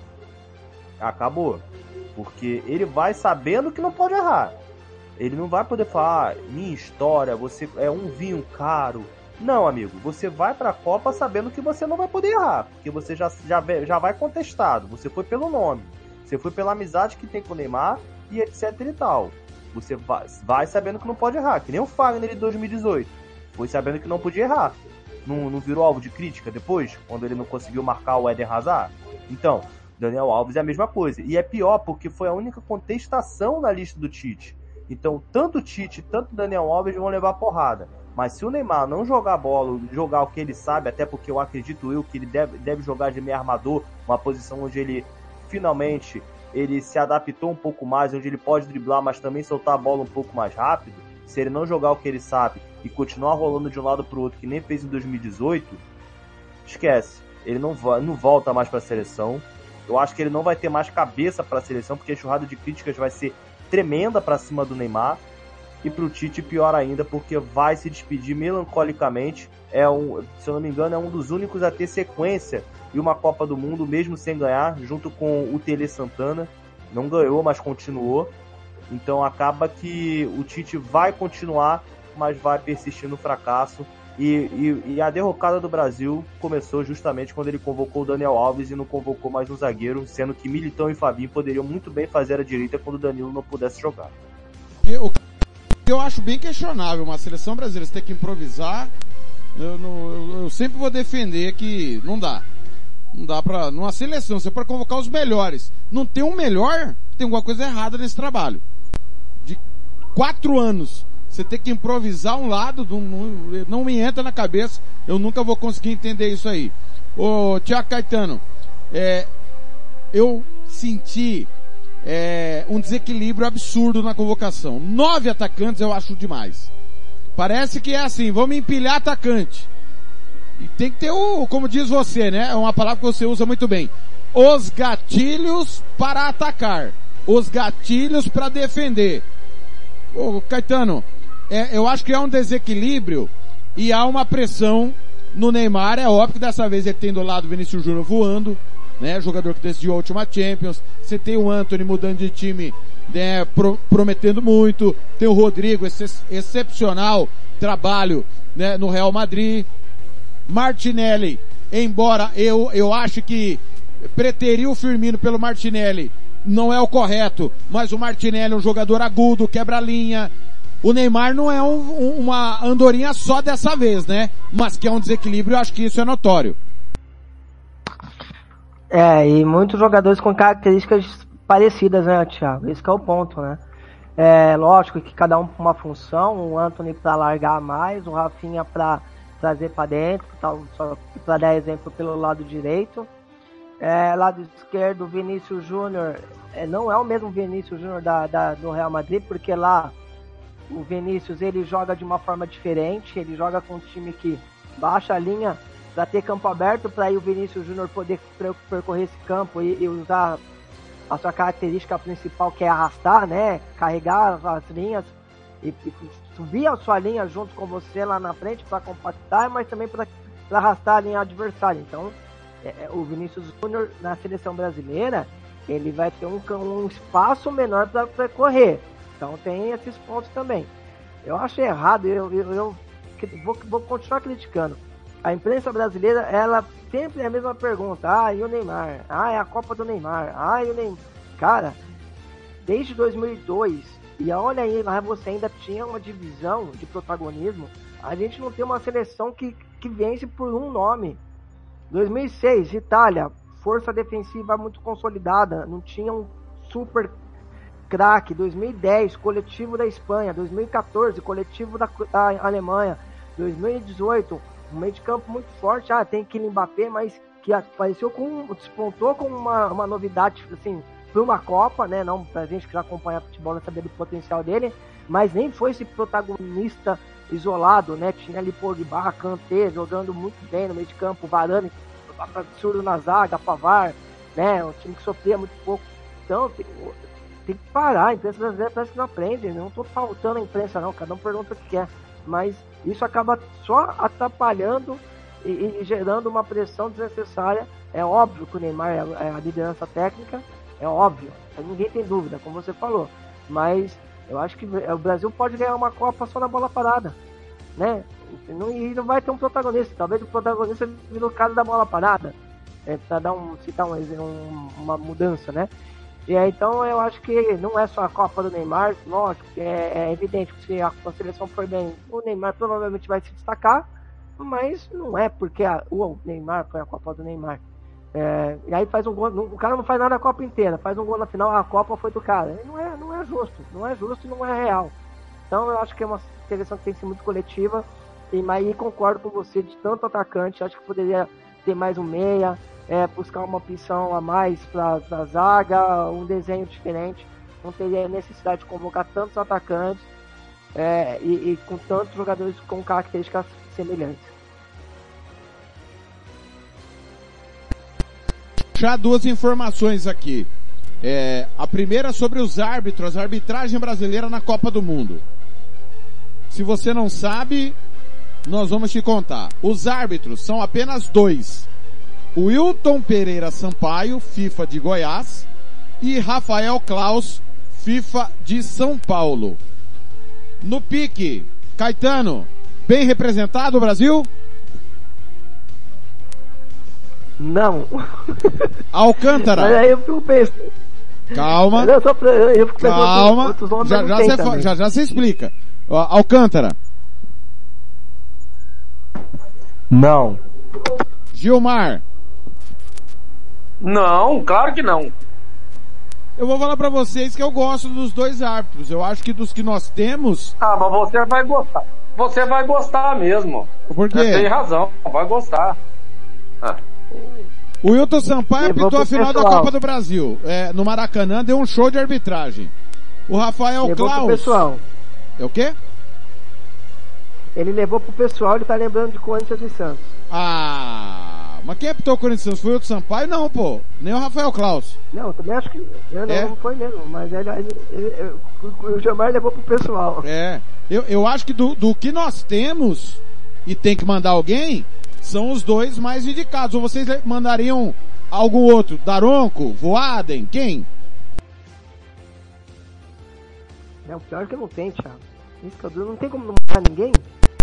acabou. Porque ele vai sabendo que não pode errar. Ele não vai poder falar, ah, minha história, você é um vinho caro. Não, amigo, você vai pra Copa sabendo que você não vai poder errar, porque você já, já, já vai contestado. Você foi pelo nome, você foi pela amizade que tem com o Neymar e etc e tal. Você vai, vai sabendo que não pode errar, que nem o Fagner de 2018. Foi sabendo que não podia errar. Não, não virou alvo de crítica depois, quando ele não conseguiu marcar o Eden Hazard? Então, Daniel Alves é a mesma coisa. E é pior porque foi a única contestação na lista do Tite. Então, tanto o Tite, tanto o Daniel Alves vão levar porrada. Mas se o Neymar não jogar bola, jogar o que ele sabe, até porque eu acredito eu que ele deve, deve jogar de meio armador, uma posição onde ele finalmente ele se adaptou um pouco mais, onde ele pode driblar, mas também soltar a bola um pouco mais rápido. Se ele não jogar o que ele sabe e continuar rolando de um lado para o outro, que nem fez em 2018, esquece. Ele não, não volta mais para a seleção. Eu acho que ele não vai ter mais cabeça para a seleção, porque a enxurrada de críticas vai ser tremenda para cima do Neymar. E para o Tite, pior ainda, porque vai se despedir melancolicamente. É um, se eu não me engano, é um dos únicos a ter sequência e uma Copa do Mundo, mesmo sem ganhar, junto com o Tele Santana. Não ganhou, mas continuou. Então acaba que o Tite vai continuar, mas vai persistir no fracasso. E, e, e, a derrocada do Brasil começou justamente quando ele convocou o Daniel Alves e não convocou mais um zagueiro, sendo que Militão e Fabinho poderiam muito bem fazer a direita quando o Danilo não pudesse jogar. Eu acho bem questionável, uma seleção brasileira ter que improvisar, eu, não, eu, eu, sempre vou defender que não dá. Não dá pra, numa seleção, você pode convocar os melhores. Não tem um melhor, tem alguma coisa errada nesse trabalho. De quatro anos você tem que improvisar um lado, não, não me entra na cabeça, eu nunca vou conseguir entender isso aí. Ô, Tiago Caetano, é, eu senti é, um desequilíbrio absurdo na convocação. Nove atacantes eu acho demais. Parece que é assim, vamos empilhar atacante. E tem que ter o, como diz você, né? É uma palavra que você usa muito bem. Os gatilhos para atacar. Os gatilhos para defender. Ô, Caetano, é, eu acho que é um desequilíbrio e há uma pressão no Neymar. É óbvio que dessa vez ele tem do lado o Vinícius Júnior voando, né? Jogador que decidiu a última Champions. Você tem o Anthony mudando de time, né? Pro, prometendo muito. Tem o Rodrigo, esse excepcional trabalho, né? No Real Madrid. Martinelli, embora eu, eu acho que preterir o Firmino pelo Martinelli não é o correto, mas o Martinelli é um jogador agudo, quebra linha, o Neymar não é um, uma andorinha só dessa vez, né? Mas que é um desequilíbrio, eu acho que isso é notório. É, e muitos jogadores com características parecidas, né, Thiago? Esse é o ponto, né? É lógico que cada um com uma função, o Anthony para largar mais, o Rafinha para trazer para dentro, tal, só para dar exemplo pelo lado direito. É, lado esquerdo, o Vinícius Júnior é, não é o mesmo Vinícius Júnior da, da, do Real Madrid, porque lá o Vinícius ele joga de uma forma diferente, ele joga com um time que baixa a linha para ter campo aberto para o Vinícius Júnior poder percorrer esse campo e, e, usar a sua característica principal que é arrastar, né, carregar as linhas e, e subir a sua linha junto com você lá na frente para compactar, mas também para arrastar a linha adversária. Então, é, é, o Vinícius Júnior na seleção brasileira ele vai ter um, um espaço menor para percorrer. Então tem esses pontos também. Eu acho errado, eu, eu, eu vou, vou, continuar criticando. A imprensa brasileira, ela sempre é a mesma pergunta. Ah, e o Neymar? Ah, é a Copa do Neymar. Ah, e o Neymar? Cara, desde 2002, e olha aí, você ainda tinha uma divisão de protagonismo. A gente não tem uma seleção que, que vence por um nome. 2006, Itália, força defensiva muito consolidada, não tinha um super craque, 2010, coletivo da Espanha, 2014, coletivo da, da Alemanha, 2018, um meio de campo muito forte, ah, tem Kylian Mbappé, mas que apareceu com, despontou com uma, uma novidade, assim, foi uma Copa, né, não pra gente que já acompanha futebol, não saber do potencial dele, mas nem foi esse protagonista isolado, né, tinha ali Pogba, Kanté, jogando muito bem no meio de campo, Varane, absurdo na zaga, Pavar, né, um time que sofria muito pouco, então, tem que parar. A imprensa brasileira parece que não aprende. Não estou faltando a imprensa, não. Cada um pergunta o que quer. Mas isso acaba só atrapalhando e, e gerando uma pressão desnecessária. É óbvio que o Neymar é, é a liderança técnica, é óbvio, ninguém tem dúvida, como você falou. Mas eu acho que o Brasil pode ganhar uma Copa só na bola parada, né? E não, e não vai ter um protagonista. Talvez o protagonista vire o cara da bola parada, é, para dar um citar um, um, uma mudança, né? E aí, então eu acho que não é só a Copa do Neymar, lógico, é, é evidente que se a, a seleção for bem, o Neymar provavelmente vai se destacar, mas não é porque a, o Neymar foi a Copa do Neymar. É, e aí faz um gol, o cara não faz nada a Copa inteira, faz um gol na final, a Copa foi do cara. Não é, não é justo, não é justo e não é real. Então eu acho que é uma seleção que tem sido muito coletiva. E aí concordo com você de tanto atacante, acho que poderia ter mais um meia, é, buscar uma opção a mais para a zaga, um desenho diferente. Não teria necessidade de convocar tantos atacantes é, e, e com tantos jogadores com características semelhantes. Já duas informações aqui. É, a primeira sobre os árbitros, a arbitragem brasileira na Copa do Mundo. Se você não sabe, nós vamos te contar. Os árbitros são apenas dois. Wilton Pereira Sampaio, FIFA de Goiás, e Rafael Klaus, FIFA de São Paulo. No pique, Caetano, bem representado o Brasil? Não. Alcântara. Mas aí eu fico pensando. Calma. Eu, só, eu fico Calma. Já já, você, já já você explica. Alcântara. Não. Gilmar. Não, claro que não. Eu vou falar pra vocês que eu gosto dos dois árbitros. Eu acho que dos que nós temos. Ah, mas você vai gostar. Você vai gostar mesmo. Por quê? Você tem razão, vai gostar. Ah. O Wilton Sampaio apitou a final da pessoal. Copa do Brasil. É, no Maracanã deu um show de arbitragem. O Rafael Levou pro Klaus. pessoal. É o quê? Ele levou pro pessoal, ele tá lembrando de Corinthians e Santos. Ah, mas quem apitou o Corinthians foi o Sampaio? Não, pô. Nem o Rafael Klaus. Não, eu também acho que eu não, É? não foi mesmo, mas ele, ele, ele- ele- o Gilmar levou pro pessoal. É. Eu, eu acho que do, do que nós temos, e tem que mandar alguém, são os dois mais indicados. Ou vocês mandariam algum outro? Daronco? Voaden? Quem? Não, pior que não tem, Thiago. Isso que eu não tem como não mandar ninguém.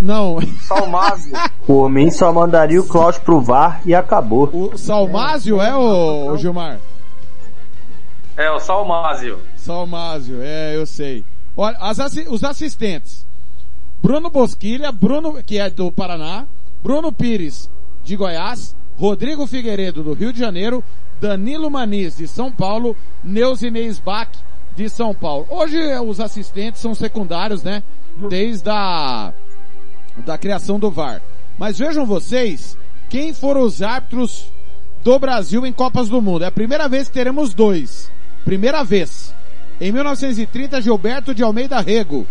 Não. Salmásio. Por mim só mandaria o Klaus pro VAR e acabou. O Salmásio é, o, o Gilmar? É, o Salmásio. Salmásio, é, eu sei. Olha, assi- os assistentes. Bruno Bosquilha, Bruno, que é do Paraná, Bruno Pires, de Goiás, Rodrigo Figueiredo, do Rio de Janeiro, Danilo Maniz, de São Paulo, Neuzinês Bach, de São Paulo. Hoje os assistentes são secundários, né? Desde a da criação do VAR. Mas vejam vocês, quem foram os árbitros do Brasil em Copas do Mundo. É a primeira vez que teremos dois. Primeira vez. Em 1930, Gilberto de Almeida Rego.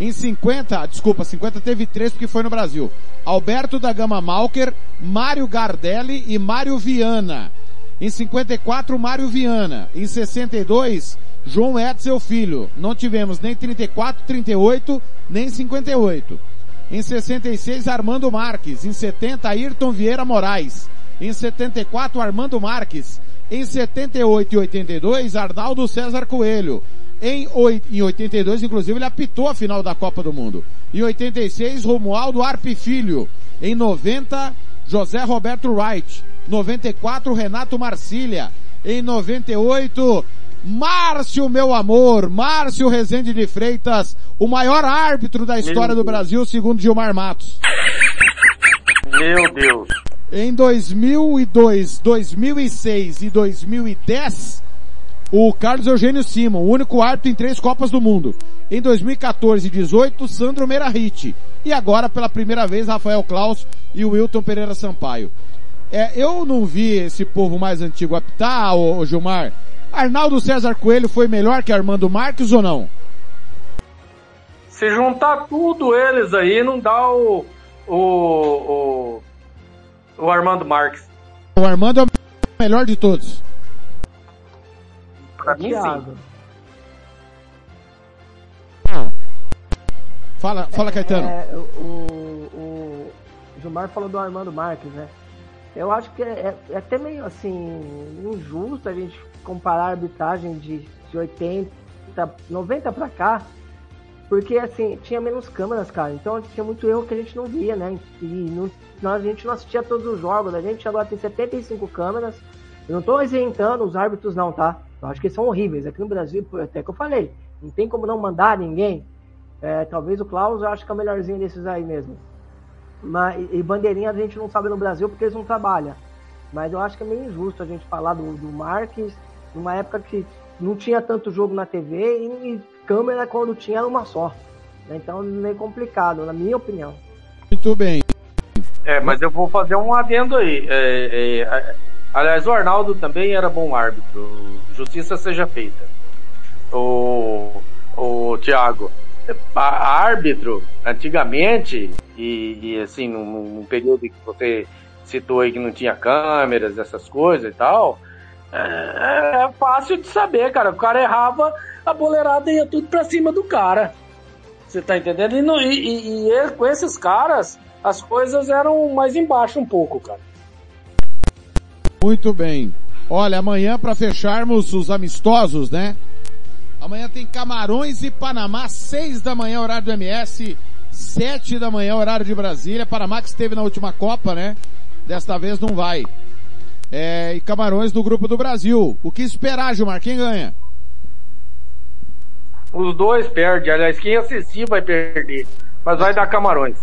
Em 50, desculpa, 50 teve três porque foi no Brasil. Alberto da Gama Malker, Mário Gardelli e Mário Viana. Em 54, Mário Viana. Em 62, João Etzel Filho. Não tivemos nem 34, 38, nem 58. Em 66, Armando Marques. Em 70, Ayrton Vieira Moraes. Em 74, Armando Marques. Em 78 e 82, Arnaldo César Coelho. Em, oi- em 82, inclusive, ele apitou a final da Copa do Mundo. Em 86, Romualdo Arpe Filho. Em 90, José Roberto Wright. 94, Renato Marcília. Em 98, Márcio, meu amor, Márcio Rezende de Freitas, o maior árbitro da história do Brasil, segundo Gilmar Matos. Meu Deus. Em 2002, 2006 e 2010, o Carlos Eugênio Simon, o único árbitro em três Copas do Mundo. Em 2014 e 18, Sandro Merahit. E agora, pela primeira vez, Rafael Klaus e o Wilton Pereira Sampaio. É, eu não vi esse povo mais antigo apitar, ô, ô Gilmar. Arnaldo César Coelho foi melhor que Armando Marques ou não? Se juntar tudo eles aí, não dá o. O. O, o Armando Marques. O Armando é o melhor de todos. Pra mim, sim. Fala, fala Caetano. É, o, o, o Gilmar falou do Armando Marques, né? Eu acho que é, é até meio assim injusto a gente comparar a arbitragem de, de 80, 90 para cá, porque assim, tinha menos câmeras, cara. Então tinha muito erro que a gente não via, né? E não, a gente não assistia todos os jogos. A gente agora tem 75 câmeras. Eu não tô isentando os árbitros, não, tá? Eu acho que eles são horríveis. Aqui no Brasil, até que eu falei, não tem como não mandar ninguém. É, talvez o Klaus eu acho que é o melhorzinho desses aí mesmo. Mas, e bandeirinha a gente não sabe no Brasil porque eles não trabalham. Mas eu acho que é meio injusto a gente falar do, do Marques numa época que não tinha tanto jogo na TV e, e câmera quando tinha era uma só. Então é meio complicado, na minha opinião. Muito bem. É, mas eu vou fazer um adendo aí. É, é, aliás, o Arnaldo também era bom árbitro. Justiça seja feita. O, o Thiago, a árbitro, antigamente, e, e assim, num, num, período que você citou aí que não tinha câmeras, essas coisas e tal, é, é fácil de saber, cara. O cara errava, a boleirada ia tudo pra cima do cara. Você tá entendendo? E, no, e, e, e com esses caras, as coisas eram mais embaixo um pouco, cara. Muito bem. Olha, amanhã para fecharmos os amistosos, né? Amanhã tem Camarões e Panamá, 6 da manhã, horário do MS, 7 da manhã, horário de Brasília. Panamá que esteve na última Copa, né? Desta vez não vai. É, e Camarões do Grupo do Brasil. O que esperar, Gilmar? Quem ganha? Os dois perdem. Aliás, quem assistir vai perder. Mas vai dar Camarões.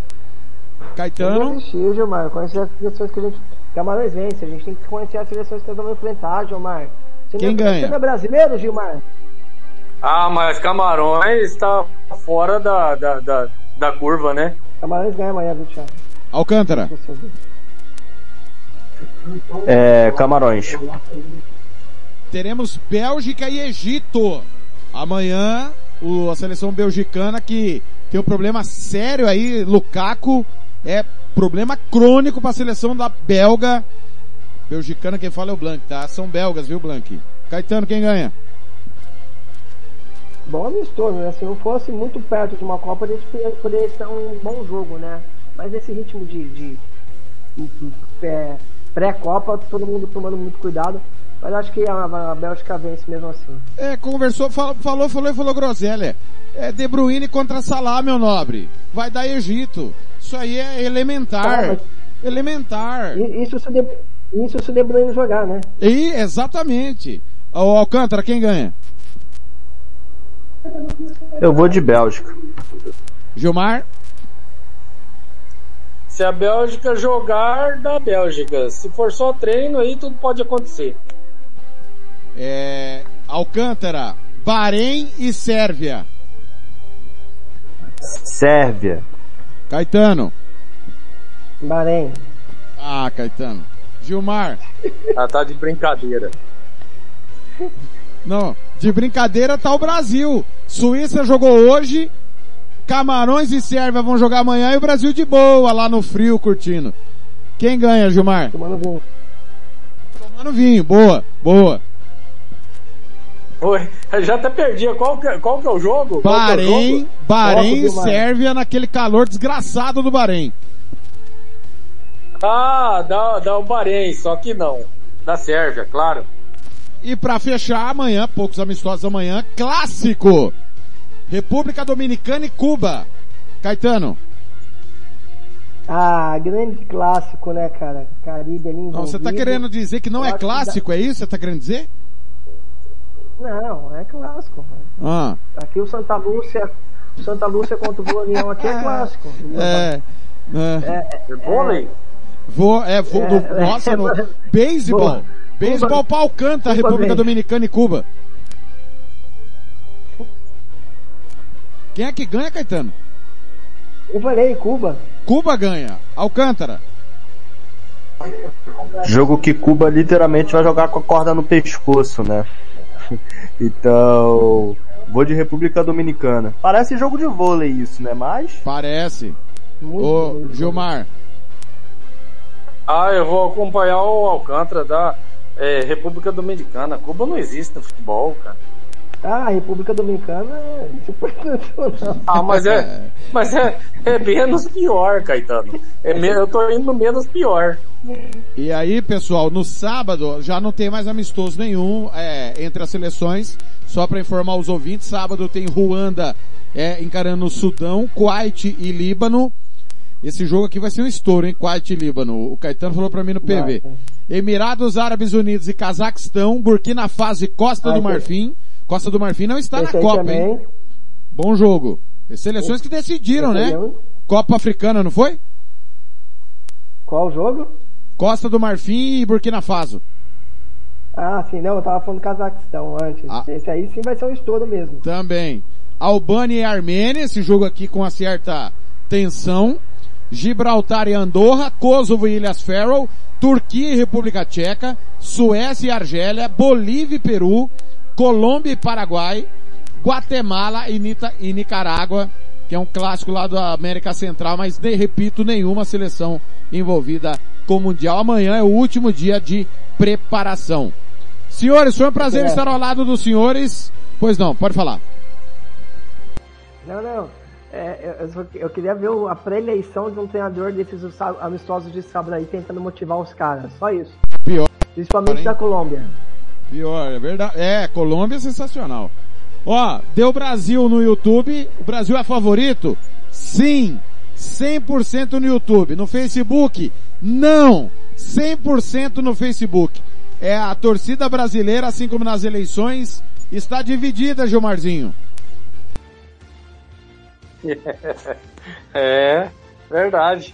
Caetano? Assistir, Gilmar. Conhecer as seleções que a gente... Camarões vence. A gente tem que conhecer as seleções que nós vamos enfrentar, Gilmar. Você quem não, ganha? Você não é brasileiro, Gilmar? Ah, mas Camarões está fora da, da, da, da, curva, né? Camarões ganha amanhã, viu, Thiago? Alcântara. É, Camarões. Teremos Bélgica e Egito. Amanhã, o, a seleção belgicana que tem um problema sério aí, Lukaku, é problema crônico para a seleção da belga. Belgicana, quem fala é o Blanc, tá? São belgas, viu, Blanc? Caetano, quem ganha? bom amistoso, né? Se não fosse muito perto de uma Copa, a gente poderia estar um bom jogo, né? Mas esse ritmo de, de, de é, pré-Copa, todo mundo tomando muito cuidado. Mas acho que a, a Bélgica vence mesmo assim. É, conversou, falou, falou, falou e falou groselha. É De Bruyne contra Salah, meu nobre. Vai dar Egito. Isso aí é elementar. Ah, elementar. Isso se, de, isso se De Bruyne jogar, né? E, exatamente. O Alcântara, quem ganha? Eu vou de Bélgica. Gilmar? Se a Bélgica jogar, da Bélgica. Se for só treino, aí tudo pode acontecer. É, Alcântara, Bahrein e Sérvia. Sérvia. Caetano. Bahrein. Ah, Caetano. Gilmar. Ah, tá de brincadeira. Não, de brincadeira tá o Brasil. Suíça jogou hoje, Camarões e Sérvia vão jogar amanhã e o Brasil de boa lá no frio curtindo. Quem ganha, Gilmar? Tomando vinho. Tomando vinho, boa, boa. Oi, já até perdi. Qual que, qual que é o jogo? Bahrein, é jogo? Bahrein e Sérvia naquele calor desgraçado do Bahrein. Ah, dá, dá o Bahrein, só que não. Da Sérvia, claro. E para fechar amanhã, poucos amistosos amanhã, clássico. República Dominicana e Cuba. Caetano. Ah, grande clássico, né, cara? Caribe ali Não, você tá querendo dizer que não é clássico, é isso? Você tá querendo dizer? Não, é clássico. Ah. Aqui o Santa Lúcia, Santa Lúcia contra o Bolonião aqui é clássico. É. É, é, é vôlei? Vou, é, vou, do, É, nossa, é, no, é, beisebol. Beisebol pau canta, Cuba República. Dominicana e Cuba. Quem é que ganha, Caetano? Eu falei, Cuba. Cuba ganha. Alcântara. Jogo que Cuba literalmente vai jogar com a corda no pescoço, né? Então, vou de República Dominicana. Parece jogo de vôlei isso, né? Mas. Parece. Ô, Gilmar. Ah, eu vou acompanhar o Alcântara da é, República Dominicana. Cuba não existe no futebol, cara. Ah, a República Dominicana é importante não. Ah, mas é, mas é, é menos pior, Caetano. É me, eu tô indo menos pior. E aí, pessoal, no sábado já não tem mais amistoso nenhum é, entre as seleções. Só para informar os ouvintes, sábado tem Ruanda é, encarando o Sudão, Kuwait e Líbano. Esse jogo aqui vai ser um estouro, hein? Kuwait e Líbano. O Caetano falou para mim no PV. Emirados Árabes Unidos e Cazaquistão, Burkina Faso e Costa do Marfim. Costa do Marfim não está na Copa, também. hein? Bom jogo. Seleções que decidiram, né? é Copa Africana, não foi? Qual jogo? Costa do Marfim e Burkina Faso. Ah, sim, não, eu tava falando do Cazaquistão antes. Ah. Esse aí sim vai ser um estouro mesmo. Também. Albânia e Armênia, esse jogo aqui com uma certa tensão. Gibraltar e Andorra, Kosovo e Ilhas Faroe, Turquia e República Tcheca, Suécia e Argélia, Bolívia e Peru, Colômbia e Paraguai, Guatemala e, Nita- e Nicarágua, que é um clássico lá da América Central, mas nem repito, nenhuma seleção envolvida com o Mundial. Amanhã é o último dia de preparação. Senhores, foi um prazer É. estar ao lado dos senhores. Pois não, pode falar. Não, não. É, eu, só eu queria ver a pré-eleição de um treinador desses amistosos de sábado aí, tentando motivar os caras. Só isso. Pior. Principalmente da Colômbia. Pior, é verdade. É, Colômbia é sensacional. Ó, deu Brasil no YouTube. O Brasil é favorito? Sim. 100% no YouTube. No Facebook? Não. 100% no Facebook. É a torcida brasileira, assim como nas eleições, está dividida, Gilmarzinho. É, verdade.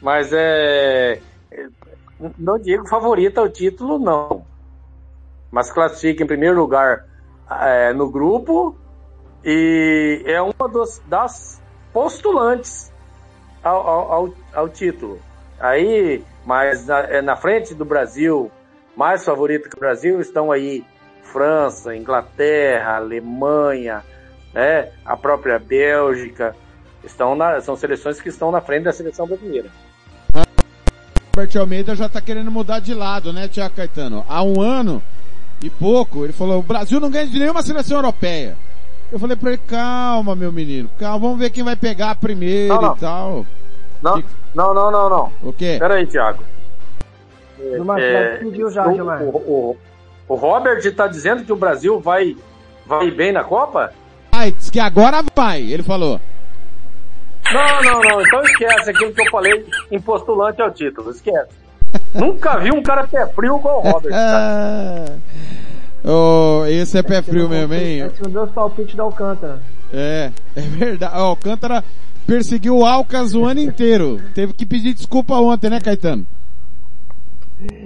Mas é. Não digo favorita ao título, não. Mas classifica em primeiro lugar é, no grupo e é uma dos- das postulantes ao, ao, ao- título. Aí, mas na, é, na frente do Brasil, mais favorito que o Brasil, estão aí França, Inglaterra, Alemanha, né, a própria Bélgica. Estão na- são seleções que estão na frente da seleção brasileira. Robert Almeida já tá querendo mudar de lado, né, Tiago Caetano? Há um ano e pouco, ele falou, o Brasil não ganha de nenhuma seleção europeia. Eu falei pra ele, calma, meu menino, calma, vamos ver quem vai pegar primeiro Não, não. e tal. Não, não, não, não, não. O quê? Pera aí, Thiago. Gilmar, É, já pediu já, o, Gilmar. o, o, o Robert está dizendo que o Brasil vai, vai bem na Copa? Ai, diz que agora vai, ele falou. Não, não, não. Então esquece aquilo que eu falei em postulante ao título. Esquece. Nunca vi um cara pé frio igual o Robert. Oh, esse é pé frio mesmo, hein? Esse não deu os palpites da Alcântara. É, é verdade. O Cântara perseguiu o Alcas o ano inteiro. Teve que pedir desculpa ontem, né, Caetano?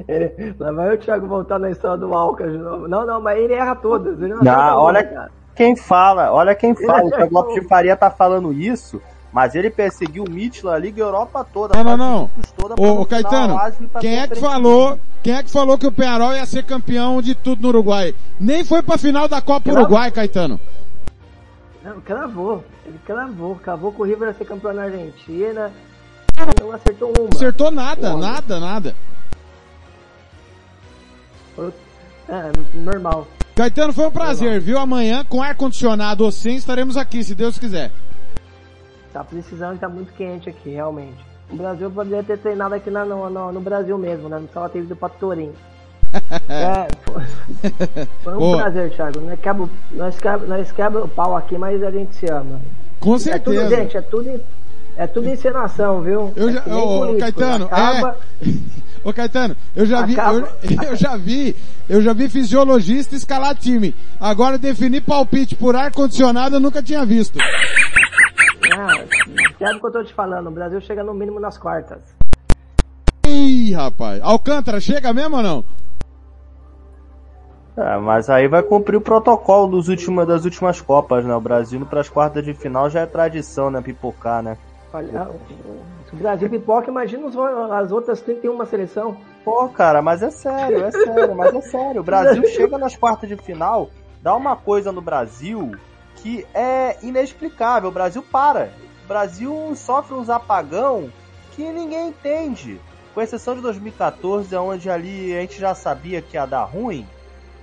Ele- lá vai o Thiago voltar na história do Alcas de novo. Não, não, mas ele erra todas. Ele não Não, olha quem fala, olha quem fala. O Thiago Lopes de Faria tá falando isso, mas ele perseguiu o Mitchell, a Liga Europa toda. Não, não, não. Toda, Ô, ô Caetano, quem é que falou, quem é que falou que o Penharol ia ser campeão de tudo no Uruguai? Nem foi pra final da Copa Não. Uruguai, Caetano. Não, cravou. Ele cravou. Cravou que o River ia ser campeão na Argentina. Não acertou uma. Acertou nada, nada, nada. É, normal. Caetano, foi um prazer, viu? Amanhã, com ar-condicionado ou sem, estaremos aqui, se Deus quiser. Tá precisando, tá muito quente aqui, realmente. O Brasil poderia ter treinado aqui na- no, no, no Brasil mesmo, né? Ter ido pra Turim. É, foi, foi um Boa. prazer, Thiago. Nós quebra, nós, quebra, nós quebra o pau aqui, mas a gente se ama. Com É certeza. tudo, gente, é tudo, é tudo encenação, viu? Eu já, É ô, Caetano, acaba, é. Ô Caetano, eu já vi, Acaba. eu, eu já vi, eu já vi fisiologista escalar time. Agora definir palpite por ar condicionado eu nunca tinha visto. Sabe o que eu tô te falando? O Brasil chega no mínimo nas quartas. Ih, rapaz. Alcântara chega mesmo ou não? É, mas aí vai cumprir o protocolo dos últimos, das últimas Copas, né? O Brasil indo pras quartas de final já é tradição, né? Pipocar, né? Olha, se o Brasil pipoca, imagina os- as outras 31 seleção. Pô, cara, mas é sério, é sério, mas é sério. O Brasil chega nas quartas de final, dá uma coisa no Brasil que é inexplicável. O Brasil para. O Brasil sofre uns apagão que ninguém entende. Com exceção de 2014, onde ali a gente já sabia que ia dar ruim.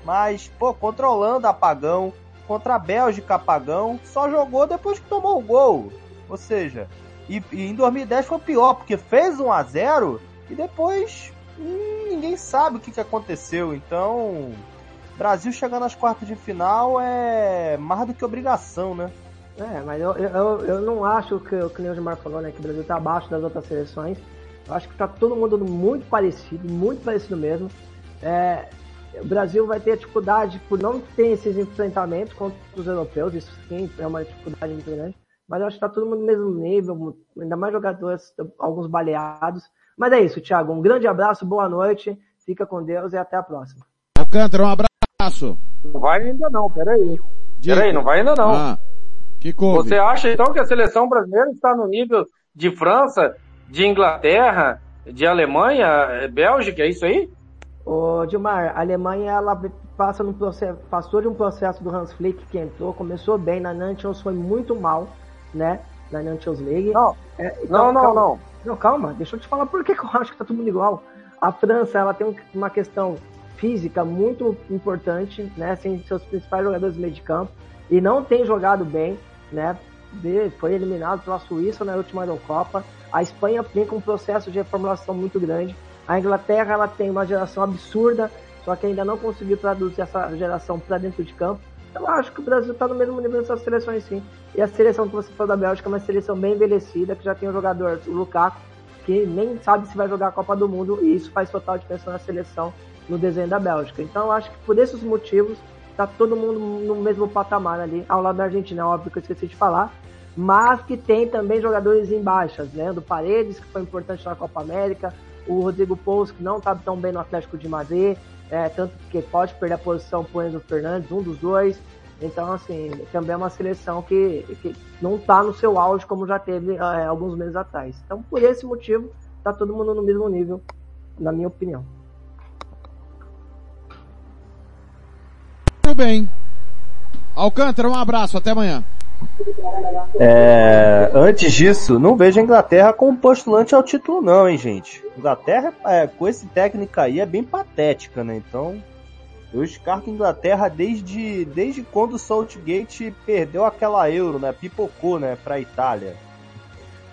Mas, pô, controlando apagão, contra a Bélgica, apagão, só jogou depois que tomou o gol. Ou seja, e, e em 2010 foi pior, porque fez 1 a 0 e depois hum, ninguém sabe o que, que aconteceu. Então, Brasil chegando às quartas de final é mais do que obrigação, né? É, mas eu, eu, eu não acho que, que nem o Gilmar falou, né? Que o Brasil tá abaixo das outras seleções. Eu acho que tá todo mundo muito parecido, muito parecido mesmo. É, o Brasil vai ter dificuldade por não ter esses enfrentamentos contra os europeus, isso sim é uma dificuldade muito grande. Mas eu acho que tá todo mundo no mesmo nível, ainda mais jogadores, alguns baleados. Mas é isso, Thiago. Um grande abraço, boa noite, fica com Deus e até a próxima. Alcântara, um abraço. Não vai ainda não, peraí. Peraí, não vai ainda não. Ah, que couve? Você acha então que a seleção brasileira está no nível de França, de Inglaterra, de Alemanha, Bélgica, é isso aí? Ô, Dilmar, a Alemanha ela passa num processo, passou de um processo do Hans Flick que entrou, começou bem na Nations, foi muito mal, né? Na Nations League. Não, É, não, não, calma. não. Não, calma, deixa eu te falar por que que eu acho que tá todo mundo igual. A França, ela tem um- uma questão física muito importante, né? Sem seus principais jogadores do meio de campo. E não tem jogado bem, né? Foi eliminado pela Suíça na última Eurocopa. A Espanha com um processo de reformulação muito grande. A Inglaterra, ela tem uma geração absurda, só que ainda não conseguiu traduzir essa geração para dentro de campo. Eu acho que o Brasil está no mesmo nível dessas seleções, sim. E a seleção que você falou da Bélgica é uma seleção bem envelhecida, que já tem um jogador, o Lukaku, que nem sabe se vai jogar a Copa do Mundo, e isso faz total diferença na seleção, no desenho da Bélgica. Então acho que por esses motivos, tá todo mundo no mesmo patamar ali, ao lado da Argentina, é óbvio que eu esqueci de falar, mas que tem também jogadores em baixas, né? Do Paredes, que foi importante na Copa América, o Rodrigo Pouso, que não tá tão bem no Atlético de Madrid, é, tanto que pode perder a posição pro Enzo Fernandes, um dos dois. Então, assim, também é uma seleção que, que não tá no seu auge como já teve é, alguns meses atrás. Então, por esse motivo, tá todo mundo no mesmo nível, na minha opinião. Bem. Alcântara, um abraço, até amanhã. É, antes disso, não vejo a Inglaterra como postulante ao título, não, hein, gente. Inglaterra, é, com esse técnico aí, é bem patética, né? Então, eu descarto a Inglaterra desde, desde quando o Saltgate perdeu aquela euro, né? Pipocou, né? Pra Itália.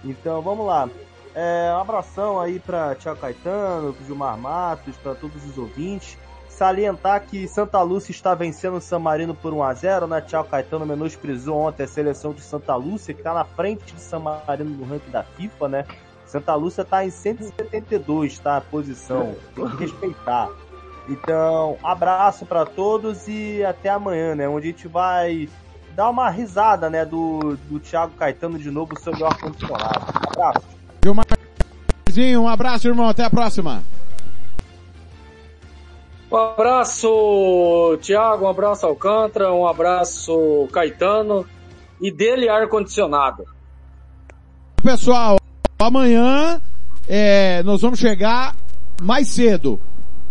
Então, vamos lá. É, um abração aí pra Tiago Caetano, pro Gilmar Matos, para todos os ouvintes. Salientar que Santa Lúcia está vencendo o San Marino por 1x0, né? Tiago Caetano menosprezou ontem a seleção de Santa Lúcia, que está na frente de San Marino no ranking da FIFA, né? Santa Lúcia está em 172, tá? A posição. Tem que respeitar. Então, abraço para todos e até amanhã, né? Onde a gente vai dar uma risada, né? Do, do Thiago Caetano de novo sobre o ar-condicionado. Abraço. Um abraço, irmão, até a próxima. Um abraço, Thiago, um abraço Alcântara, um abraço Caetano e dele ar-condicionado. Pessoal, amanhã é, nós vamos chegar mais cedo,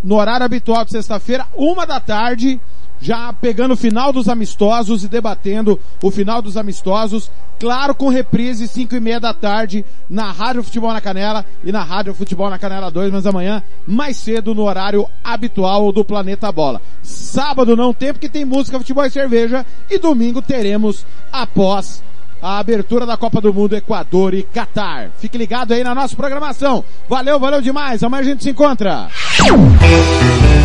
no horário habitual de sexta-feira, uma da tarde, já pegando o final dos amistosos e debatendo o final dos amistosos, claro com reprise cinco e meia da tarde na Rádio Futebol na Canela e na Rádio Futebol na Canela 2, mas amanhã mais cedo no horário habitual do Planeta Bola. Sábado não tem porque tem música, futebol e cerveja e domingo teremos após a abertura da Copa do Mundo Equador e Catar. Fique ligado aí na nossa programação. Valeu, valeu demais. Amanhã a gente se encontra.